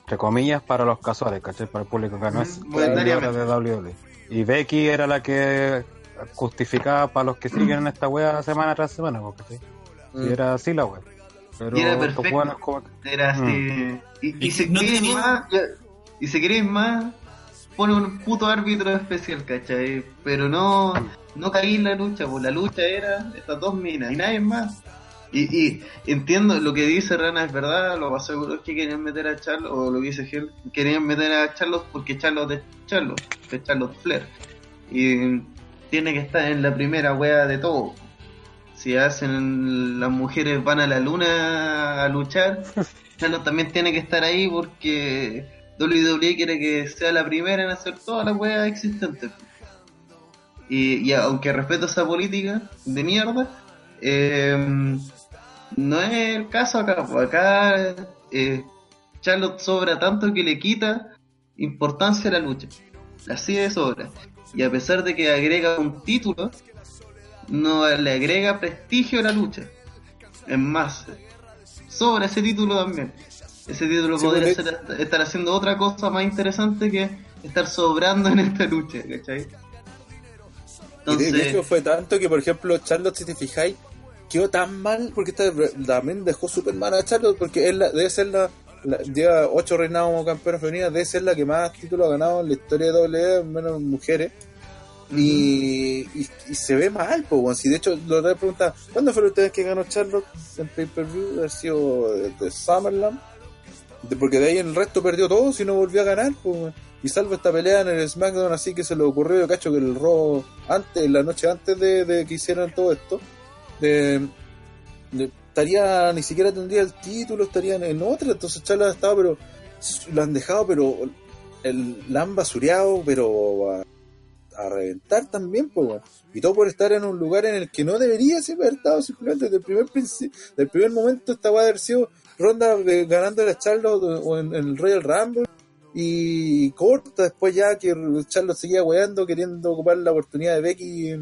entre comillas, para los casuales, ¿cachai? Para el público que no es seguidor de WWE. Y Becky era la que justificada para los que siguen en esta wea semana tras semana, porque sí. Mm. Y era así la wea. Pero Y era perfecto. como Era así. Y, y Es si no queréis tenía- más, y si queréis más, pone un puto árbitro especial, ¿cachai? Pero no, no caí en la lucha, pues la lucha era estas dos minas y nadie más. Y, y entiendo lo que dice Rana es verdad, lo más seguro es que querían meter a Charlos, o lo que dice Gel, querían meter a Charlos porque Charlos es Charlos, es Charlos Flair. Y tiene que estar en la primera wea de todo. Si hacen las mujeres van a la luna a luchar, Charlos también tiene que estar ahí porque WWE quiere que sea la primera en hacer todas las weas existentes. Y, y aunque respeto esa política de mierda, eh, no es el caso acá. pues Acá eh, Charlotte sobra tanto que le quita importancia a la lucha. Así de sobra. Y a pesar de que agrega un título, no le agrega prestigio a la lucha. Es más, sobra ese título también. Ese título Sí, podría porque- ser- estar haciendo otra cosa más interesante que estar sobrando en esta lucha, ¿cachai? Y de, hecho fue tanto que, por ejemplo, Charlotte, si te fijáis, quedó tan mal porque esta- también dejó súper mal a Charlotte porque la, debe ser la, la- lleva ocho reinados como campeona femenina, debe ser la que más títulos ha ganado en la historia de WWE, menos mujeres. Y, y, y se ve mal, pues, bueno. si de hecho lo voy a preguntar, ¿cuándo fueron ustedes que ganó Charlotte en pay-per-view? Haber sido de, de SummerSlam. De- porque de ahí el resto perdió todo si no volvió a ganar, pues. Y salvo esta pelea en el SmackDown, así que se le ocurrió, yo cacho, que el robo antes, la noche antes de, de que hicieran todo esto, de, de- estaría, ni siquiera tendría el título, estarían en otra, entonces Charlotte ha estado, pero lo han dejado, pero el, la han basureado, pero a, reventar también, pues. Y todo por estar en un lugar en el que no debería haber estado simplemente desde el primer del primer momento esta va a haber sido ronda de, ganando a Charlotte o, en, el Royal Rumble y corta después ya que Charlotte seguía weando queriendo ocupar la oportunidad de Becky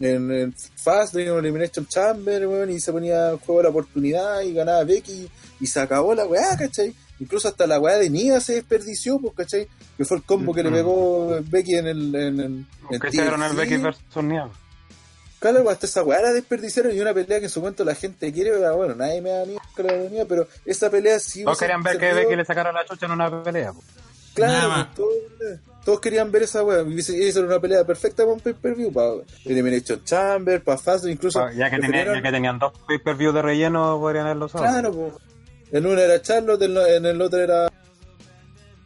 en, en Fastlane o Elimination Chamber weón, y se ponía en juego la oportunidad y ganaba Becky y se acabó la weá, ¿cachai? Incluso hasta la weá de Nia se desperdició, pues, ¿cachai? Que fue el combo que le pegó Becky en el... En, en, en que hicieron el. Becky versus Nia. Claro, hasta esa weá la desperdiciaron y una pelea que en su momento la gente quiere, pero bueno, nadie me da ni la Nia, pero esa pelea sí... Hubiese querían ver que Becky le sacara la chucha en una pelea. po. Claro, Nada más. pues, todos, querían ver esa weá. Y esa era una pelea perfecta para un pay-per-view, para Elimination Chamber, para Fast, incluso. Ya que, tenía- prefirieron- ya que tenían dos pay-per-view de relleno, podrían haberlo usado. Claro, pues. En uno era Charlotte, en el otro era.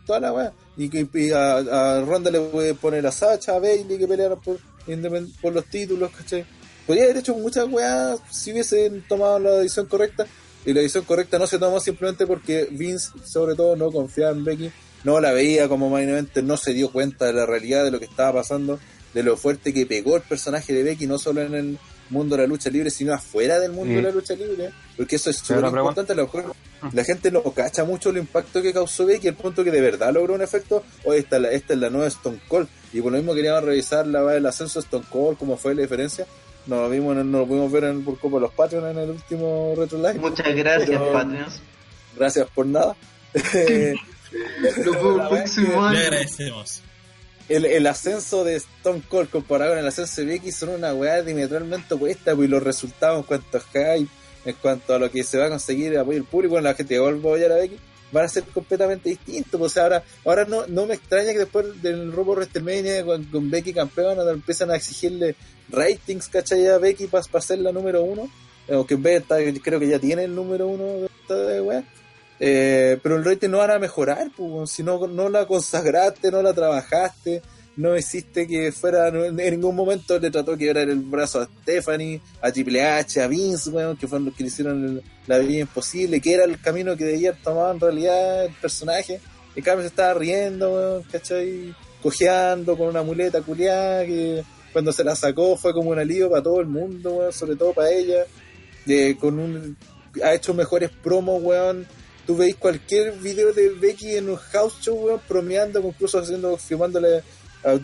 Toda la weá. Y, que y a, a Ronda le puede poner a Sacha, a Bailey que pelearon por, por los títulos, ¿cachai? Podría haber hecho muchas weas si hubiesen tomado la decisión correcta. Y la decisión correcta no se tomó simplemente porque Vince, sobre todo, no confiaba en Becky, no la veía como main eventer, no se dio cuenta de la realidad de lo que estaba pasando, de lo fuerte que pegó el personaje de Becky, no solo en el mundo de la lucha libre, sino afuera del mundo Sí. de la lucha libre. Porque eso es súper importante. a lo mejor La gente no cacha mucho el impacto que causó Becky, el punto que de verdad logró un efecto. Hoy esta, es la- esta es la nueva Stone Cold. Y por lo mismo queríamos revisar la el ascenso de Stone Cold, cómo fue la diferencia. No lo vimos, en- no lo pudimos ver en, por Copa de los Patreon en el último Retro Live. muchas gracias, Patreons. Gracias por nada. Lo puedo Le agradecemos. el, el ascenso de Stone Cold comparado con el ascenso de Becky son una weá diametralmente opuesta, pues, y los resultados en cuanto a hype, en cuanto a lo que se va a conseguir apoyo del público, bueno, la gente que va a apoyar a Becky, van a ser completamente distintos. Pues, o sea, ahora, ahora no, no me extraña que después del robo WrestleMania con, con Becky campeona empiezan a exigirle ratings, ¿cachai? A Becky para ser la número uno. Aunque en vez de estar- creo que ya tiene el número uno de esta de weá. Eh, pero el rating no van a mejorar, pues, si no, no la consagraste, no la trabajaste, no hiciste que fuera, en ningún momento le trató de quebrar el brazo a Stephanie, a Triple H, a Vince, weón, que fueron los que le hicieron la vida imposible, que era el camino que debía tomado en realidad el personaje. En cambio se estaba riendo, weón, ¿cachai? Cojeando con una muleta culiada que cuando se la sacó fue como un alivio para todo el mundo, weón, sobre todo para ella. Eh, con un, ha hecho mejores promos, weón. Tú veis cualquier video de Becky en un house show, weón, bromeando, incluso haciendo, firmándole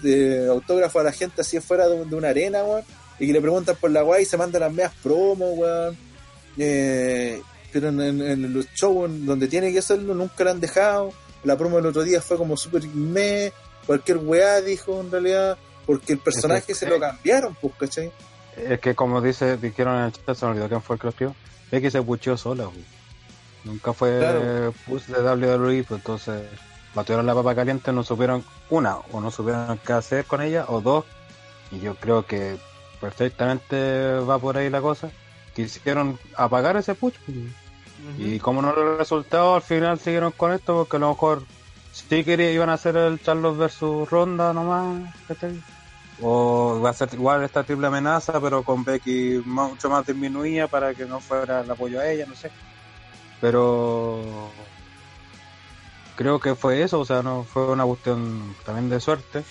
de autógrafo a la gente así afuera de, de una arena, weón. Y que le preguntan por la guay y se mandan las medias promos, weón. Eh, pero en, en- en los shows donde tiene que hacerlo nunca la han dejado. La promo del otro día fue como súper me, cualquier weá dijo en realidad. porque el personaje Es se lo cambiaron, pues, ¿cachai? Es que como dice, dijeron en el chat, se me olvidó quién fue el que lo escribió, es que se pucheó sola, güey. Nunca fue Claro. push de WWE, pues entonces batieron la papa caliente, no supieron, una, o no supieron qué hacer con ella, o dos, y yo creo que perfectamente va por ahí la cosa, quisieron apagar ese push, pues, y como no le resultado, al final siguieron con esto, porque a lo mejor sí querían, iban a hacer el Charlos versus Ronda nomás. O va a ser igual esta triple amenaza, pero con Becky mucho más disminuida para que no fuera el apoyo a ella, no sé. Pero creo que fue eso, o sea, no fue una cuestión también de suerte.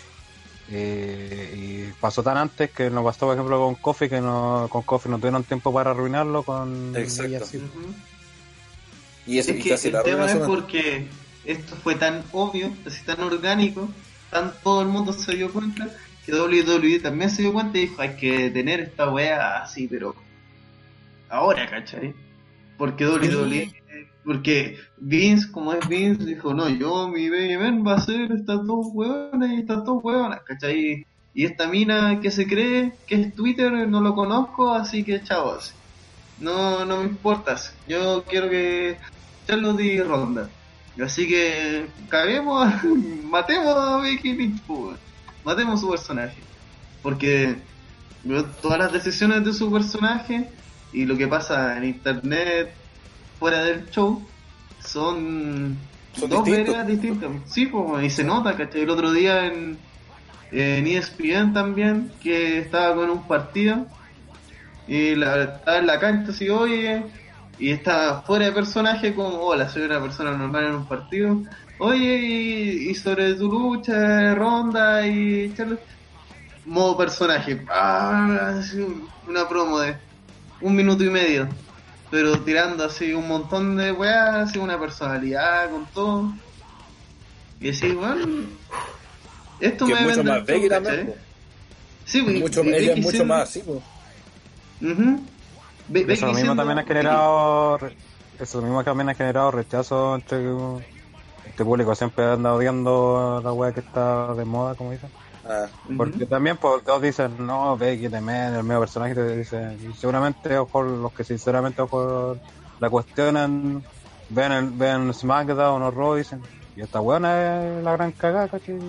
Eh, y pasó tan antes que nos pasó, por ejemplo, con Kofi, que no, con Kofi no tuvieron tiempo para arruinarlo, con Exacto. sí. Ujú. Y eso Es que casi el la tema es porque esto fue tan obvio, así tan orgánico, tan todo el mundo se dio cuenta, que WWE también se dio cuenta y dijo, hay que tener esta wea así, pero ahora, ¿cachai? Porque WWE, porque Vince, como es Vince, dijo, no, yo, mi baby man va a ser estas dos hueonas y estas dos hueonas, ¿cachai? Y esta mina que se cree que es Twitter, no lo conozco, así que chavos. No, no me importas. Yo quiero que Charlotte y Ronda. Así que caguemos, matemos a Becky Lynch, matemos su personaje. Porque todas las decisiones de su personaje y lo que pasa en internet fuera del show son, Son dos veredas distintas. Sí, pues, y se nota, ¿cachai? El otro día en, en ESPN también, que estaba con un partido y la, estaba en la cancha así, oye, y estaba fuera de personaje como, hola, soy una persona normal en un partido, oye, y, y sobre tu lucha, ronda y Charlotte, modo personaje, ah, una promo de un minuto y medio, pero tirando así un montón de weas, así una personalidad con todo, y así, bueno, esto Que me mucho más ¿cachai? también. Sí, pues, mucho, y ella es mucho siendo- más así, pues. Eso mismo siendo- también ha generado eso mismo también ha generado rechazo entre este público siempre anda odiando la wea que está de moda como dicen Ah, porque también pues todos dicen no Becky de Men el medio personaje te dicen y seguramente ojo los que sinceramente ojo la cuestionan ven el, ven SmackDown o Raw dicen y esta buena es la gran cagada ¿cachai?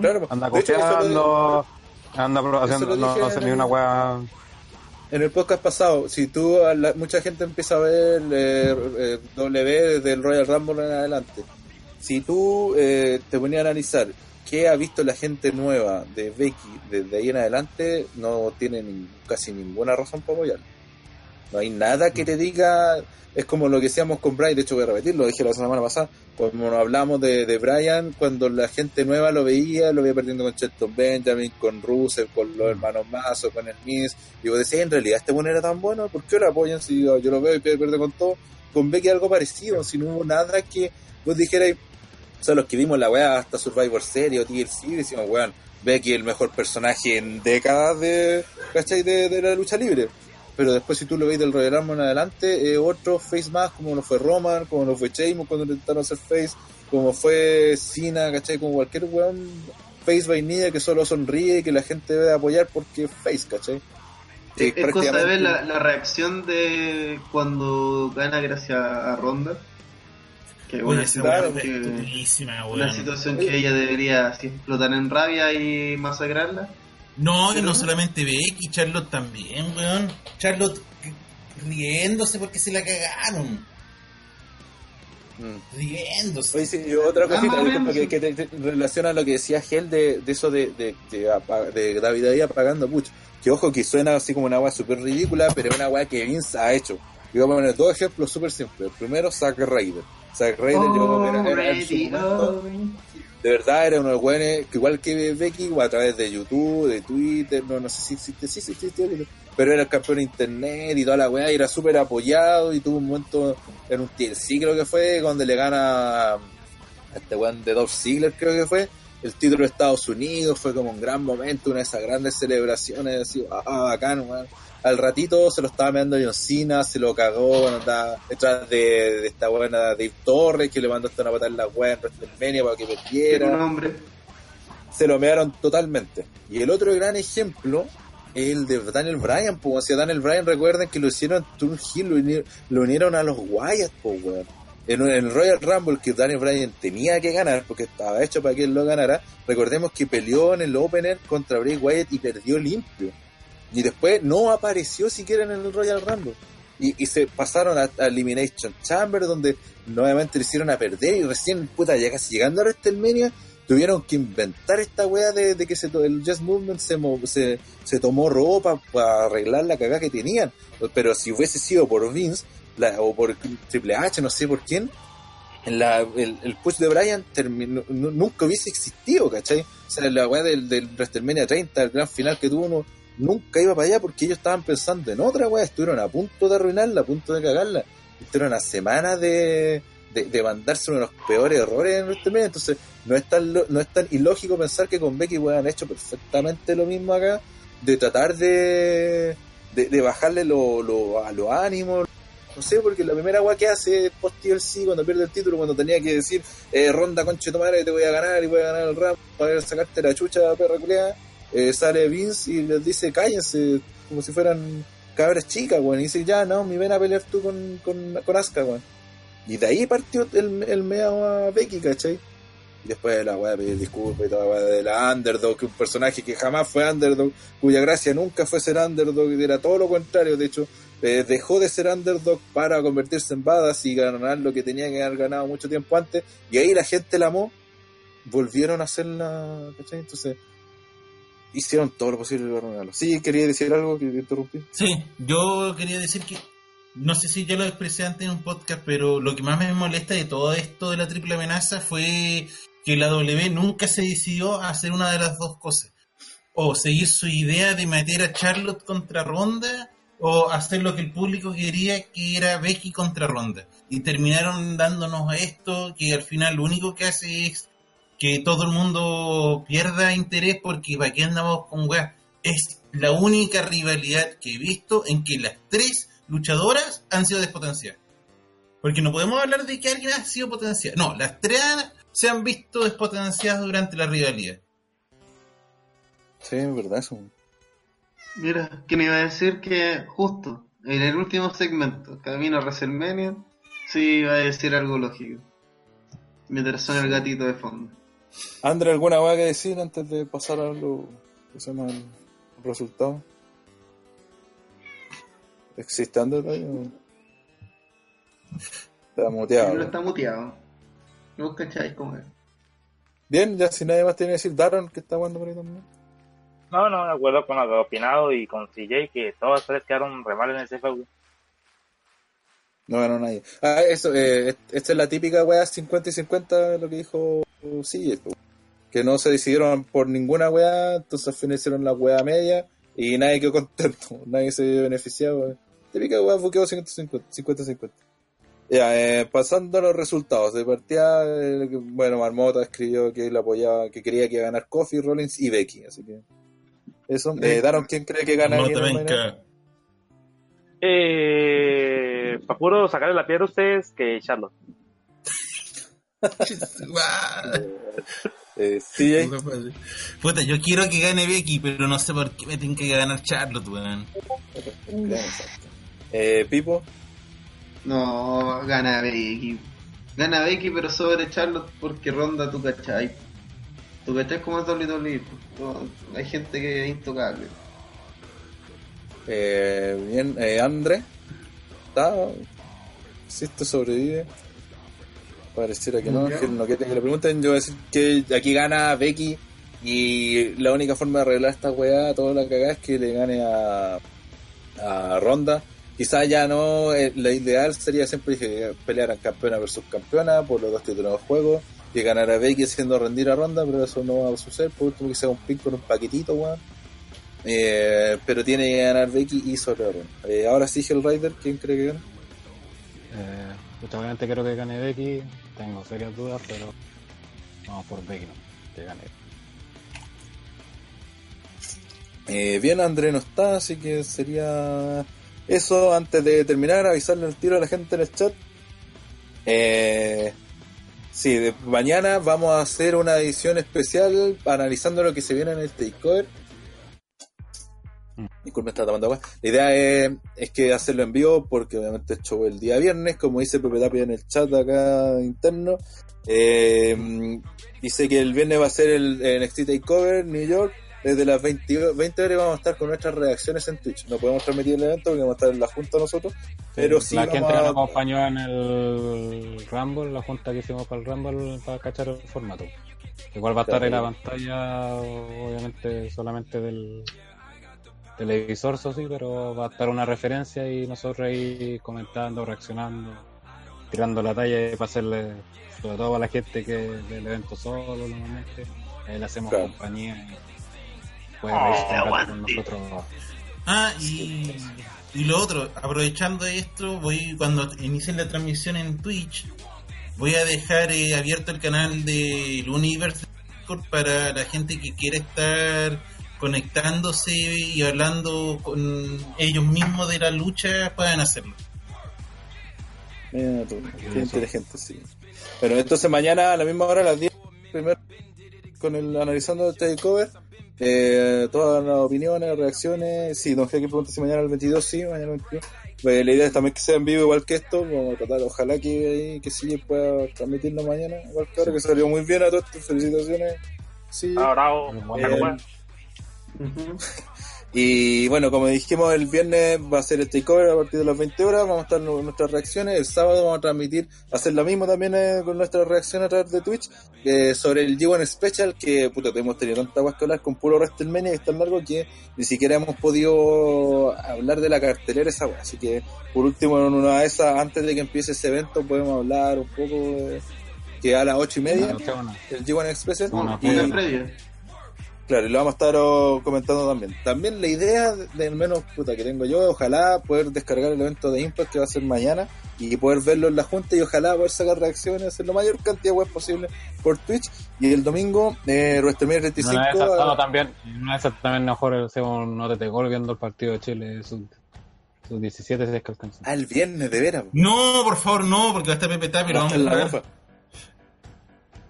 Claro, pues. anda copiando anda haciendo no, hace en ni el- una wea En el podcast pasado, si tú, la- mucha gente empieza a ver eh, eh, W desde el Royal Rumble en adelante, si tú eh, te ponías a analizar qué ha visto la gente nueva de Becky desde ahí en adelante, no tiene ni- casi ninguna razón para apoyar. No hay nada que te diga, es como lo que decíamos con Brian, de hecho voy a repetir, lo dije la semana pasada, como hablamos de, de Brian, cuando la gente nueva lo veía, lo veía perdiendo con Shelton Benjamin, con Rusev, con los hermanos Mazo, con Miz, y vos decís, en realidad este bueno era tan bueno, ¿por qué lo apoyan si yo, yo lo veo y pierde, con todo? Con Becky algo parecido, si no hubo nada que vos dijerais, sea, los que vimos la weá hasta Survivor Series o TLC, decimos, weón, Becky el mejor personaje en décadas de, ¿cachai? De, de la lucha libre. Pero después si tú lo veis del Royal Rumble en adelante, eh, otro face más, como lo fue Roman, como lo fue Sheamus cuando intentaron hacer face, como fue Cena, ¿cachai? Como cualquier weón face vainilla que solo sonríe y que la gente debe apoyar porque face, ¿cachai? Que Es, es cosa de prácticamente- ver la, la reacción de cuando gana gracias a Ronda. Que Oye, una esa claro, que, una situación que ella debería así, explotar en rabia y masacrarla. No, y no solamente Becky, Charlotte también, weón. Charlotte riéndose porque se la cagaron. Mm. Riéndose. Oye, sí, yo otra Más cosita que, que te- te- en relación a lo que decía Gel de, de eso de, de, de, de David ahí apagando puch. Que ojo que suena así como una weá súper ridícula, pero es una weá que Vince ha hecho. Yo voy a poner dos ejemplos súper simples. El primero, Zack Ryder. Zack Ryder, yo era, era en su momento, de verdad era uno de los weones que igual que Becky, o a través de YouTube, de Twitter, no, no sé si existe, sí, sí existe, pero era el campeón de internet y toda la weá, y era súper apoyado y tuvo un momento en un TLC creo que fue, donde le gana a este weón de Dolph Ziggler creo que fue, el título de Estados Unidos, fue como un gran momento, una de esas grandes celebraciones, así, ah, bacán, weón. Al ratito se lo estaba mirando John Cena, se lo cagó, bueno, andaba detrás de, de esta buena Dave Torres, que le mandó hasta una patada en la weá en WrestleMania para que perdiera. hombre. se lo mearon totalmente. Y el otro gran ejemplo es el de Daniel Bryan, pues. O sea, Daniel Bryan, recuerden que lo hicieron en Turn Hill, lo, uni- lo unieron a los Wyatt, pues, weón. En en el Royal Rumble que Daniel Bryan tenía que ganar, porque estaba hecho para que él lo ganara, recordemos que peleó en el Opener contra Bray Wyatt y perdió limpio. Y después no apareció siquiera en el Royal Rumble. Y, y se pasaron a, Elimination Chamber, donde nuevamente le hicieron a perder y recién, puta, ya casi llegando a WrestleMania, tuvieron que inventar esta wea de, que se, el Just Movement se, se, se tomó ropa para arreglar la cagada que tenían. Pero si hubiese sido por Vince o por Triple H, no sé por quién, la- el, el push de Bryan terminó- nu- nunca hubiese existido, ¿cachai? O sea, la weá del, del WrestleMania 30, el gran final que tuvo, no- nunca iba para allá porque ellos estaban pensando en otra weá, estuvieron a punto de arruinarla, a punto de cagarla. Estuvieron a semanas de, de, de mandarse uno de los peores errores en WrestleMania, entonces no es tan, no es tan ilógico pensar que con Becky weón, han hecho perfectamente lo mismo acá, de tratar de, de, bajarle lo, lo- a los ánimos, no sé, porque la primera weá que hace post TLC cuando pierde el título, cuando tenía que decir, eh, ronda conche tu madre, te voy a ganar y voy a ganar el rap para sacarte la chucha, perra culiada, eh, sale Vince y les dice, cállense, como si fueran cabras chicas, weón, y dice, ya, no, me ven a pelear tú con, con, con Asuka, weón. Y de ahí partió el, el meao a Becky, ¿cachai? Y después la weá pedir disculpas y toda la weá de la underdog, un personaje que jamás fue underdog, cuya gracia nunca fue ser underdog, y era todo lo contrario, de hecho, eh, dejó de ser underdog para convertirse en badass y ganar lo que tenía que haber ganado mucho tiempo antes, y ahí la gente la amó, volvieron a hacerla, ¿cachai? Entonces, hicieron todo lo posible para ganarlo. Sí, quería decir algo que te interrumpí. Sí, yo quería decir que, no sé si ya lo expresé antes en un podcast, pero lo que más me molesta de todo esto de la triple amenaza fue que la W nunca se decidió a hacer una de las dos cosas. O seguir su idea de meter a Charlotte contra Ronda, o hacer lo que el público quería, que era Becky contra Ronda. Y terminaron dándonos esto, que al final lo único que hace es que todo el mundo pierda interés porque para qué andamos con weá. Es la única rivalidad que he visto en que las tres luchadoras han sido despotenciadas. Porque no podemos hablar de que alguien ha sido potenciado. No, las tres se han visto despotenciadas durante la rivalidad. Sí, es verdad eso. Mira, que me iba a decir que justo en el último segmento, camino a WrestleMania, sí iba a decir algo lógico. Mientras suena el gatito de fondo. André, ¿alguna weá que decir antes de pasar a lo que se llama el resultado? ¿Existe André todavía? o? Está muteado. Pero está muteado. ¿No cacháis cómo es? Bien, ya si nadie más tiene que decir, Daron, que está jugando por ahí también. No, no, de acuerdo con lo que he opinado y con CJ, que todas tres quedaron re mal en ese feudo. No ganó nadie. Ah, eso, eh, est- esta es la típica weá 50 y 50, lo que dijo sí, que no se decidieron por ninguna weá, entonces al final hicieron la weá media y nadie quedó contento, nadie se vio beneficiado. Típica weá buqueo 50-50. Ya, eh, pasando a los resultados, de partida, eh, bueno, Marmota escribió que él apoyaba, que quería que iba a ganar Kofi, Rollins y Becky, así que eso. Eh, Daron, ¿quién cree que gana? Eh, para puro sacarle la piedra a ustedes que Charlotte. Eh, CJ. Puta, yo quiero que gane Becky, pero no sé por qué me tienen que ganar Charlotte, weón. Eh, Pipo. No, gana Becky. Gana Becky, pero sobre Charlotte porque ronda tu cachai. Tu cachai como es WWE. Hay gente que es intocable. Eh, bien, eh, André. ¿Está? Si esto sobrevive. Pareciera que no, que no que le pregunten. Yo voy a decir que aquí gana Becky. Y la única forma de arreglar esta weá, toda la cagada, es que le gane a, a Ronda. Quizás ya no, eh, la ideal sería siempre que pelearan campeona versus campeona por los dos títulos de juego. Que ganara Becky haciendo rendir a Ronda, pero eso no va a suceder. Por último, que sea un pin con un paquetito, weón. Eh, pero tiene que ganar Becky y sobre Ronda. Eh, ahora sí, Hellrider, ¿quién cree que gana? Eh, obviamente creo que gane Becky. Tengo serias dudas, pero vamos por Becky, ¿no? Que gane. Eh, bien, André no está, así que sería eso. Antes de terminar, avisarle el tiro a la gente en el chat. Eh, Sí, mañana vamos a hacer una edición especial analizando lo que se viene en el Takeover. Mm. Disculpe, está tomando agua. La idea es, es que hacerlo en vivo porque obviamente es show el día viernes, como dice Pepe Tapia en el chat acá interno. Eh, dice que el viernes va a ser el, el NXT Takeover New York. Desde las 20, 20 horas vamos a estar con nuestras reacciones en Twitch. No podemos transmitir el evento porque vamos a estar en la junta nosotros. Pero sí la vamos gente que nos acompañó en el Rumble, la junta que hicimos para el Rumble, para cachar el formato. Igual va a estar en la pantalla, obviamente, solamente del televisor, eso sí, pero va a estar una referencia y nosotros ahí comentando, reaccionando, tirando la talla para hacerle, sobre todo a la gente que del evento solo, normalmente, ahí le hacemos Claro. compañía y puede Oh, con nosotros. Ah, y, y lo otro, aprovechando esto, voy cuando inicien la transmisión en Twitch, voy a dejar eh, abierto el canal del Universe Discord para la gente que quiera estar conectándose y hablando con ellos mismos de la lucha, puedan hacerlo. Mira tú, qué inteligente, sí. Bueno, entonces mañana a la misma hora, a las 10, primero con el analizando el takeover, eh, todas las opiniones, reacciones. Sí, don Jeque pregunta si mañana el 22, sí, mañana el 22. Pues la idea es también que sea en vivo igual que esto, vamos a tratar, ojalá que, ahí, que sí pueda transmitirlo mañana, igual que ahora, que salió muy bien a todos, felicitaciones. Sí. Ah, bravo. Eh, Y bueno, como dijimos, el viernes va a ser el takeover a partir de las 20 horas. Vamos a estar con nuestras reacciones. El sábado vamos a transmitir, hacer lo mismo también eh, con nuestras reacciones a través de Twitch eh, sobre el G1 Special. Que puta, hemos tenido tanta guas que hablar con puro WrestleMania y es tan largo que ni siquiera hemos podido hablar de la cartelera esa wea. Así que por último, en una de esas, antes de que empiece ese evento, podemos hablar un poco de- que a las 8 y media, no, qué bueno. el G1 Special. Una Y- previa. Claro, y lo vamos a estar oh, comentando también. También la idea, de, al menos puta que tengo yo, ojalá poder descargar el evento de Impact que va a ser mañana y poder verlo en la junta y ojalá poder sacar reacciones, hacer la mayor cantidad de web posible por Twitch. Y el domingo, eh, WrestleMania 35. Una de esas, ah, no, también, una de esas también mejor hacemos un OTT Gol viendo el partido de Chile, sus, sus 17 si es que ah, el viernes, de veras. No, por favor, no, porque va a estar Pepe Tapi y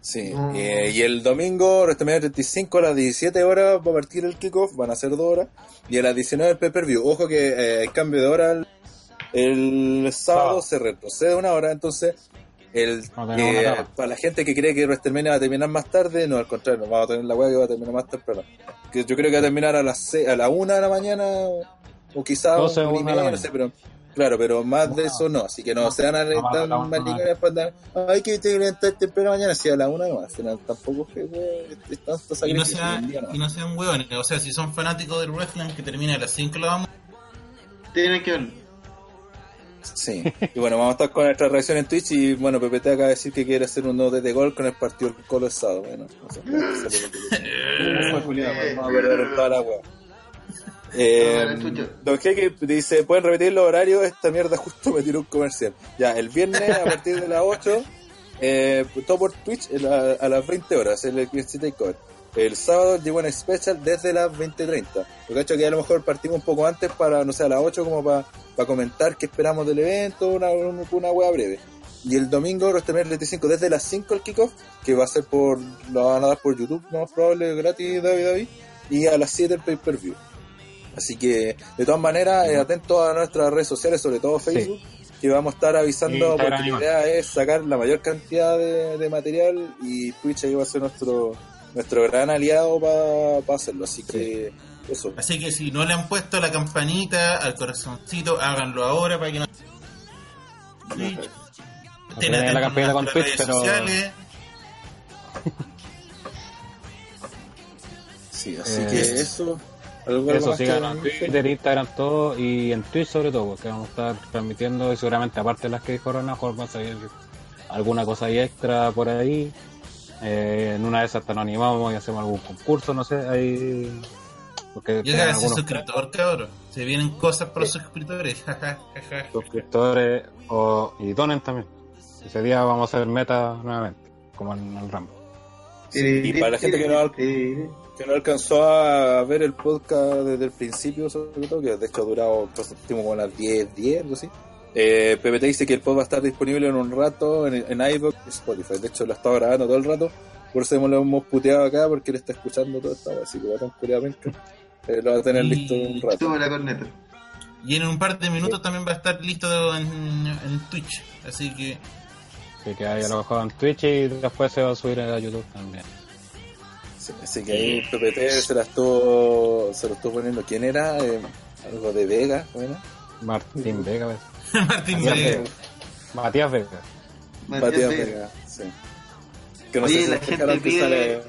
Sí, Mm. eh, y el domingo, WrestleMania 35 a las 17 horas va a partir el kickoff, van a ser dos horas, y a las 19 el pay-per-view. Ojo que eh, hay cambio de hora el, el sábado, se retrocede una hora, entonces el, No eh, para la gente que cree que WrestleMania va a terminar más tarde, no, al contrario, vamos a tener la weá que va a terminar más temprano. Que yo creo que va a terminar a las a la 1 de la mañana, o, o quizás 12 una y una de la media, no mañana. sé, pero Claro, pero más de eso no, así que no se van a tan maricones para andar, ay que te levantar temprano mañana, si a la una no, al final tampoco es que es tanto Y no, día y no sean hueones, o sea, si son fanáticos del wrestling que termina a las 5 lo vamos. Tienen que verlo. Sí, y bueno, vamos a estar con nuestra reacción en Twitch y bueno, Pepe te acaba de decir que quiere hacer un note de gol con el partido del Colo el sábado, bueno, no sé, vamos a perder en toda la wea. Eh. Don Jeque dice, ¿pueden repetir los horarios? Esta mierda justo me tiró un comercial. Ya, el viernes a partir de las 8, eh, todo por Twitch a, la- a las 20 horas, el Christy Takeover. El sábado llegó en Special desde las 20.30. Lo que ha hecho que a lo mejor partimos un poco antes para, no sé, a las 8 como para, para comentar qué esperamos del evento, una, una, una hueá breve. Y el domingo, WrestleMania 35, desde las 5 el kickoff, que va a ser por, lo van a dar por YouTube, más probable, gratis, David David. Y a las 7 el pay-per-view. Así que, de todas maneras, eh, atentos a nuestras redes sociales, sobre todo Facebook, que vamos a estar avisando, porque la idea es sacar la mayor cantidad de, de material y Twitch ahí va a ser nuestro nuestro gran aliado para hacerlo. Así que, eso. Así que si no le han puesto la campanita al corazoncito, háganlo ahora para que no. Twitch. La campanita con Twitch, redes pero- sociales. Sí, así Eh, que eso. ¿Algo, algo Eso, sigan en Twitter, Instagram, todo, y en Twitch sobre todo, porque vamos a estar transmitiendo y seguramente aparte de las que dijo Ronald, va a salir alguna cosa ahí extra por ahí. Eh, en una de esas hasta nos animamos y hacemos algún concurso, no sé, ahí... Porque Ya tienen sabes, algunos suscriptor, cabrón. Se vienen cosas para los suscriptores. suscriptores o, y donen también. Ese día vamos a hacer meta nuevamente, como en el Rambo. y para la gente que no, que no alcanzó a ver el podcast desde el principio, sobre todo, que de hecho ha durado, pues, último como las 10, 10, algo así. Eh, PPT dice que el pod va a estar disponible en un rato en, en iVoox y Spotify. De hecho, lo estaba grabando todo el rato. Por eso lo hemos puteado acá, porque él está escuchando todo esto. Así que va a tener cuidado, penca. Eh, lo va a tener Y- listo en un rato. Sube la corneta. Y en un par de minutos también va a estar listo en, en Twitch. Así que Así que ahí a lo mejor en Twitch y después se va a subir a YouTube también. Sí, así que ahí PPT se la estuvo, se lo estuvo poniendo. ¿Quién era? Eh, algo de Vega, bueno. Martín Vega, ¿ves? Martín Matías Vega. Vega. Matías Vega. Matías Matías Vega. Vega, sí. Que no Oye, sé si la este gente pide- sale-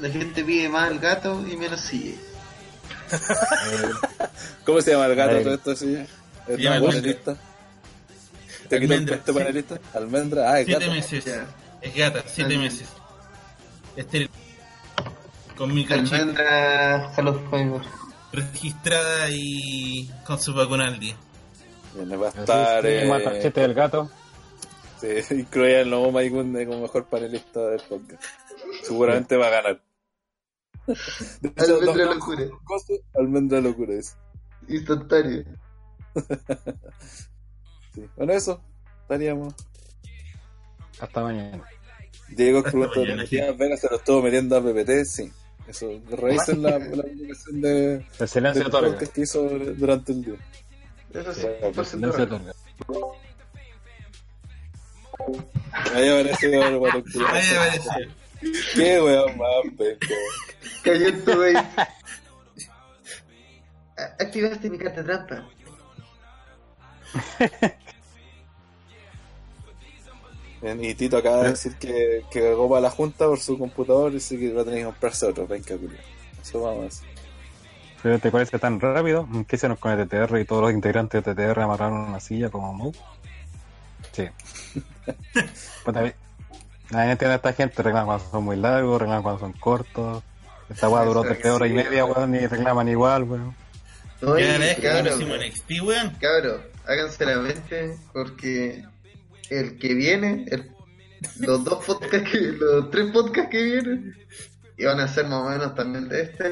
La gente pide más al gato y menos sigue. ¿Cómo se llama el gato todo esto? Sí? ¿Es llama un Almendra. panelista? ¿Te el puesto sí. panelista? ¿Almendra? Ah, es Siete gato. meses. Ya. Es gata, siete Almendra. meses. Estéril. Con. Almendra Salud Fiber. Registrada y con su vacuna al día. Bien, va a estar... es, eh, del gato. Sí, incluye el nuevo Maigunde como mejor panelista del podcast. Seguramente va a ganar. De hecho, Almendra dos- Locura. cosas, Almendra locura es. Instantáneo. Sí. Bueno, eso. Estaríamos. Hasta mañana. Diego ¿Matías Vega se lo estuvo metiendo a PPT? Sí. Eso, revisen la, la publicación de, El silencio del otorga. que hizo durante el día. Eso sí, Sí, por El silencio otorga. Ahí apareció el. Ahí apareció. Qué weón más penca. Cayó en tu base. Activaste mi carta trampa. Y Tito acaba de decir que, que cagó para la junta por su computador y dice que va a tener que comprarse otro, penca culiao. Eso vamos a hacer. Pero te parece tan rápido. ¿Qué hicieron con el TTR y todos los integrantes de TTR amarraron una silla como Moog? Sí. pues también, nadie entiende a esta gente. Reclaman cuando son muy largos, reclaman cuando son cortos. Esta weá duró que tres horas y sí, media, weón. y reclaman igual, weón. Que NXT, weón. cabro, háganse la mente porque el que viene, el- los dos podcasts, que, los tres podcasts que vienen, iban a ser más o menos también de este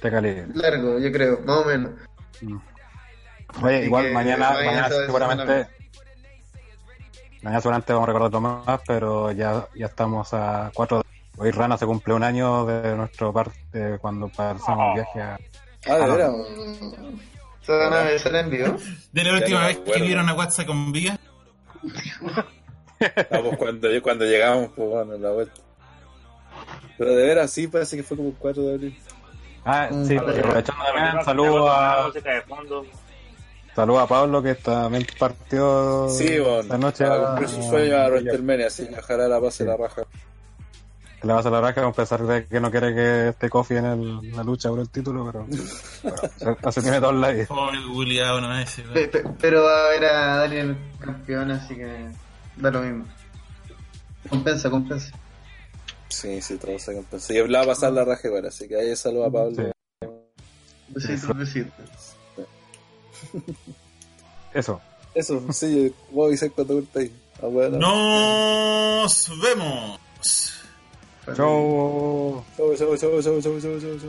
Te calibre. largo, yo creo, más o menos. Oye, Así igual que mañana, mañana seguramente. Mañana seguramente vamos a recordarlo más, pero ya, ya estamos a cuatro. Hoy Rana se cumple un año de nuestro parte cuando pasamos el viaje a. Ah, Ah, no. ¿Se van a besar en vivo? De la última no vez que vieron a WhatsApp con Viga. Ah, pues cuando, cuando llegamos, pues bueno, la vuelta. Pero de veras, sí, parece que fue como el 4 de abril. Ah, sí, Mm. aprovechando también, Tengo saludo la a, música de fondo. saludo a Pablo que también partió Sí, bueno, esta noche. a a- cumplir su sueño a WrestleMania, así que ojalá la pase Sí. la raja. Le va a hacer la raja a pesar de que no quiere que esté Kofi en el- la lucha por el título, pero bueno, se, se tiene todo la vida. Pe- Pero va a ver a Daniel campeón, así que da lo mismo. Compensa, compensa. Sí, sí, todo se compensa. Y la va a pasar la raja igual, así que ahí saludo a Pablo. Sí. Besitos, besitos. Eso. Eso, sí, cuando corta ahí. Ah, bueno. Nos vemos. 走走走走走走走走走